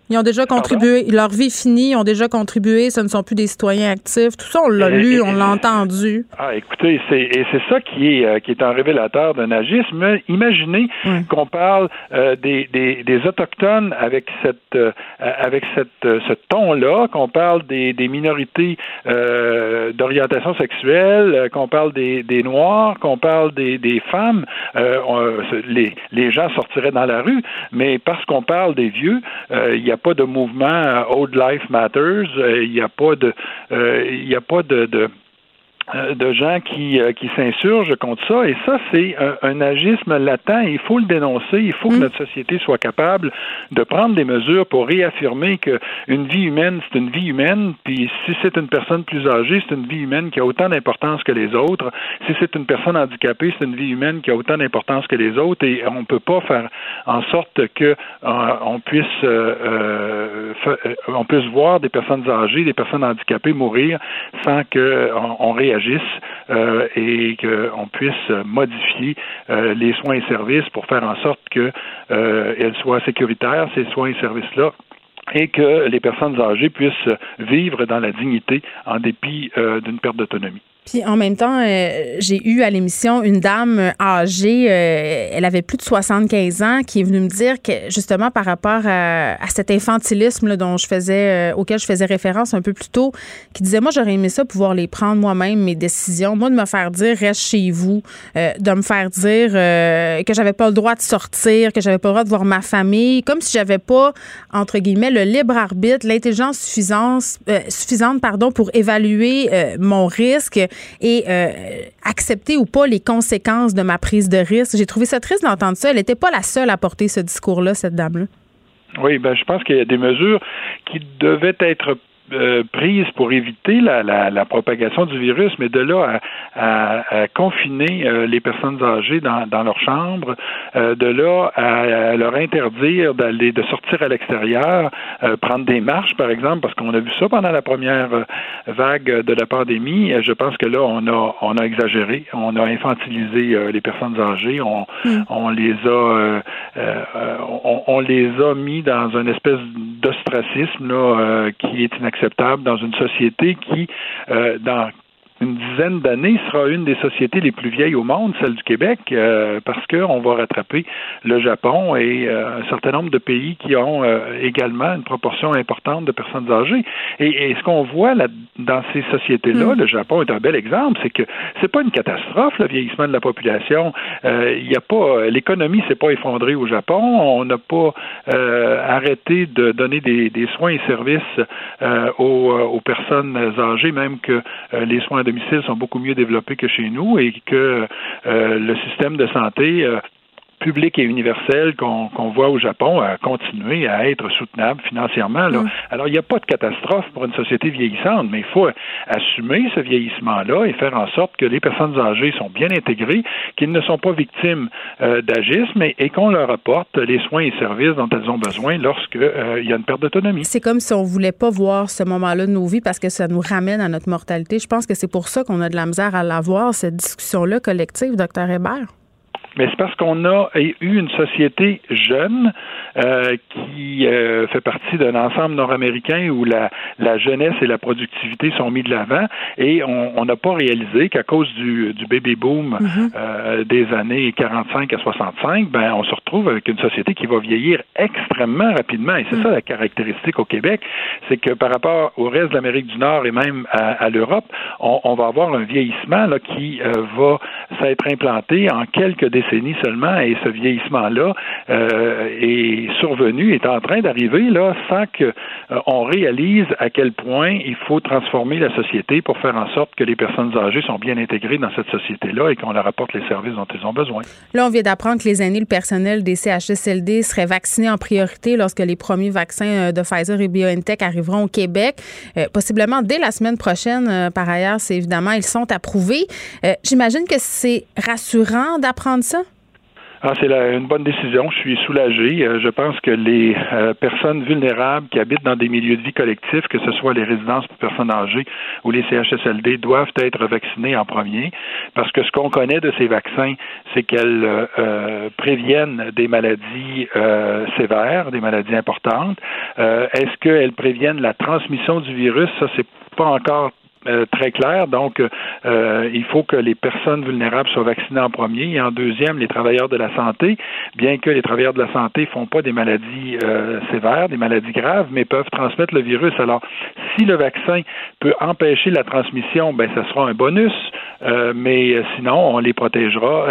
Speaker 4: Ils ont déjà contribué. Leur vie finie, ils ont déjà contribué. Ce ne sont plus des citoyens actifs. Tout ça, on l'a lu, on l'a entendu.
Speaker 14: Ah, écoutez, c'est et c'est ça qui est euh, qui est un révélateur d'un agisme. Imaginez oui. qu'on parle euh, des, des, des, autochtones avec cette euh, avec cette ce ton-là, qu'on parle des, des minorités d'orientation sexuelle, qu'on parle des, des noirs, qu'on parle des, des femmes. On, les les gens sortiraient dans la rue, mais parce qu'on parle des vieux, il y a pas de mouvement Old Life Matters, il n'y a pas de, il n'y a pas de, de euh, de gens qui, euh, qui s'insurgent contre ça. Et ça, c'est un, un, agisme latent. Il faut le dénoncer. Il faut que notre société soit capable de prendre des mesures pour réaffirmer qu'une vie humaine, c'est une vie humaine. Puis si c'est une personne plus âgée, c'est une vie humaine qui a autant d'importance que les autres. Si c'est une personne handicapée, c'est une vie humaine qui a autant d'importance que les autres. Et on ne peut pas faire en sorte que euh, on puisse euh, on puisse voir des personnes âgées, des personnes handicapées mourir sans que on, on euh, et qu'on puisse modifier euh, les soins et services pour faire en sorte qu'elles euh, soient sécuritaires, ces soins et services-là, et que les personnes âgées puissent vivre dans la dignité en dépit d'une perte d'autonomie.
Speaker 4: Puis en même temps, euh, j'ai eu à l'émission une dame âgée, euh, elle avait plus de 75 ans, qui est venue me dire que justement par rapport à, à cet infantilisme là, dont je faisais, euh, auquel je faisais référence un peu plus tôt, qui disait moi j'aurais aimé ça pouvoir les prendre moi-même mes décisions, moi de me faire dire reste chez vous, de me faire dire que j'avais pas le droit de sortir, que j'avais pas le droit de voir ma famille, comme si j'avais pas entre guillemets le libre arbitre, l'intelligence suffisante, suffisante pardon pour évaluer mon risque et euh, accepter ou pas les conséquences de ma prise de risque. J'ai trouvé ça triste d'entendre ça. Elle n'était pas la seule à porter ce discours-là, cette dame-là.
Speaker 14: Oui, ben je pense qu'il y a des mesures qui devaient être euh, prise pour éviter la, la, la, propagation du virus, mais de là à, à, confiner euh, les personnes âgées dans, dans leur chambre, euh, de là à, leur interdire d'aller de sortir à l'extérieur, prendre des marches, par exemple, parce qu'on a vu ça pendant la première vague de la pandémie. Je pense que là, on a on a exagéré, on a infantilisé les personnes âgées, on, mm. on les a on, on, les a mis dans une espèce d'ostracisme là qui est inacceptable acceptable dans une société qui, euh, dans une dizaine d'années sera une des sociétés les plus vieilles au monde, celle du Québec, euh, parce qu'on va rattraper le Japon et euh, un certain nombre de pays qui ont euh, également une proportion importante de personnes âgées. Et, ce qu'on voit là, dans ces sociétés-là, mm. le Japon est un bel exemple, c'est que c'est pas une catastrophe le vieillissement de la population. Il y a pas l'économie s'est pas effondrée au Japon. On n'a pas arrêté de donner des, des, soins et services aux, aux, personnes âgées, même que les soins domicile sont beaucoup mieux développés que chez nous et que euh, le système de santé euh, public et universel qu'on voit au Japon a continué à être soutenable financièrement. Là. Mm. Alors, il n'y a pas de catastrophe pour une société vieillissante, mais il faut assumer ce vieillissement-là et faire en sorte que les personnes âgées sont bien intégrées, qu'ils ne sont pas victimes euh, d'agisme et, qu'on leur apporte les soins et services dont elles ont besoin lorsqu'il euh, y a une perte d'autonomie.
Speaker 4: C'est comme si on ne voulait pas voir ce moment-là de nos vies parce que ça nous ramène à notre mortalité. Je pense que c'est pour ça qu'on a de la misère à l'avoir, cette discussion-là collective, docteur Hébert
Speaker 14: mais c'est parce qu'on a eu une société jeune euh, qui euh, fait partie d'un ensemble nord-américain où la, la, jeunesse et la productivité sont mis de l'avant et on n'a pas réalisé qu'à cause du, du baby boom mm-hmm. euh, des années 45 à 65, ben on se retrouve avec une société qui va vieillir extrêmement rapidement et c'est mm. ça la caractéristique au Québec, c'est que par rapport au reste de l'Amérique du Nord et même à, à l'Europe, on, on, va avoir un vieillissement là, qui euh, va s'être implanté en quelques décennies seulement et ce vieillissement-là euh, est survenu, est en train d'arriver là sans qu'on euh, réalise à quel point il faut transformer la société pour faire en sorte que les personnes âgées sont bien intégrées dans cette société-là et qu'on leur apporte les services dont elles ont besoin.
Speaker 4: Là, on vient d'apprendre que les aînés, le personnel des CHSLD seraient vaccinés en priorité lorsque les premiers vaccins euh, de Pfizer et BioNTech arriveront au Québec, possiblement dès la semaine prochaine. par ailleurs, c'est évidemment, ils sont approuvés. J'imagine que c'est rassurant d'apprendre ça.
Speaker 14: Ah, c'est une bonne décision. Je suis soulagé. Euh, je pense que les euh, personnes vulnérables qui habitent dans des milieux de vie collectifs, que ce soit les résidences pour personnes âgées ou les CHSLD, doivent être vaccinées en premier, parce que ce qu'on connaît de ces vaccins, c'est qu'elles euh, préviennent des maladies sévères, des maladies importantes. Est-ce qu'elles préviennent la transmission du virus? Ça, c'est pas encore euh, très clair. Donc, euh, il faut que les personnes vulnérables soient vaccinées en premier et en deuxième, les travailleurs de la santé, bien que les travailleurs de la santé font pas des maladies euh, sévères, des maladies graves, mais peuvent transmettre le virus. Alors, si le vaccin peut empêcher la transmission, ben, ça sera un bonus, mais sinon, on les protégera,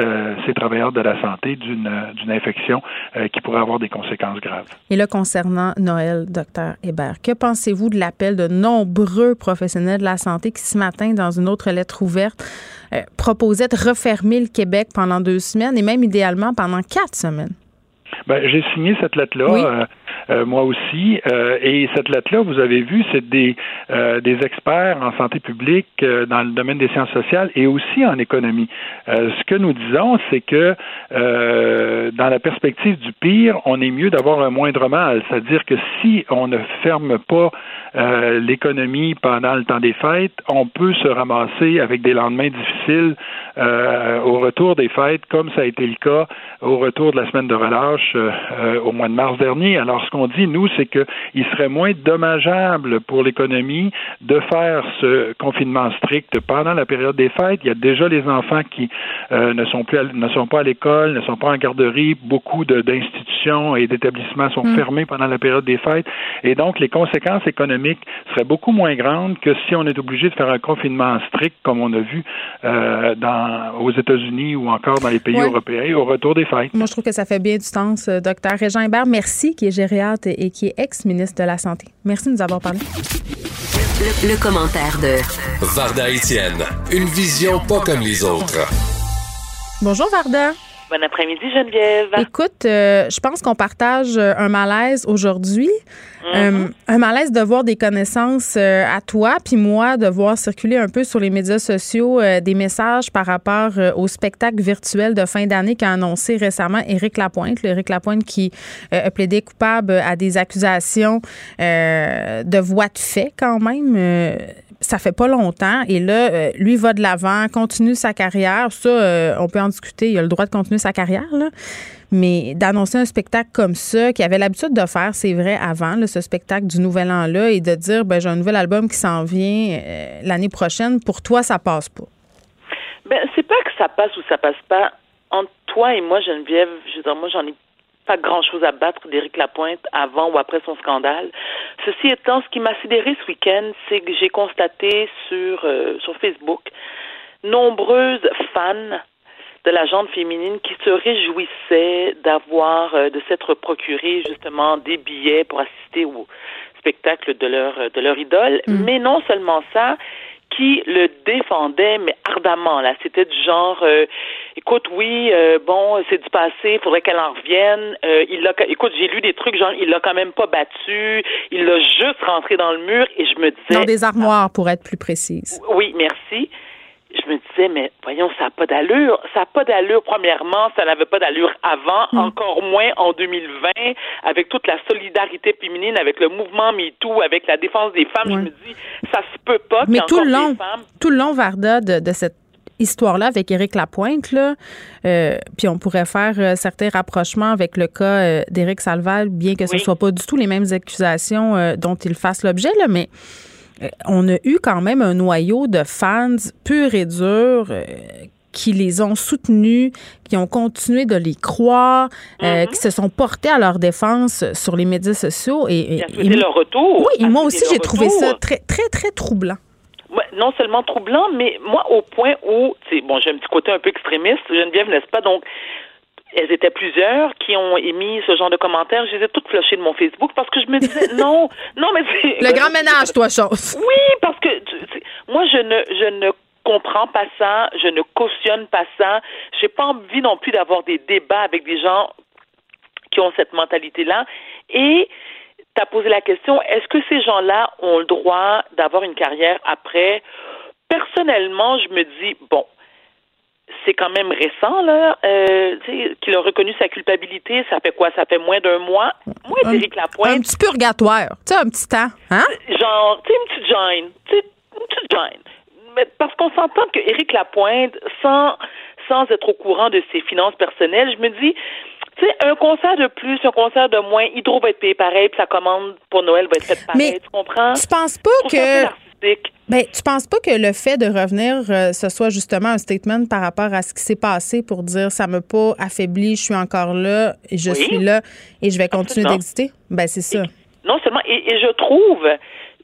Speaker 14: ces travailleurs de la santé, d'une d'une infection qui pourrait avoir des conséquences graves.
Speaker 4: Et là, concernant Noël, docteur Hébert, que pensez-vous de l'appel de nombreux professionnels de la santé qui, ce matin, dans une autre lettre ouverte, euh, proposait de refermer le Québec pendant deux semaines et même idéalement pendant quatre semaines.
Speaker 14: Ben, j'ai signé cette lettre-là. Euh, moi aussi. Euh, et cette lettre-là, vous avez vu, c'est des, euh, des experts en santé publique dans le domaine des sciences sociales et aussi en économie. ce que nous disons, c'est que dans la perspective du pire, on est mieux d'avoir un moindre mal. C'est-à-dire que si on ne ferme pas l'économie pendant le temps des fêtes, on peut se ramasser avec des lendemains difficiles au retour des fêtes, comme ça a été le cas au retour de la semaine de relâche au mois de mars dernier. Alors, ce qu'on dit, nous, c'est qu'il serait moins dommageable pour l'économie de faire ce confinement strict pendant la période des fêtes. Il y a déjà les enfants qui euh, ne sont plus ne sont pas à l'école, ne sont pas en garderie. Beaucoup d'institutions et d'établissements sont mm. fermés pendant la période des fêtes. Et donc, les conséquences économiques seraient beaucoup moins grandes que si on est obligé de faire un confinement strict, comme on a vu euh, dans, aux États-Unis ou encore dans les pays européens au retour des fêtes.
Speaker 4: Moi, je trouve que ça fait bien du sens, euh, docteur Régent Hébert. Merci, qui est et qui est ex-ministre de la Santé. Merci de nous avoir parlé.
Speaker 2: Le, commentaire de
Speaker 10: Varda Etienne, une vision pas comme les autres.
Speaker 4: Bonjour Varda.
Speaker 15: Bon après-midi Geneviève.
Speaker 4: Écoute, euh, je pense qu'on partage euh, un malaise aujourd'hui. Mm-hmm. Euh, un malaise de voir des connaissances à toi, puis moi, de voir circuler un peu sur les médias sociaux des messages par rapport au spectacle virtuel de fin d'année qu'a annoncé récemment Éric Lapointe. Éric Lapointe qui a plaidé coupable à des accusations de voix de fait quand même ça fait pas longtemps. Et là, euh, lui va de l'avant, continue sa carrière. Ça, euh, on peut en discuter. Il a le droit de continuer sa carrière, là. Mais d'annoncer un spectacle comme ça, qu'il avait l'habitude de faire, c'est vrai, avant, ce spectacle du Nouvel An-là, et de dire, ben, j'ai un nouvel album qui s'en vient euh, l'année prochaine, pour toi, ça passe pas?
Speaker 15: Ben, c'est pas que ça passe ou ça passe pas. Entre toi et moi, Geneviève, je veux dire, moi, j'en ai pas grand-chose à battre d'Éric Lapointe avant ou après son scandale. Ceci étant, ce qui m'a sidéré ce week-end, c'est que j'ai constaté sur, euh, sur Facebook nombreuses fans de la gente féminine qui se réjouissaient d'avoir, euh, de s'être procuré justement des billets pour assister au spectacle de leur, de leur idole. Mm. Mais non seulement ça, qui le défendait, mais ardemment. Là, c'était du genre, euh, écoute, oui, euh, bon, c'est du passé, il faudrait qu'elle en revienne. Euh, il l'a, écoute, j'ai lu des trucs genre, il l'a quand même pas battu, il l'a juste rentré dans le mur, et je me disais.
Speaker 4: Dans des armoires, pour être plus précise.
Speaker 15: Oui, merci je me disais, mais voyons, ça n'a pas d'allure. Ça n'a pas d'allure, premièrement, ça n'avait pas d'allure avant, hmm. encore moins en 2020, avec toute la solidarité féminine, avec le mouvement MeToo, avec la défense des femmes. Je me dis, ça se peut pas.
Speaker 4: Mais tout le long, tout le long, Varda, de, cette histoire-là avec Éric Lapointe, là, euh, puis on pourrait faire euh, certains rapprochements avec le cas euh, d'Éric Salval, bien que ce ne soit pas du tout les mêmes accusations dont il fasse l'objet, là, mais on a eu quand même un noyau de fans purs et durs euh, qui les ont soutenus, qui ont continué de les croire, euh, mm-hmm. qui se sont portés à leur défense sur les médias sociaux. Et,
Speaker 15: et, leur retour.
Speaker 4: Oui, et moi aussi, j'ai trouvé ça très, très, très troublant.
Speaker 15: non seulement troublant, mais moi, au point où, bon, j'ai un petit côté un peu extrémiste, Geneviève, n'est-ce pas? Donc, elles étaient plusieurs qui ont émis ce genre de commentaires. Je les ai toutes flushées de mon Facebook parce que je me disais non, non mais c'est
Speaker 4: le grand ménage, toi, chose.
Speaker 15: Oui, parce que moi je ne je ne comprends pas ça, je ne cautionne pas ça. J'ai pas envie non plus d'avoir des débats avec des gens qui ont cette mentalité-là. Et tu as posé la question, est-ce que ces gens-là ont le droit d'avoir une carrière après? Personnellement, je me dis, bon, c'est quand même récent, là, euh, qu'il a reconnu sa culpabilité. Ça fait quoi? Ça fait moins d'un mois? Moi, Éric Lapointe.
Speaker 4: Un petit purgatoire. Tu sais, un petit temps. Hein?
Speaker 15: Genre, tu sais, une petite gêne. Tu sais, une petite gêne. Mais parce qu'on s'entend que Éric Lapointe, sans, sans être au courant de ses finances personnelles, je me dis, tu sais, un concert de plus, un concert de moins, Hydro va être payé pareil, puis sa commande pour Noël va être faite pareil. tu comprends?
Speaker 4: Tu penses pas que. Ben, tu penses pas que le fait de revenir, euh, ce soit justement un statement par rapport à ce qui s'est passé pour dire ça me pas affaibli, je suis encore là, et je suis là et je vais continuer d'exister? Ben, c'est ça.
Speaker 15: non seulement, et, je trouve,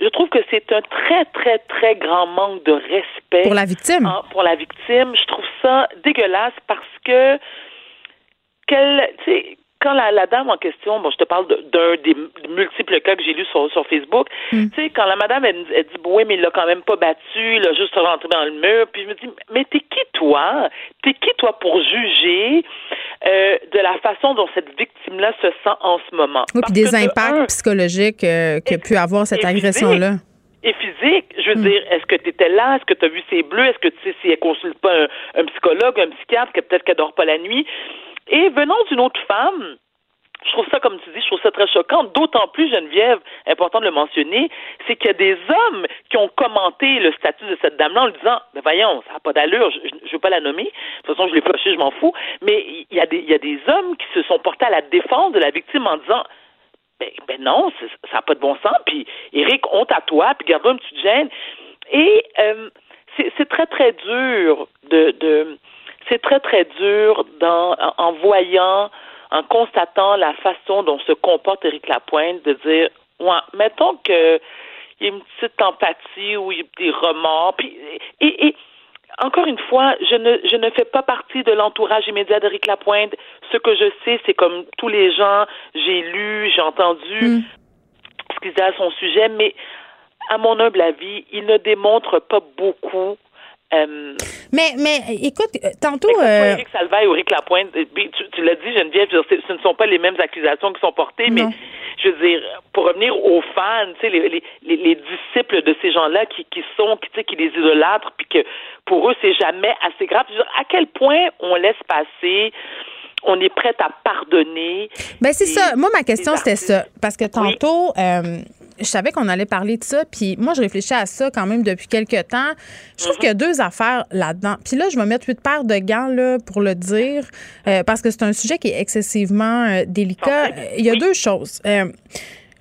Speaker 15: je trouve que c'est un très, très, très grand manque de respect.
Speaker 4: Pour la victime.
Speaker 15: pour la victime. Je trouve ça dégueulasse parce que, quand la, la, dame en question, bon, je te parle d'un des multiples cas que j'ai lus sur, sur Facebook, hmm. tu sais, quand la madame, elle, dit, oui, mais il l'a quand même pas battu, il a juste rentré dans le mur, puis je me dis, mais t'es qui toi? T'es qui toi pour juger euh, de la façon dont cette victime-là se sent en ce moment?
Speaker 4: Oui, puis des impacts psychologiques euh, qu'a pu avoir cette agression-là
Speaker 15: et physique. Je veux hmm. dire, est-ce que tu étais là? Est-ce que tu as vu ses bleus? Est-ce que tu sais si elle consulte pas un, un psychologue, un psychiatre, que peut-être qu'elle dort pas la nuit? Et venant d'une autre femme, je trouve ça, comme tu dis, je trouve ça très choquant. D'autant plus, Geneviève, important de le mentionner, c'est qu'il y a des hommes qui ont commenté le statut de cette dame-là en lui disant, mais voyons, ça n'a pas d'allure, je ne veux pas la nommer. De toute façon, je l'ai flushé, je m'en fous. Mais il y, a des, des hommes qui se sont portés à la défense de la victime en disant, ben, ben non, ça n'a pas de bon sens. Puis, Eric, honte à toi, puis garde-toi une petite gêne. Et euh, c'est très, très dur de, de c'est très, très dur dans, en voyant, en constatant la façon dont se comporte Éric Lapointe, de dire, ouais, mettons que il y a une petite empathie ou il y a des remords. Puis, et, et encore une fois, je ne, je ne fais pas partie de l'entourage immédiat d'Éric Lapointe. Ce que je sais, c'est comme tous les gens, j'ai lu, j'ai entendu mm. ce qu'il disait à son sujet, mais à mon humble avis, il ne démontre pas beaucoup
Speaker 4: euh, mais, mais écoute, euh, tantôt.
Speaker 15: Euh... Éric Salvaille ou Éric Lapointe, euh, tu, tu l'as dit, Geneviève, ce ne sont pas les mêmes accusations qui sont portées, mais je veux dire, pour revenir aux fans, tu sais, les, les, les, disciples de ces gens-là qui, qui sont, qui, tu sais, qui les idolâtrent, puis que pour eux, c'est jamais assez grave. Je veux dire, à quel point on laisse passer on est prête à pardonner.
Speaker 4: Ben c'est ça. Moi, ma question, c'était ça. Parce que tantôt, euh, je savais qu'on allait parler de ça, puis moi, je réfléchis à ça quand même depuis quelques temps. Je trouve mhm. qu'il y a deux affaires là-dedans. Puis là, je vais mettre huit paires de gants là, pour le dire, euh, parce que c'est un sujet qui est excessivement euh, délicat. Il y a deux choses.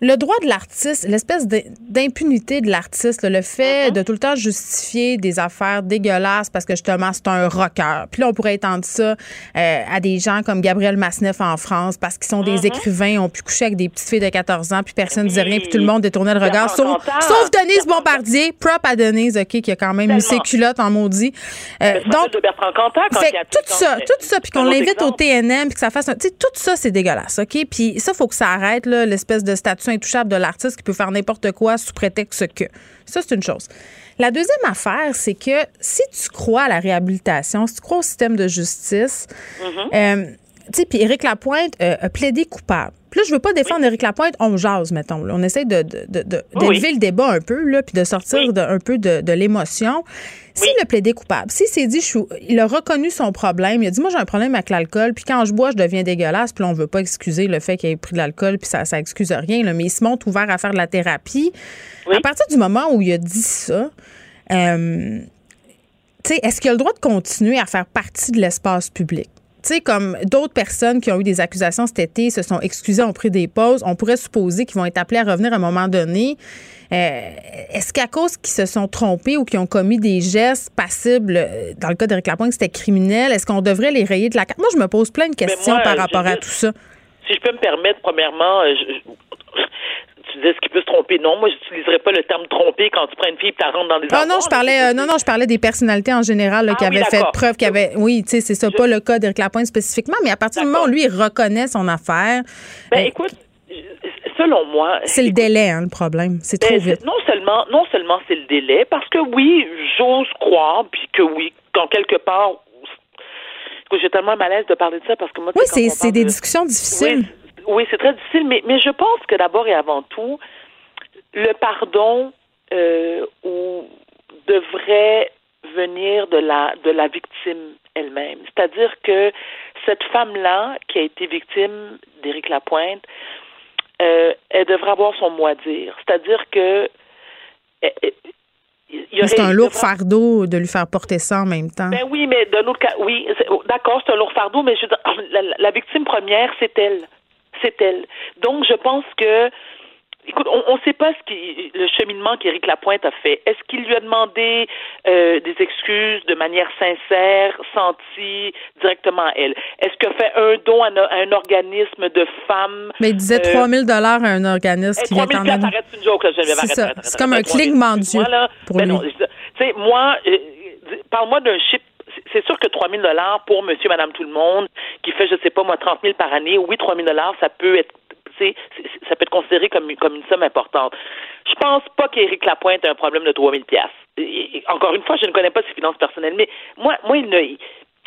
Speaker 4: Le droit de l'artiste, l'espèce d'impunité de l'artiste, le fait uh-huh. de tout le temps justifier des affaires dégueulasses parce que justement c'est un rocker. Puis là, on pourrait étendre ça euh, à des gens comme Gabriel Masneff en France parce qu'ils sont des uh-huh. écrivains, ont pu coucher avec des petites filles de 14 ans, puis personne ne disait rien, puis tout le monde détournait le regard. Sauf, sauf, Denise Bombardier, prop à Denise, OK, qui a quand même mis ses culottes en maudit.
Speaker 15: Euh, donc, de Bertrand Cantat, quand
Speaker 4: fait, tout ça, tout ça, puis qu'on l'invite au TNM, puis que ça fasse un... Tu sais, tout ça, c'est dégueulasse, OK? Puis ça, faut que ça arrête, l'espèce de statut intouchable de l'artiste qui peut faire n'importe quoi sous prétexte que. Ça, c'est une chose. La deuxième affaire, c'est que si tu crois à la réhabilitation, si tu crois au système de justice, euh, tu sais, puis Éric Lapointe euh, a plaidé coupable. Puis là, je veux pas défendre Éric Lapointe, on jase, mettons. On essaie de, d'élever le débat un peu, là, puis de sortir un peu de, l'émotion. S'il a plaidé coupable, s'il s'est dit, il a reconnu son problème, il a dit, moi, j'ai un problème avec l'alcool, puis quand je bois, je deviens dégueulasse, puis là, on veut pas excuser le fait qu'il ait pris de l'alcool, puis ça, ça excuse rien, là, mais il se montre ouvert à faire de la thérapie. À partir du moment où il a dit ça, euh, tu sais, est-ce qu'il a le droit de continuer à faire partie de l'espace public? Tu sais, comme d'autres personnes qui ont eu des accusations cet été se sont excusées, ont pris des pauses, on pourrait supposer qu'ils vont être appelés à revenir à un moment donné. Euh, est-ce qu'à cause qu'ils se sont trompés ou qu'ils ont commis des gestes passibles, euh, dans le cas d'Éric Lapointe, c'était criminel, est-ce qu'on devrait les rayer de la carte? Moi, je me pose plein de questions par rapport à tout ça.
Speaker 15: Si je peux me permettre, premièrement, euh, tu disais ce qui peut se tromper. Non, moi, j'utiliserais pas le terme tromper quand tu prends une fille et tu rentres dans des
Speaker 4: ah, non, je parlais, euh, non, non, je parlaais des personnalités en général qui ah avaient fait preuve qu'il avait. Oui, tu sais, c'est ça, pas le cas d'Éric Lapointe spécifiquement, mais à partir du moment où lui, il reconnaît son affaire.
Speaker 15: Ben, euh, écoute, selon moi.
Speaker 4: C'est le délai, hein, le problème. C'est trop ben, vite.
Speaker 15: Non seulement, non seulement c'est le délai, parce que oui, j'ose croire, puis que oui, quand quelque part. J'ai tellement malaise de parler de ça parce que moi.
Speaker 4: Oui, c'est des discussions difficiles.
Speaker 15: Oui, c'est très difficile, mais, mais je pense que d'abord et avant tout, le pardon euh, devrait venir de la, de la victime elle-même. C'est-à-dire que cette femme-là, qui a été victime d'Éric Lapointe, euh, elle devrait avoir son mot à dire. C'est-à-dire que
Speaker 4: c'est un lourd fardeau de lui faire porter ça en même temps.
Speaker 15: Ben oui, mais d'un autre cas, oui, d'accord, c'est un lourd fardeau, mais je, la victime première, c'est elle c'est elle. Donc, je pense que Écoute, on ne sait pas ce qui, le cheminement qu'Éric Lapointe a fait. Est-ce qu'il lui a demandé euh, des excuses de manière sincère, sentie directement à elle? Est-ce qu'il a fait un don à, un organisme de femmes?
Speaker 4: Mais il disait 3 000 dollars à un organisme qui vient quand même...
Speaker 15: une joke, là,
Speaker 4: C'est C'est comme un clignement d'yeux pour ben lui.
Speaker 15: Tu sais, moi, euh, parle-moi d'un chip c'est sûr que 3 000 dollars pour monsieur, madame, tout le monde, qui fait, je sais pas moi, 30 000 par année, oui, 3 000 dollars, ça peut être ça peut être considéré comme, comme une somme importante. Je pense pas qu'Éric Lapointe ait un problème de 3 000 Encore une fois, je ne connais pas ses finances personnelles, mais moi, moi il, ne,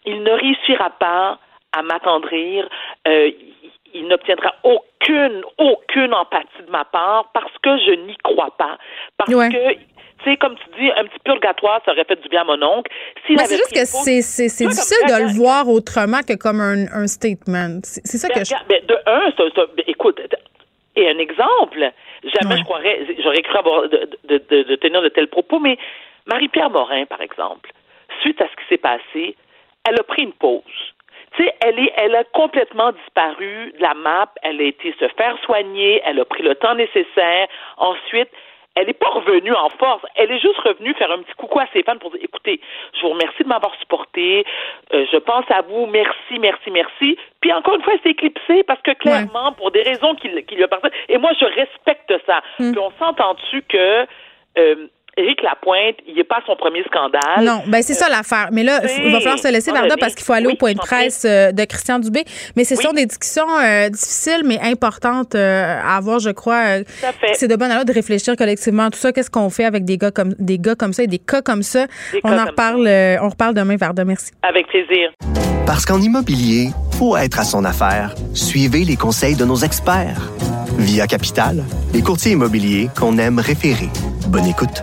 Speaker 15: il ne réussira pas à m'attendrir. Euh, il n'obtiendra aucune, aucune empathie de ma part parce que je n'y crois pas. Parce que sais, comme tu dis, un petit purgatoire, ça aurait fait du bien à mon oncle.
Speaker 4: Mais c'est juste que c'est difficile de le voir autrement que comme un, un statement. C'est ça que
Speaker 15: je... Ben, de un, ben, écoute, et un exemple, jamais je croirais, j'aurais cru avoir de, de, de, de, tenir de tels propos, mais Marie-Pierre Morin, par exemple, suite à ce qui s'est passé, elle a pris une pause. Tu sais, elle, est, elle a complètement disparu de la map, elle a été se faire soigner, elle a pris le temps nécessaire. Ensuite, elle n'est pas revenue en force. Elle est juste revenue faire un petit coucou à ses fans pour dire écoutez, je vous remercie de m'avoir supporté. Euh, je pense à vous. Merci, merci, merci. Puis encore une fois, elle s'est éclipsée parce que clairement, pour des raisons qui, qui lui appartiennent, et moi, je respecte ça. Hmm. Puis on s'entend dessus que. Euh, Éric Lapointe, il n'est pas son premier scandale.
Speaker 4: Non, ben c'est ça l'affaire. Mais là, il va falloir se laisser, Varda, parce qu'il faut aller au point de presse euh, de Christian Dubé. Mais ce sont des discussions euh, difficiles, mais importantes euh, à avoir, je crois. C'est de bonne allure de réfléchir collectivement à tout ça. Qu'est-ce qu'on fait avec des gars comme des gars comme ça et des cas comme ça? on en reparle, on reparle demain, Varda. Merci.
Speaker 15: Avec plaisir.
Speaker 1: Parce qu'en immobilier, faut être à son affaire. Suivez les conseils de nos experts. Via Capital, les courtiers immobiliers qu'on aime référer. Bonne écoute.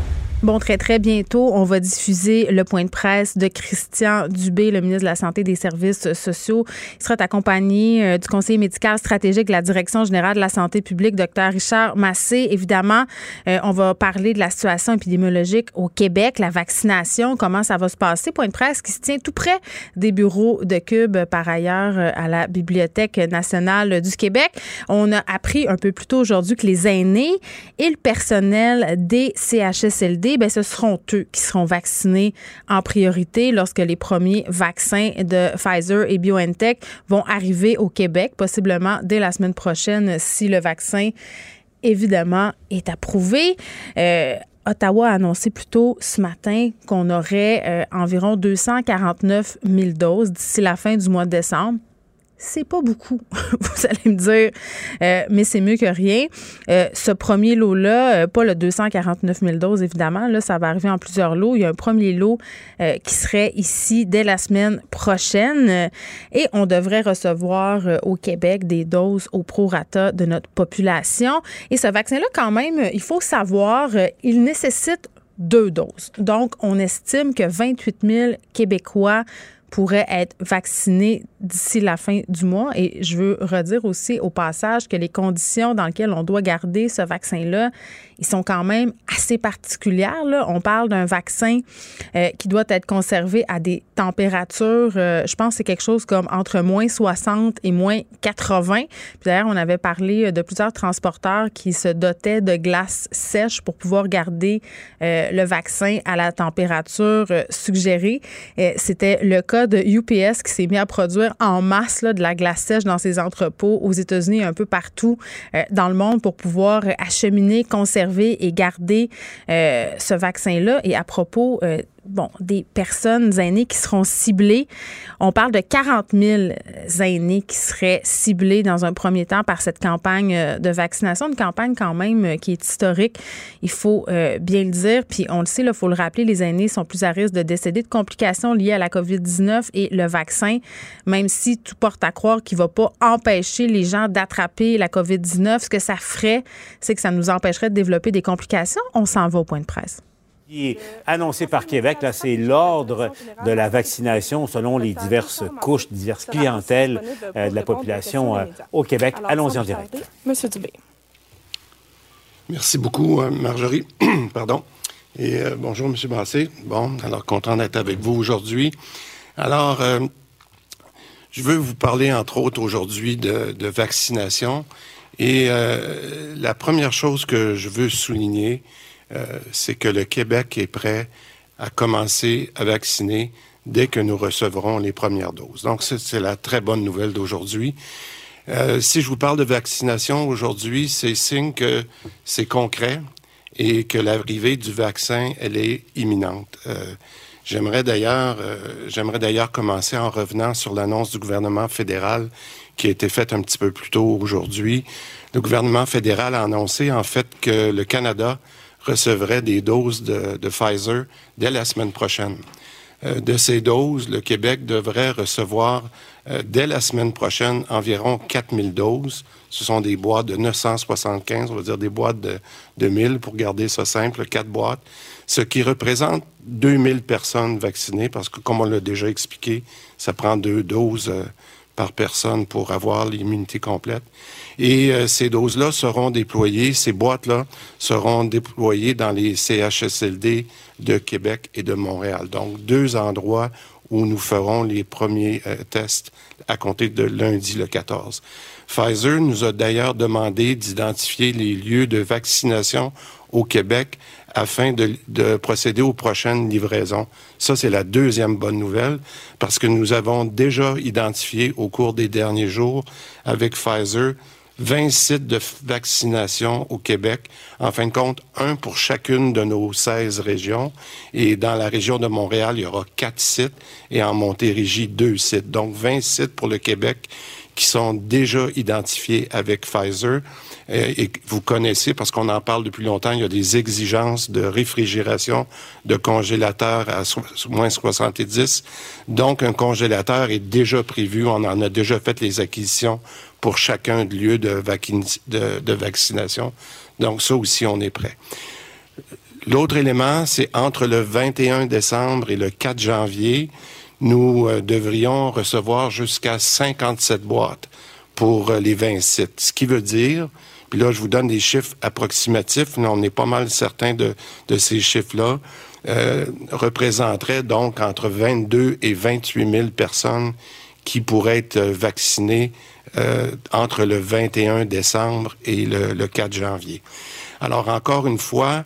Speaker 4: Bon, très, très bientôt, on va diffuser le point de presse de Christian Dubé, le ministre de la Santé et des Services sociaux. Il sera accompagné euh, du conseiller médical stratégique de la Direction générale de la santé publique, Dr. Richard Massé. Évidemment, euh, on va parler de la situation épidémiologique au Québec, la vaccination, comment ça va se passer. Point de presse qui se tient tout près des bureaux de Cube, par ailleurs, euh, à la Bibliothèque nationale du Québec. On a appris un peu plus tôt aujourd'hui que les aînés et le personnel des CHSLD ben, ce seront eux qui seront vaccinés en priorité lorsque les premiers vaccins de Pfizer et BioNTech vont arriver au Québec, possiblement dès la semaine prochaine si le vaccin, évidemment, est approuvé. Euh, Ottawa a annoncé plus tôt ce matin qu'on aurait euh, environ 249 000 doses d'ici la fin du mois de décembre c'est pas beaucoup, vous allez me dire, euh, mais c'est mieux que rien. Euh, ce premier lot-là, euh, pas le 249 000 doses, évidemment, là, ça va arriver en plusieurs lots. Il y a un premier lot qui serait ici dès la semaine prochaine et on devrait recevoir au Québec des doses au prorata de notre population. Et ce vaccin-là, quand même, il faut savoir, il nécessite deux doses. Donc, on estime que 28 000 Québécois pourraient être vaccinés d'ici la fin du mois. Et je veux redire aussi au passage que les conditions dans lesquelles on doit garder ce vaccin-là, ils sont quand même assez particulières. Là. On parle d'un vaccin euh, qui doit être conservé à des températures, euh, je pense que c'est quelque chose comme entre moins 60 et moins 80. Puis d'ailleurs, on avait parlé euh, de plusieurs transporteurs qui se dotaient de glace sèche pour pouvoir garder le vaccin à la température suggérée. C'était le cas de UPS qui s'est mis à produire en masse de la glace sèche dans ses entrepôts aux États-Unis et un peu partout dans le monde pour pouvoir acheminer, conserver et garder euh, ce vaccin-là. Et à propos euh, bon, des personnes aînées qui seront ciblées. On parle de 40 000 aînés qui seraient ciblés dans un premier temps par cette campagne euh, de vaccination, une campagne quand même euh, qui est historique, il faut euh, bien le dire. Puis on le sait, il faut le rappeler, les aînés sont plus à risque de décéder de complications liées à la COVID-19 et le vaccin, même si tout porte à croire qu'il ne va pas empêcher les gens d'attraper la COVID-19, ce que ça ferait, c'est que ça nous empêcherait de développer des complications. On s'en va au point de presse
Speaker 16: qui est annoncé par Québec, là, c'est l'ordre de la vaccination selon les diverses couches, diverses clientèles euh, de la population euh, au Québec. Allons-y en direct.
Speaker 17: Monsieur Dubé.
Speaker 18: Merci beaucoup, euh, Marjorie. Pardon. Et bonjour, Monsieur Brassé. Bon, alors content d'être avec vous aujourd'hui. Alors, je veux vous parler, entre autres, aujourd'hui de, de, vaccination. Et la première chose que je veux souligner, euh, c'est que le Québec est prêt à commencer à vacciner dès que nous recevrons les premières doses. Donc, c'est la très bonne nouvelle d'aujourd'hui. Euh, si je vous parle de vaccination aujourd'hui, c'est signe que c'est concret et que l'arrivée du vaccin, elle est imminente. Euh, j'aimerais d'ailleurs, j'aimerais d'ailleurs commencer en revenant sur l'annonce du gouvernement fédéral qui a été faite un petit peu plus tôt aujourd'hui. Le gouvernement fédéral a annoncé en fait que le Canada recevrait des doses de, Pfizer dès la semaine prochaine. Euh, de ces doses, le Québec devrait recevoir euh, dès la semaine prochaine environ 4000 doses. Ce sont des boîtes de 975, on va dire des boîtes de, de 1000 pour garder ça simple, quatre boîtes, ce qui représente 2000 personnes vaccinées parce que, comme on l'a déjà expliqué, ça prend deux doses euh, par personne pour avoir l'immunité complète. Et euh, ces doses-là seront déployées, ces boîtes-là seront déployées dans les CHSLD de Québec et de Montréal. Donc, deux endroits où nous ferons les premiers euh, tests à compter de lundi le 14. Pfizer nous a d'ailleurs demandé d'identifier les lieux de vaccination au Québec afin de, de, procéder aux prochaines livraisons. Ça, c'est la deuxième bonne nouvelle parce que nous avons déjà identifié au cours des derniers jours avec Pfizer 20 sites de vaccination au Québec. En fin de compte, un pour chacune de nos 16 régions. Et dans la région de Montréal, il y aura quatre sites et en Montérégie, deux sites. Donc, 20 sites pour le Québec qui sont déjà identifiés avec Pfizer. Euh, et vous connaissez, parce qu'on en parle depuis longtemps, il y a des exigences de réfrigération de congélateurs à moins 70. Donc, un congélateur est déjà prévu. On en a déjà fait les acquisitions pour chacun de lieux de, de, vaccination. Donc, ça aussi, on est prêt. L'autre élément, c'est entre le 21 décembre et le 4 janvier, nous euh, devrions recevoir jusqu'à 57 boîtes pour euh, les 20 sites. Ce qui veut dire, puis là, je vous donne des chiffres approximatifs, mais on est pas mal certain de, de ces chiffres-là, euh, représenterait donc entre 22 et 28 000 personnes qui pourraient être vaccinées euh, entre le 21 décembre et le, 4 janvier. Alors, encore une fois,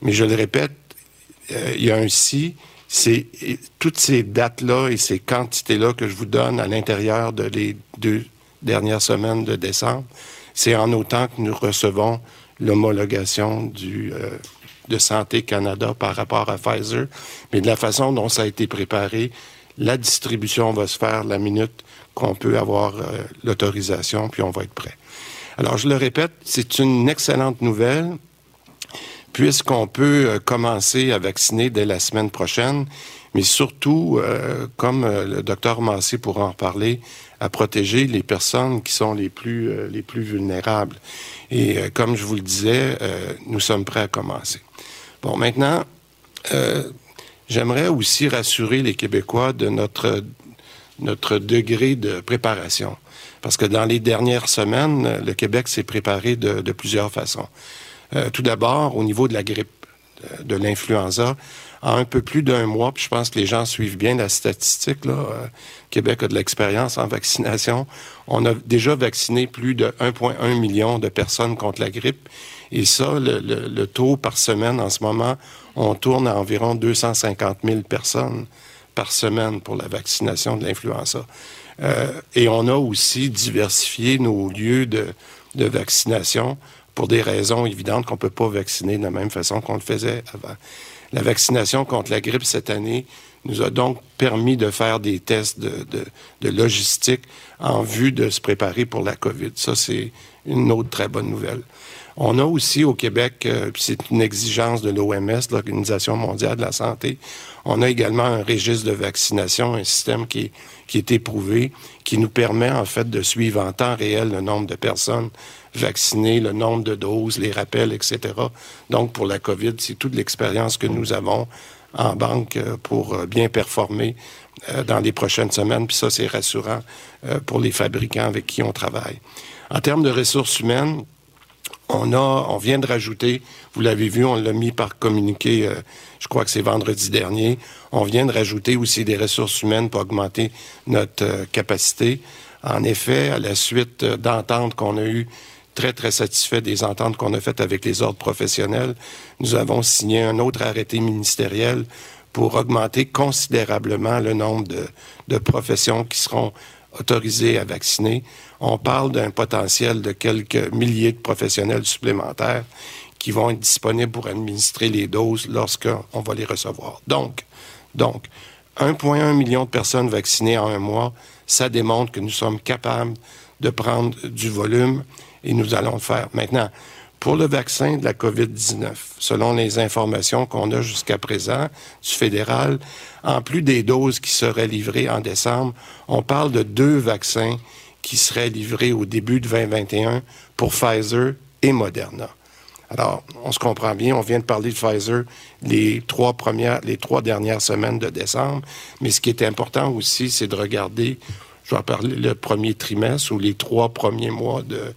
Speaker 18: mais je le répète, euh, il y a un si, c'est toutes ces dates-là et ces quantités-là que je vous donne à l'intérieur de les deux dernières semaines de décembre, c'est en autant que nous recevons l'homologation du euh, de Santé Canada par rapport à Pfizer, mais de la façon dont ça a été préparé, la distribution va se faire la minute qu'on peut avoir euh, l'autorisation, puis on va être prêt. Alors, je le répète, c'est une excellente nouvelle, puisqu'on peut euh, commencer à vacciner dès la semaine prochaine, mais surtout, euh, comme le docteur Massé pourra en parler, à protéger les personnes qui sont les plus, les plus vulnérables. Et comme je vous le disais, nous sommes prêts à commencer. Bon, maintenant, j'aimerais aussi rassurer les Québécois de notre notre degré de préparation. Parce que dans les dernières semaines, le Québec s'est préparé de, plusieurs façons. Euh, tout d'abord, au niveau de la grippe, euh, de l'influenza, en un peu plus d'un mois, puis je pense que les gens suivent bien la statistique, là, euh, Québec a de l'expérience en vaccination. On a déjà vacciné plus de 1,1 million de personnes contre la grippe. Et ça, le, le, le, taux par semaine en ce moment, on tourne à environ 250 000 personnes par semaine pour la vaccination de l'influenza. Euh, et on a aussi diversifié nos lieux de, de vaccination pour des raisons évidentes qu'on ne peut pas vacciner de la même façon qu'on le faisait avant. La vaccination contre la grippe cette année nous a donc permis de faire des tests de, logistique en vue de se préparer pour la COVID. Ça, c'est une autre très bonne nouvelle. On a aussi au Québec, euh, c'est une exigence de l'OMS, l'Organisation mondiale de la santé, on a également un registre de vaccination, un système qui est éprouvé, qui nous permet en fait de suivre en temps réel le nombre de personnes vaccinées, le nombre de doses, les rappels, etc. Donc pour la COVID, c'est toute l'expérience que nous avons en banque euh, pour euh, bien performer dans les prochaines semaines. Puis ça, c'est rassurant pour les fabricants avec qui on travaille. En termes de ressources humaines, on a, on vient de rajouter, vous l'avez vu, on l'a mis par communiqué, euh, je crois que c'est vendredi dernier, on vient de rajouter aussi des ressources humaines pour augmenter notre euh, capacité. En effet, à la suite euh, d'ententes qu'on a eues, très, très satisfait des ententes qu'on a faites avec les ordres professionnels, nous avons signé un autre arrêté ministériel pour augmenter considérablement le nombre de, professions qui seront autorisées à vacciner on parle d'un potentiel de quelques milliers de professionnels supplémentaires qui vont être disponibles pour administrer les doses lorsqu'on va les recevoir. Donc, donc, 1,1 million de personnes vaccinées en un mois, ça démontre que nous sommes capables de prendre du volume et nous allons le faire. Maintenant, pour le vaccin de la COVID-19, selon les informations qu'on a jusqu'à présent du fédéral, en plus des doses qui seraient livrées en décembre, on parle de deux vaccins qui serait livré au début de 2021 pour Pfizer et Moderna. Alors, on se comprend bien, on vient de parler de Pfizer les trois premières, les trois dernières semaines de décembre, mais ce qui est important aussi, c'est de regarder, je vais parler le premier trimestre ou les trois premiers mois de,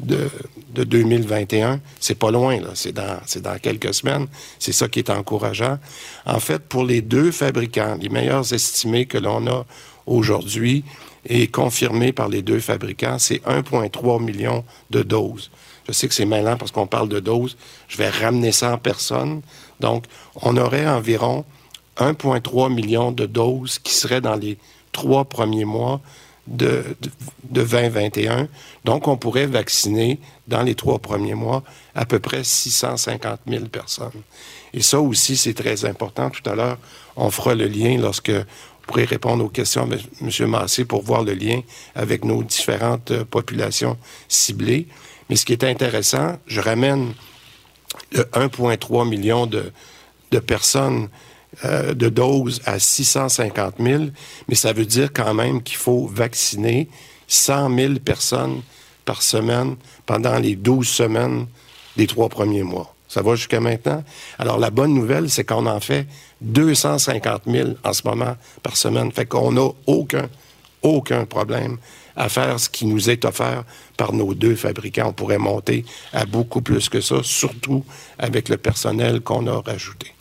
Speaker 18: de, de 2021. C'est pas loin, là. C'est dans, c'est dans quelques semaines. C'est ça qui est encourageant. En fait, pour les deux fabricants, les meilleurs estimés que l'on a aujourd'hui, et confirmé par les deux fabricants, c'est 1,3 million de doses. Je sais que c'est malin parce qu'on parle de doses. Je vais ramener ça en personne. Donc, on aurait environ 1,3 million de doses qui seraient dans les trois premiers mois de, de, 2021. Donc, on pourrait vacciner dans les trois premiers mois à peu près 650 000 personnes. Et ça aussi, c'est très important. Tout à l'heure, on fera le lien lorsque vous pourrez répondre aux questions, M. Massé, pour voir le lien avec nos différentes euh, populations ciblées. Mais ce qui est intéressant, je ramène le 1,3 million de personnes euh, de doses à 650 000, mais ça veut dire quand même qu'il faut vacciner 100 000 personnes par semaine pendant les 12 semaines des trois premiers mois. Ça va jusqu'à maintenant? Alors, la bonne nouvelle, c'est qu'on en fait 250 000 en ce moment par semaine. Fait qu'on n'a aucun, aucun problème à faire ce qui nous est offert par nos deux fabricants. On pourrait monter à beaucoup plus que ça, surtout avec le personnel qu'on a rajouté.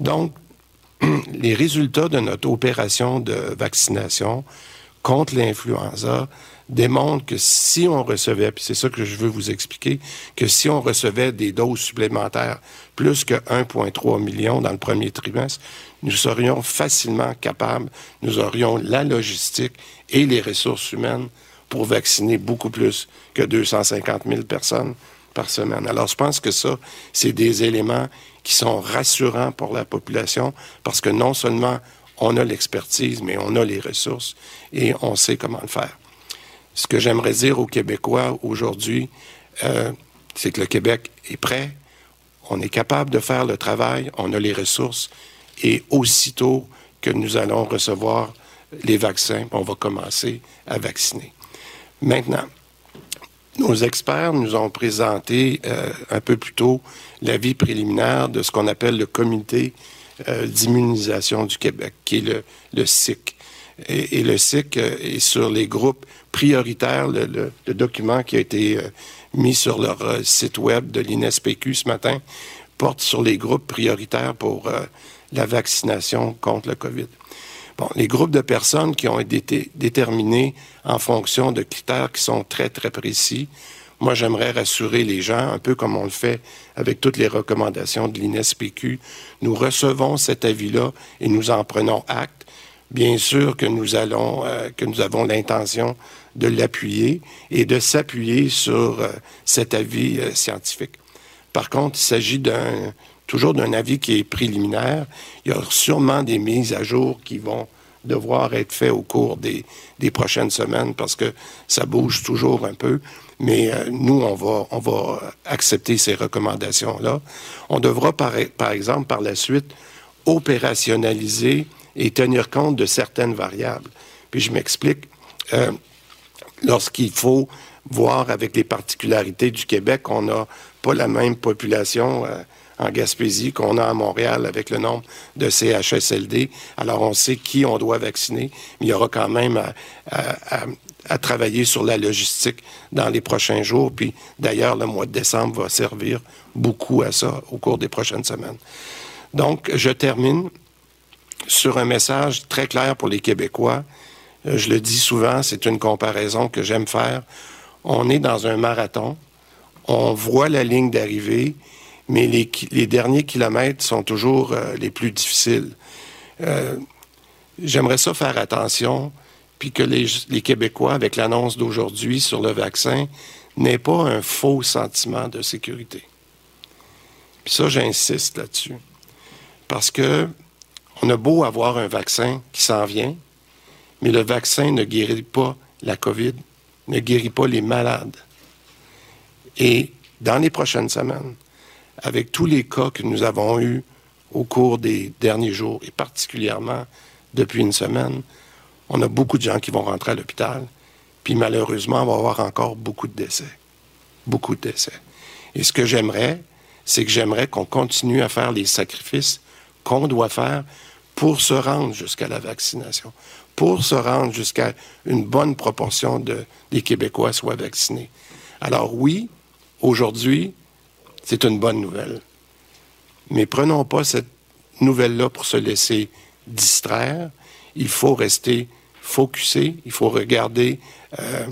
Speaker 18: Donc, les résultats de notre opération de vaccination contre l'influenza démontrent que si on recevait, puis c'est ça que je veux vous expliquer, que si on recevait des doses supplémentaires, plus que 1,3 million dans le premier trimestre, nous serions facilement capables, nous aurions la logistique et les ressources humaines pour vacciner beaucoup plus que 250 000 personnes par semaine. Alors, je pense que ça, c'est des éléments qui sont rassurants pour la population parce que non seulement on a l'expertise, mais on a les ressources et on sait comment le faire. Ce que j'aimerais dire aux Québécois aujourd'hui, euh, c'est que le Québec est prêt, on est capable de faire le travail, on a les ressources et aussitôt que nous allons recevoir les vaccins, on va commencer à vacciner. Maintenant, nos experts nous ont présenté euh, un peu plus tôt l'avis préliminaire de ce qu'on appelle le comité euh, d'immunisation du Québec, qui est le, le SIC. Et, le SIC euh, est sur les groupes prioritaires. Le, document qui a été mis sur leur site web de l'INSPQ ce matin porte sur les groupes prioritaires pour la vaccination contre le COVID. Bon, les groupes de personnes qui ont été déterminés en fonction de critères qui sont très, très précis. Moi, j'aimerais rassurer les gens, un peu comme on le fait avec toutes les recommandations de l'INSPQ. Nous recevons cet avis-là et nous en prenons acte. Bien sûr que nous allons, euh, que nous avons l'intention de l'appuyer et de s'appuyer sur euh, cet avis euh, scientifique. Par contre, il s'agit toujours d'un avis qui est préliminaire. Il y a sûrement des mises à jour qui vont devoir être faites au cours des, des prochaines semaines parce que ça bouge toujours un peu. Mais euh, nous, on va, on va accepter ces recommandations-là. On devra, par, par exemple, par la suite, opérationnaliser et tenir compte de certaines variables. Puis je m'explique. Euh, lorsqu'il faut voir avec les particularités du Québec, on n'a pas la même population. Euh, en Gaspésie qu'on a à Montréal avec le nombre de CHSLD. Alors, on sait qui on doit vacciner, mais il y aura quand même à, travailler sur la logistique dans les prochains jours. Puis, d'ailleurs, le mois de décembre va servir beaucoup à ça au cours des prochaines semaines. Donc, je termine sur un message très clair pour les Québécois. Euh, je le dis souvent, c'est une comparaison que j'aime faire. On est dans un marathon, on voit la ligne d'arrivée mais les, derniers kilomètres sont toujours euh, les plus difficiles. Euh, j'aimerais ça faire attention, puis que les, Québécois, avec l'annonce d'aujourd'hui sur le vaccin, n'aient pas un faux sentiment de sécurité. Puis ça, j'insiste là-dessus. Parce que on a beau avoir un vaccin qui s'en vient, mais le vaccin ne guérit pas la COVID, ne guérit pas les malades. Et dans les prochaines semaines, avec tous les cas que nous avons eus au cours des derniers jours, et particulièrement depuis une semaine, on a beaucoup de gens qui vont rentrer à l'hôpital, puis malheureusement, on va avoir encore beaucoup de décès. Beaucoup de décès. Et ce que j'aimerais, c'est que j'aimerais qu'on continue à faire les sacrifices qu'on doit faire pour se rendre jusqu'à la vaccination, pour se rendre jusqu'à une bonne proportion de, des Québécois soient vaccinés. Alors oui, aujourd'hui, c'est une bonne nouvelle. Mais prenons pas cette nouvelle-là pour se laisser distraire. Il faut rester focuser, il faut regarder. Euh,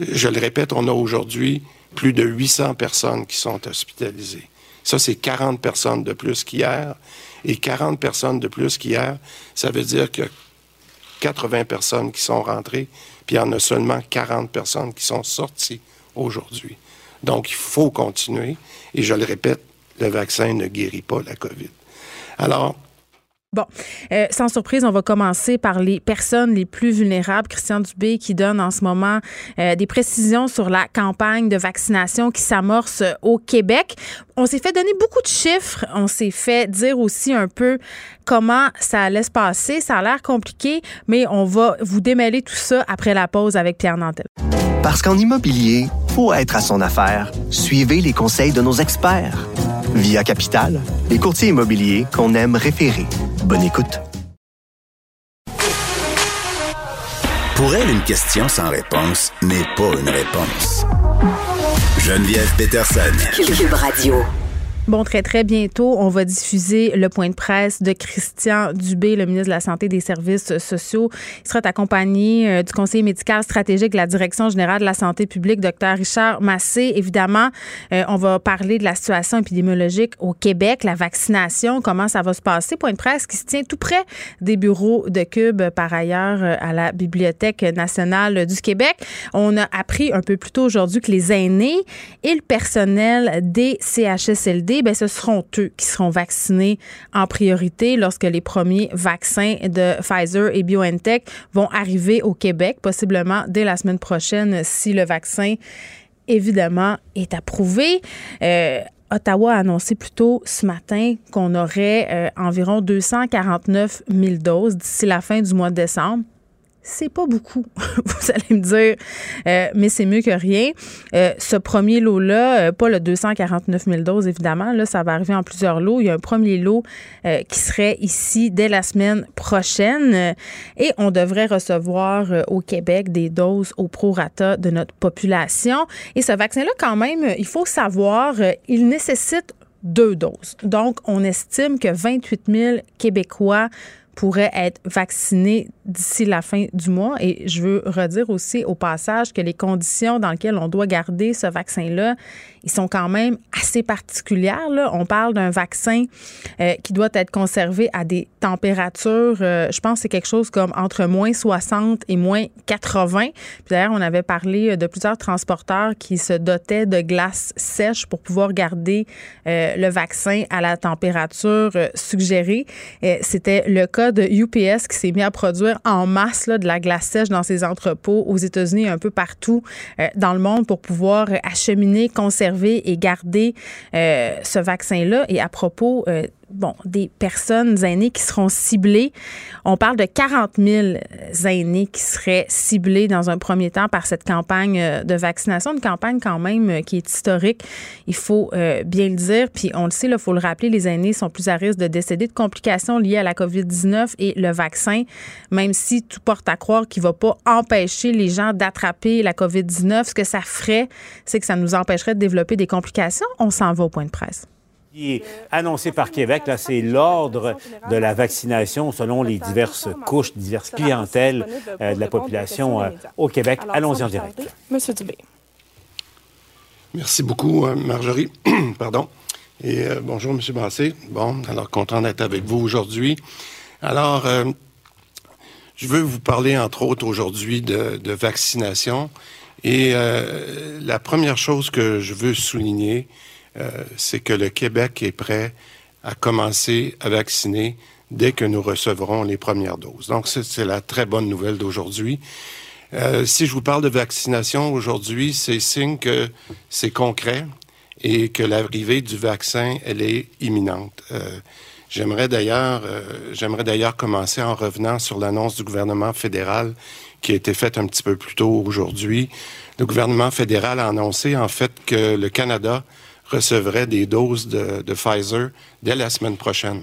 Speaker 18: je le répète, on a aujourd'hui plus de 800 personnes qui sont hospitalisées. Ça, c'est 40 personnes de plus qu'hier. Et 40 personnes de plus qu'hier, ça veut dire que 80 personnes qui sont rentrées, puis il y en a seulement 40 personnes qui sont sorties aujourd'hui. Donc, il faut continuer. Et je le répète, le vaccin ne guérit pas la COVID. Alors,
Speaker 4: Bon, euh, sans surprise, on va commencer par les personnes les plus vulnérables. Christian Dubé qui donne en ce moment euh, des précisions sur la campagne de vaccination qui s'amorce au Québec. On s'est fait donner beaucoup de chiffres. On s'est fait dire aussi un peu comment ça allait se passer. Ça a l'air compliqué, mais on va vous démêler tout ça après la pause avec Pierre Nantel.
Speaker 1: Parce qu'en immobilier, pour être à son affaire, suivez les conseils de nos experts. Via Capital, les courtiers immobiliers qu'on aime référer. Bonne écoute.
Speaker 3: Pour elle, une question sans réponse n'est pas une réponse. Geneviève Peterson.
Speaker 2: Cube Radio.
Speaker 4: Bon, très, très bientôt, on va diffuser le point de presse de Christian Dubé, le ministre de la Santé et des Services sociaux. Il sera accompagné euh, du conseiller médical stratégique de la Direction générale de la santé publique, Dr. Richard Massé. Évidemment, euh, on va parler de la situation épidémiologique au Québec, la vaccination, comment ça va se passer. Point de presse qui se tient tout près des bureaux de Cube, par ailleurs, euh, à la Bibliothèque nationale du Québec. On a appris un peu plus tôt aujourd'hui que les aînés et le personnel des CHSLD ben, ce seront eux qui seront vaccinés en priorité lorsque les premiers vaccins de Pfizer et BioNTech vont arriver au Québec, possiblement dès la semaine prochaine si le vaccin, évidemment, est approuvé. Euh, Ottawa a annoncé plus tôt ce matin qu'on aurait euh, environ 249 000 doses d'ici la fin du mois de décembre c'est pas beaucoup, vous allez me dire, euh, mais c'est mieux que rien. Euh, ce premier lot-là, euh, pas le 249 000 doses, évidemment, là, ça va arriver en plusieurs lots. Il y a un premier lot qui serait ici dès la semaine prochaine et on devrait recevoir au Québec des doses au prorata de notre population. Et ce vaccin-là, quand même, il faut savoir, il nécessite deux doses. Donc, on estime que 28 000 Québécois pourraient être vaccinés d'ici la fin du mois. Et je veux redire aussi au passage que les conditions dans lesquelles on doit garder ce vaccin-là, ils sont quand même assez particulières. On parle d'un vaccin euh, qui doit être conservé à des températures, euh, je pense que c'est quelque chose comme entre moins 60 et moins 80. Puis d'ailleurs, on avait parlé de plusieurs transporteurs qui se dotaient de glace sèche pour pouvoir garder euh, le vaccin à la température suggérée. C'était le cas de UPS qui s'est mis à produire en masse de la glace sèche dans ses entrepôts aux États-Unis un peu partout dans le monde pour pouvoir acheminer, conserver et garder euh, ce vaccin-là. Et à propos euh, bon, des personnes aînées qui seront ciblées. On parle de 40 000 aînés qui seraient ciblés dans un premier temps par cette campagne euh, de vaccination, une campagne quand même euh, qui est historique, il faut euh, bien le dire. Puis on le sait, il faut le rappeler, les aînés sont plus à risque de décéder de complications liées à la COVID-19 et le vaccin, même si tout porte à croire qu'il ne va pas empêcher les gens d'attraper la COVID-19, ce que ça ferait, c'est que ça nous empêcherait de développer des complications. On s'en va au point de presse
Speaker 16: qui est annoncé par Québec, là, c'est l'ordre de la vaccination selon les diverses couches, diverses clientèles euh, de la population euh, au Québec. Allons-y en direct.
Speaker 13: Monsieur Dubé.
Speaker 18: Merci beaucoup, euh, Marjorie. Pardon. Et bonjour, Monsieur Brassé. Bon, alors content d'être avec vous aujourd'hui. Alors, je veux vous parler, entre autres, aujourd'hui de, de, vaccination. Et la première chose que je veux souligner, euh, c'est que le Québec est prêt à commencer à vacciner dès que nous recevrons les premières doses. Donc, c'est la très bonne nouvelle d'aujourd'hui. Euh, si je vous parle de vaccination aujourd'hui, c'est signe que c'est concret et que l'arrivée du vaccin, elle est imminente. Euh, j'aimerais d'ailleurs, j'aimerais d'ailleurs commencer en revenant sur l'annonce du gouvernement fédéral qui a été faite un petit peu plus tôt aujourd'hui. Le gouvernement fédéral a annoncé en fait que le Canada recevrait des doses de, Pfizer dès la semaine prochaine.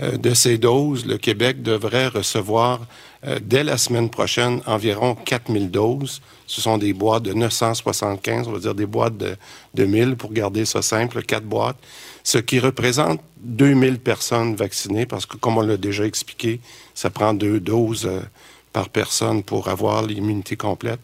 Speaker 18: Euh, de ces doses, le Québec devrait recevoir euh, dès la semaine prochaine environ 4000 doses. Ce sont des boîtes de 975, on va dire des boîtes de, de 1000 pour garder ça simple, quatre boîtes, ce qui représente 2000 personnes vaccinées parce que, comme on l'a déjà expliqué, ça prend deux doses euh, par personne pour avoir l'immunité complète.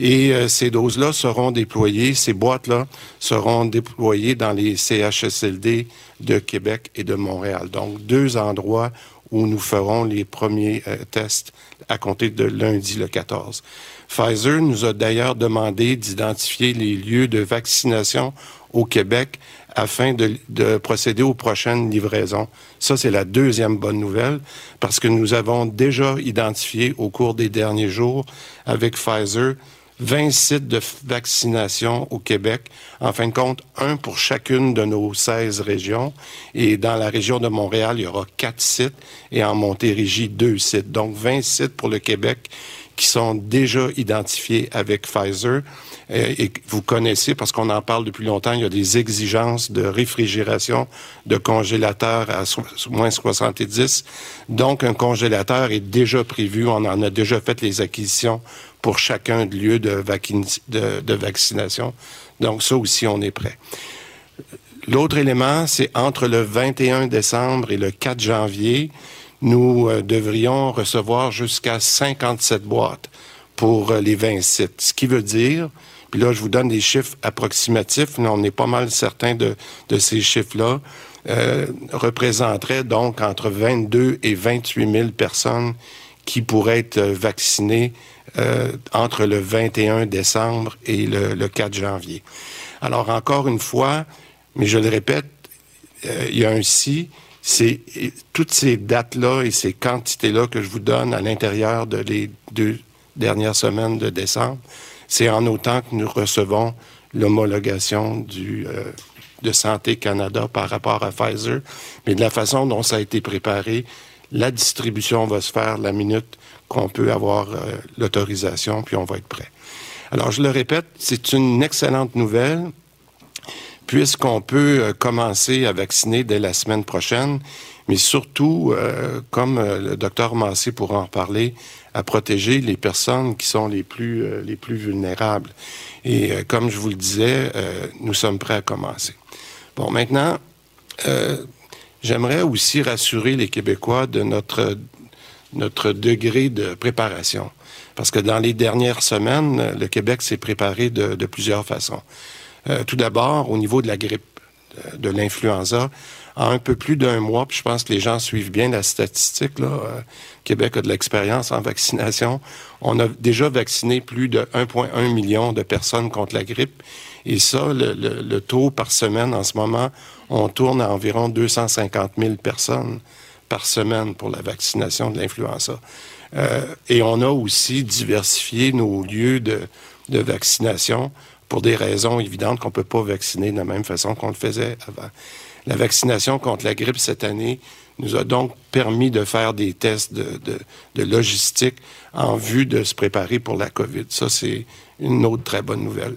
Speaker 18: Et euh, ces doses-là seront déployées, ces boîtes-là seront déployées dans les CHSLD de Québec et de Montréal. Donc, deux endroits où nous ferons les premiers euh, tests à compter de lundi le 14. Pfizer nous a d'ailleurs demandé d'identifier les lieux de vaccination au Québec afin de, de, procéder aux prochaines livraisons. Ça, c'est la deuxième bonne nouvelle parce que nous avons déjà identifié au cours des derniers jours avec Pfizer 20 sites de vaccination au Québec. En fin de compte, un pour chacune de nos 16 régions. Et dans la région de Montréal, il y aura quatre sites et en Montérégie, deux sites. Donc, 20 sites pour le Québec qui sont déjà identifiés avec Pfizer. Euh, et vous connaissez, parce qu'on en parle depuis longtemps, il y a des exigences de réfrigération de congélateurs à moins 70. Donc, un congélateur est déjà prévu. On en a déjà fait les acquisitions pour chacun de lieux de, vaccination. Donc, ça aussi, on est prêt. L'autre élément, c'est entre le 21 décembre et le 4 janvier, nous euh, devrions recevoir jusqu'à 57 boîtes pour euh, les 20 sites. Ce qui veut dire, puis là, je vous donne des chiffres approximatifs, mais on est pas mal certain de, de ces chiffres-là, euh, représenterait donc entre 22 et 28 000 personnes qui pourraient être vaccinées euh, entre le 21 décembre et le, 4 janvier. Alors, encore une fois, mais je le répète, euh, il y a un si, c'est toutes ces dates-là et ces quantités-là que je vous donne à l'intérieur de les deux dernières semaines de décembre, c'est en autant que nous recevons l'homologation du euh, de Santé Canada par rapport à Pfizer, mais de la façon dont ça a été préparé, la distribution va se faire la minute qu'on peut avoir euh, l'autorisation, puis on va être prêt. Alors, je le répète, c'est une excellente nouvelle, puisqu'on peut euh, commencer à vacciner dès la semaine prochaine, mais surtout, euh, comme le docteur Massé pourra en parler, à protéger les personnes qui sont les plus, les plus vulnérables. Et comme je vous le disais, nous sommes prêts à commencer. Bon, maintenant, j'aimerais aussi rassurer les Québécois de notre notre degré de préparation. Parce que dans les dernières semaines, le Québec s'est préparé de, de, plusieurs façons. Euh, tout d'abord, au niveau de la grippe, euh, de, l'influenza, en un peu plus d'un mois, puis je pense que les gens suivent bien la statistique, là, euh, Québec a de l'expérience en vaccination. On a déjà vacciné plus de 1,1 million de personnes contre la grippe. Et ça, le, le, le, taux par semaine en ce moment, on tourne à environ 250 000 personnes par semaine pour la vaccination de l'influenza. Euh, et on a aussi diversifié nos lieux de, de vaccination pour des raisons évidentes qu'on ne peut pas vacciner de la même façon qu'on le faisait avant. La vaccination contre la grippe cette année nous a donc permis de faire des tests de, de, logistique en vue de se préparer pour la COVID. Ça, c'est une autre très bonne nouvelle.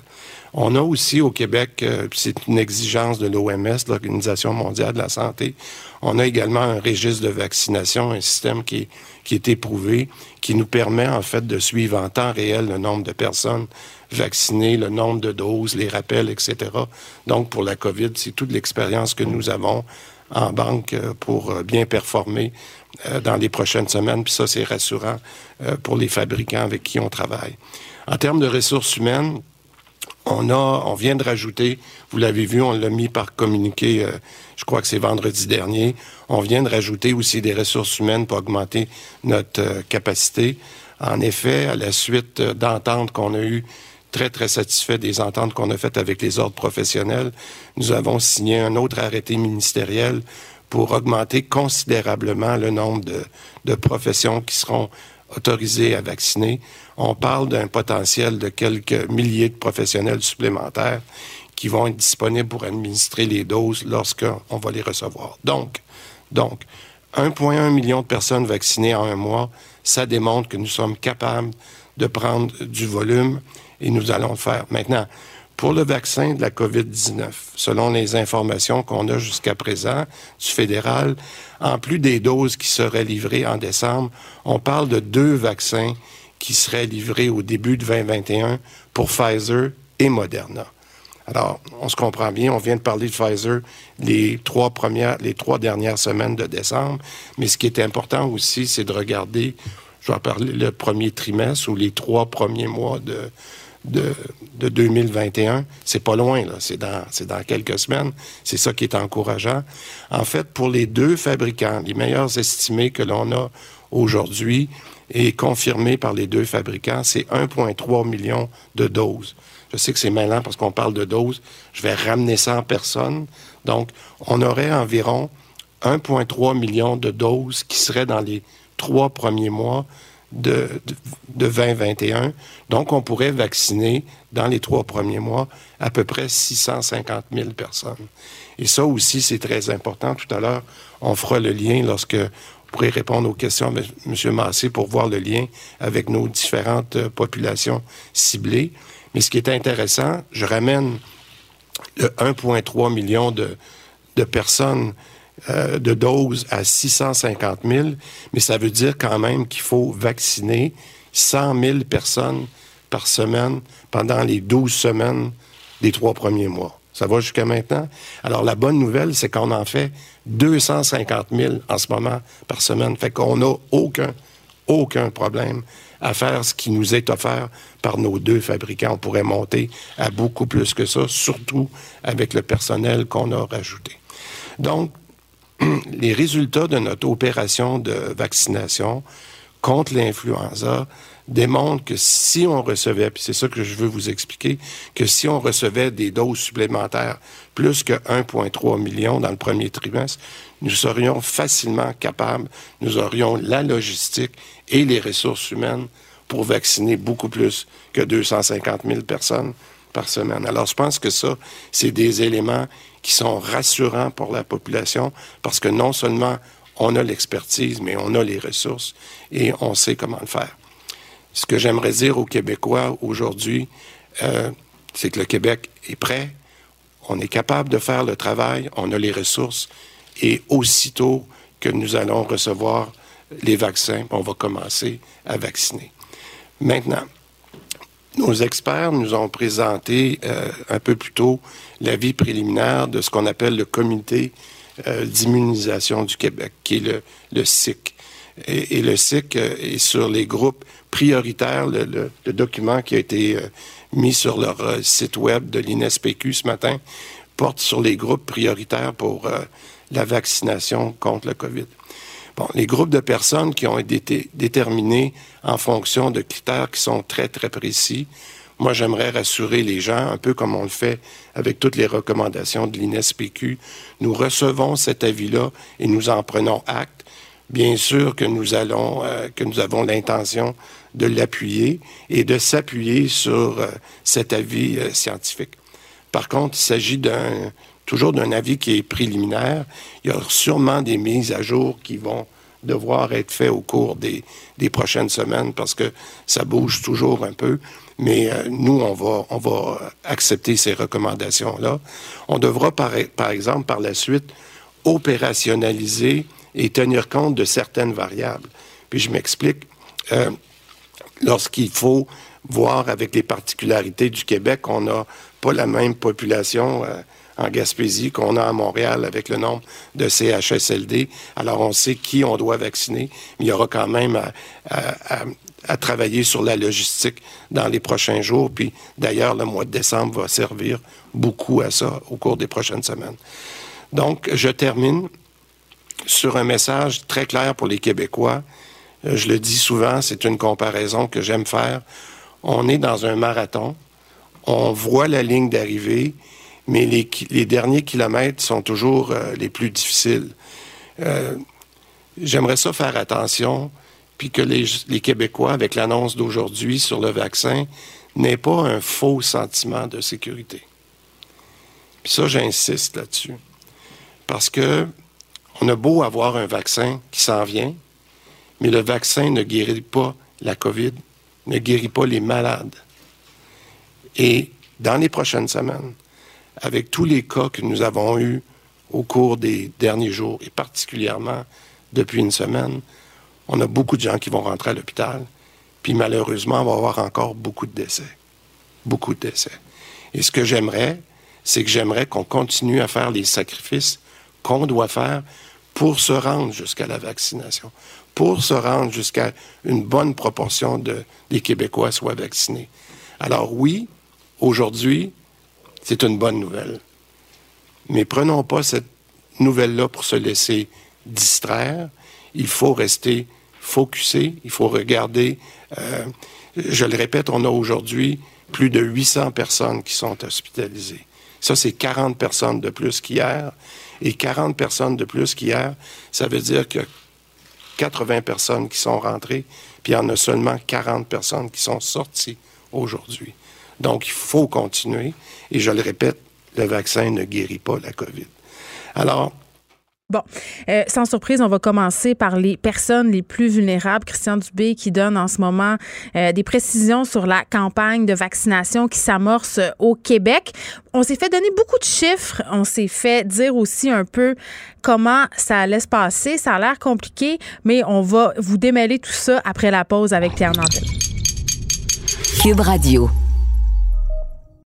Speaker 18: On a aussi au Québec, euh, c'est une exigence de l'OMS, l'Organisation mondiale de la santé, on a également un registre de vaccination, un système qui, qui est éprouvé, qui nous permet en fait de suivre en temps réel le nombre de personnes vaccinées, le nombre de doses, les rappels, etc. Donc pour la COVID, c'est toute l'expérience que nous avons en banque euh, pour euh, bien performer euh, dans les prochaines semaines. Puis ça, c'est rassurant pour les fabricants avec qui on travaille. En termes de ressources humaines, on a, on vient de rajouter, vous l'avez vu, on l'a mis par communiqué, je crois que c'est vendredi dernier, on vient de rajouter aussi des ressources humaines pour augmenter notre capacité. En effet, à la suite d'ententes qu'on a eues, très, très satisfait des ententes qu'on a faites avec les ordres professionnels, nous avons signé un autre arrêté ministériel pour augmenter considérablement le nombre de, professions qui seront autorisées à vacciner on parle d'un potentiel de quelques milliers de professionnels supplémentaires qui vont être disponibles pour administrer les doses lorsqu'on va les recevoir. Donc, donc, 1,1 million de personnes vaccinées en un mois, ça démontre que nous sommes capables de prendre du volume et nous allons le faire. Maintenant, pour le vaccin de la COVID-19, selon les informations qu'on a jusqu'à présent du fédéral, en plus des doses qui seraient livrées en décembre, on parle de deux vaccins qui serait livré au début de 2021 pour Pfizer et Moderna. Alors, on se comprend bien, on vient de parler de Pfizer les trois premières, les trois dernières semaines de décembre, mais ce qui est important aussi, c'est de regarder, je vais parler le premier trimestre ou les trois premiers mois de, de, de 2021. C'est pas loin, là. C'est dans, dans quelques semaines. C'est ça qui est encourageant. En fait, pour les deux fabricants, les meilleurs estimés que l'on a aujourd'hui et confirmés par les deux fabricants, c'est 1,3 million de doses. Je sais que c'est malin parce qu'on parle de doses. Je vais ramener ça en personne. Donc, on aurait environ 1,3 million de doses qui seraient dans les trois premiers mois de, de, 2021. Donc, on pourrait vacciner dans les trois premiers mois à peu près 650 000 personnes. Et ça aussi, c'est très important. Tout à l'heure, on fera le lien lorsque vous pourrez répondre aux questions M. Massé pour voir le lien avec nos différentes euh, populations ciblées. Mais ce qui est intéressant, je ramène le 1,3 million de personnes euh, de doses à 650 000, mais ça veut dire quand même qu'il faut vacciner 100 000 personnes par semaine pendant les 12 semaines des trois premiers mois. Ça va jusqu'à maintenant? Alors, la bonne nouvelle, c'est qu'on en fait 250 000 en ce moment par semaine. Fait qu'on n'a aucun, aucun problème à faire ce qui nous est offert par nos deux fabricants. On pourrait monter à beaucoup plus que ça, surtout avec le personnel qu'on a rajouté. Donc, les résultats de notre opération de vaccination contre l'influenza démontrent que si on recevait, puis c'est ça que je veux vous expliquer, que si on recevait des doses supplémentaires, plus que 1,3 million dans le premier trimestre, nous serions facilement capables, nous aurions la logistique et les ressources humaines pour vacciner beaucoup plus que 250 000 personnes par semaine. Alors, je pense que ça, c'est des éléments qui sont rassurants pour la population parce que non seulement on a l'expertise, mais on a les ressources et on sait comment le faire. Ce que j'aimerais dire aux Québécois aujourd'hui, euh, c'est que le Québec est prêt, on est capable de faire le travail, on a les ressources et aussitôt que nous allons recevoir les vaccins, on va commencer à vacciner. Maintenant, nos experts nous ont présenté euh, un peu plus tôt l'avis préliminaire de ce qu'on appelle le comité euh, d'immunisation du Québec, qui est le, le SIC. Et, le SIC euh, est sur les groupes prioritaires. Le, document qui a été mis sur leur site web de l'INSPQ ce matin porte sur les groupes prioritaires pour la vaccination contre le COVID. Bon, les groupes de personnes qui ont été déterminés en fonction de critères qui sont très, très précis. Moi, j'aimerais rassurer les gens, un peu comme on le fait avec toutes les recommandations de l'INSPQ. Nous recevons cet avis-là et nous en prenons acte. Bien sûr que nous allons, euh, que nous avons l'intention de l'appuyer et de s'appuyer sur euh, cet avis euh, scientifique. Par contre, il s'agit d'un toujours d'un avis qui est préliminaire. Il y a sûrement des mises à jour qui vont devoir être faites au cours des, des prochaines semaines parce que ça bouge toujours un peu. Mais euh, nous, on va, on va accepter ces recommandations-là. On devra, par, par exemple, par la suite, opérationnaliser et tenir compte de certaines variables. Puis je m'explique. Euh, Lorsqu'il faut voir avec les particularités du Québec, on n'a pas la même population. Euh, en Gaspésie qu'on a à Montréal avec le nombre de CHSLD. Alors, on sait qui on doit vacciner, il y aura quand même à, travailler sur la logistique dans les prochains jours. Puis, d'ailleurs, le mois de décembre va servir beaucoup à ça au cours des prochaines semaines. Donc, je termine sur un message très clair pour les Québécois. Euh, je le dis souvent, c'est une comparaison que j'aime faire. On est dans un marathon, on voit la ligne d'arrivée mais les, derniers kilomètres sont toujours euh, les plus difficiles. Euh, j'aimerais ça faire attention, puis que les, Québécois, avec l'annonce d'aujourd'hui sur le vaccin, n'aient pas un faux sentiment de sécurité. Puis ça, j'insiste là-dessus. Parce que on a beau avoir un vaccin qui s'en vient, mais le vaccin ne guérit pas la COVID, ne guérit pas les malades. Et dans les prochaines semaines, avec tous les cas que nous avons eus au cours des derniers jours, et particulièrement depuis une semaine, on a beaucoup de gens qui vont rentrer à l'hôpital, puis malheureusement, on va avoir encore beaucoup de décès. Beaucoup de décès. Et ce que j'aimerais, c'est que j'aimerais qu'on continue à faire les sacrifices qu'on doit faire pour se rendre jusqu'à la vaccination, pour se rendre jusqu'à une bonne proportion de, des Québécois soient vaccinés. Alors oui, aujourd'hui, c'est une bonne nouvelle. Mais prenons pas cette nouvelle-là pour se laisser distraire. Il faut rester focusé, il faut regarder. Euh, je le répète, on a aujourd'hui plus de 800 personnes qui sont hospitalisées. Ça, c'est 40 personnes de plus qu'hier. Et 40 personnes de plus qu'hier, ça veut dire que 80 personnes qui sont rentrées, puis il y en a seulement 40 personnes qui sont sorties aujourd'hui. Donc, il faut continuer. Et je le répète, le vaccin ne guérit pas la COVID. Alors,
Speaker 4: Bon, euh, sans surprise, on va commencer par les personnes les plus vulnérables. Christian Dubé qui donne en ce moment euh, des précisions sur la campagne de vaccination qui s'amorce au Québec. On s'est fait donner beaucoup de chiffres. On s'est fait dire aussi un peu comment ça allait se passer. Ça a l'air compliqué, mais on va vous démêler tout ça après la pause avec Pierre Nantel.
Speaker 2: Cube Radio.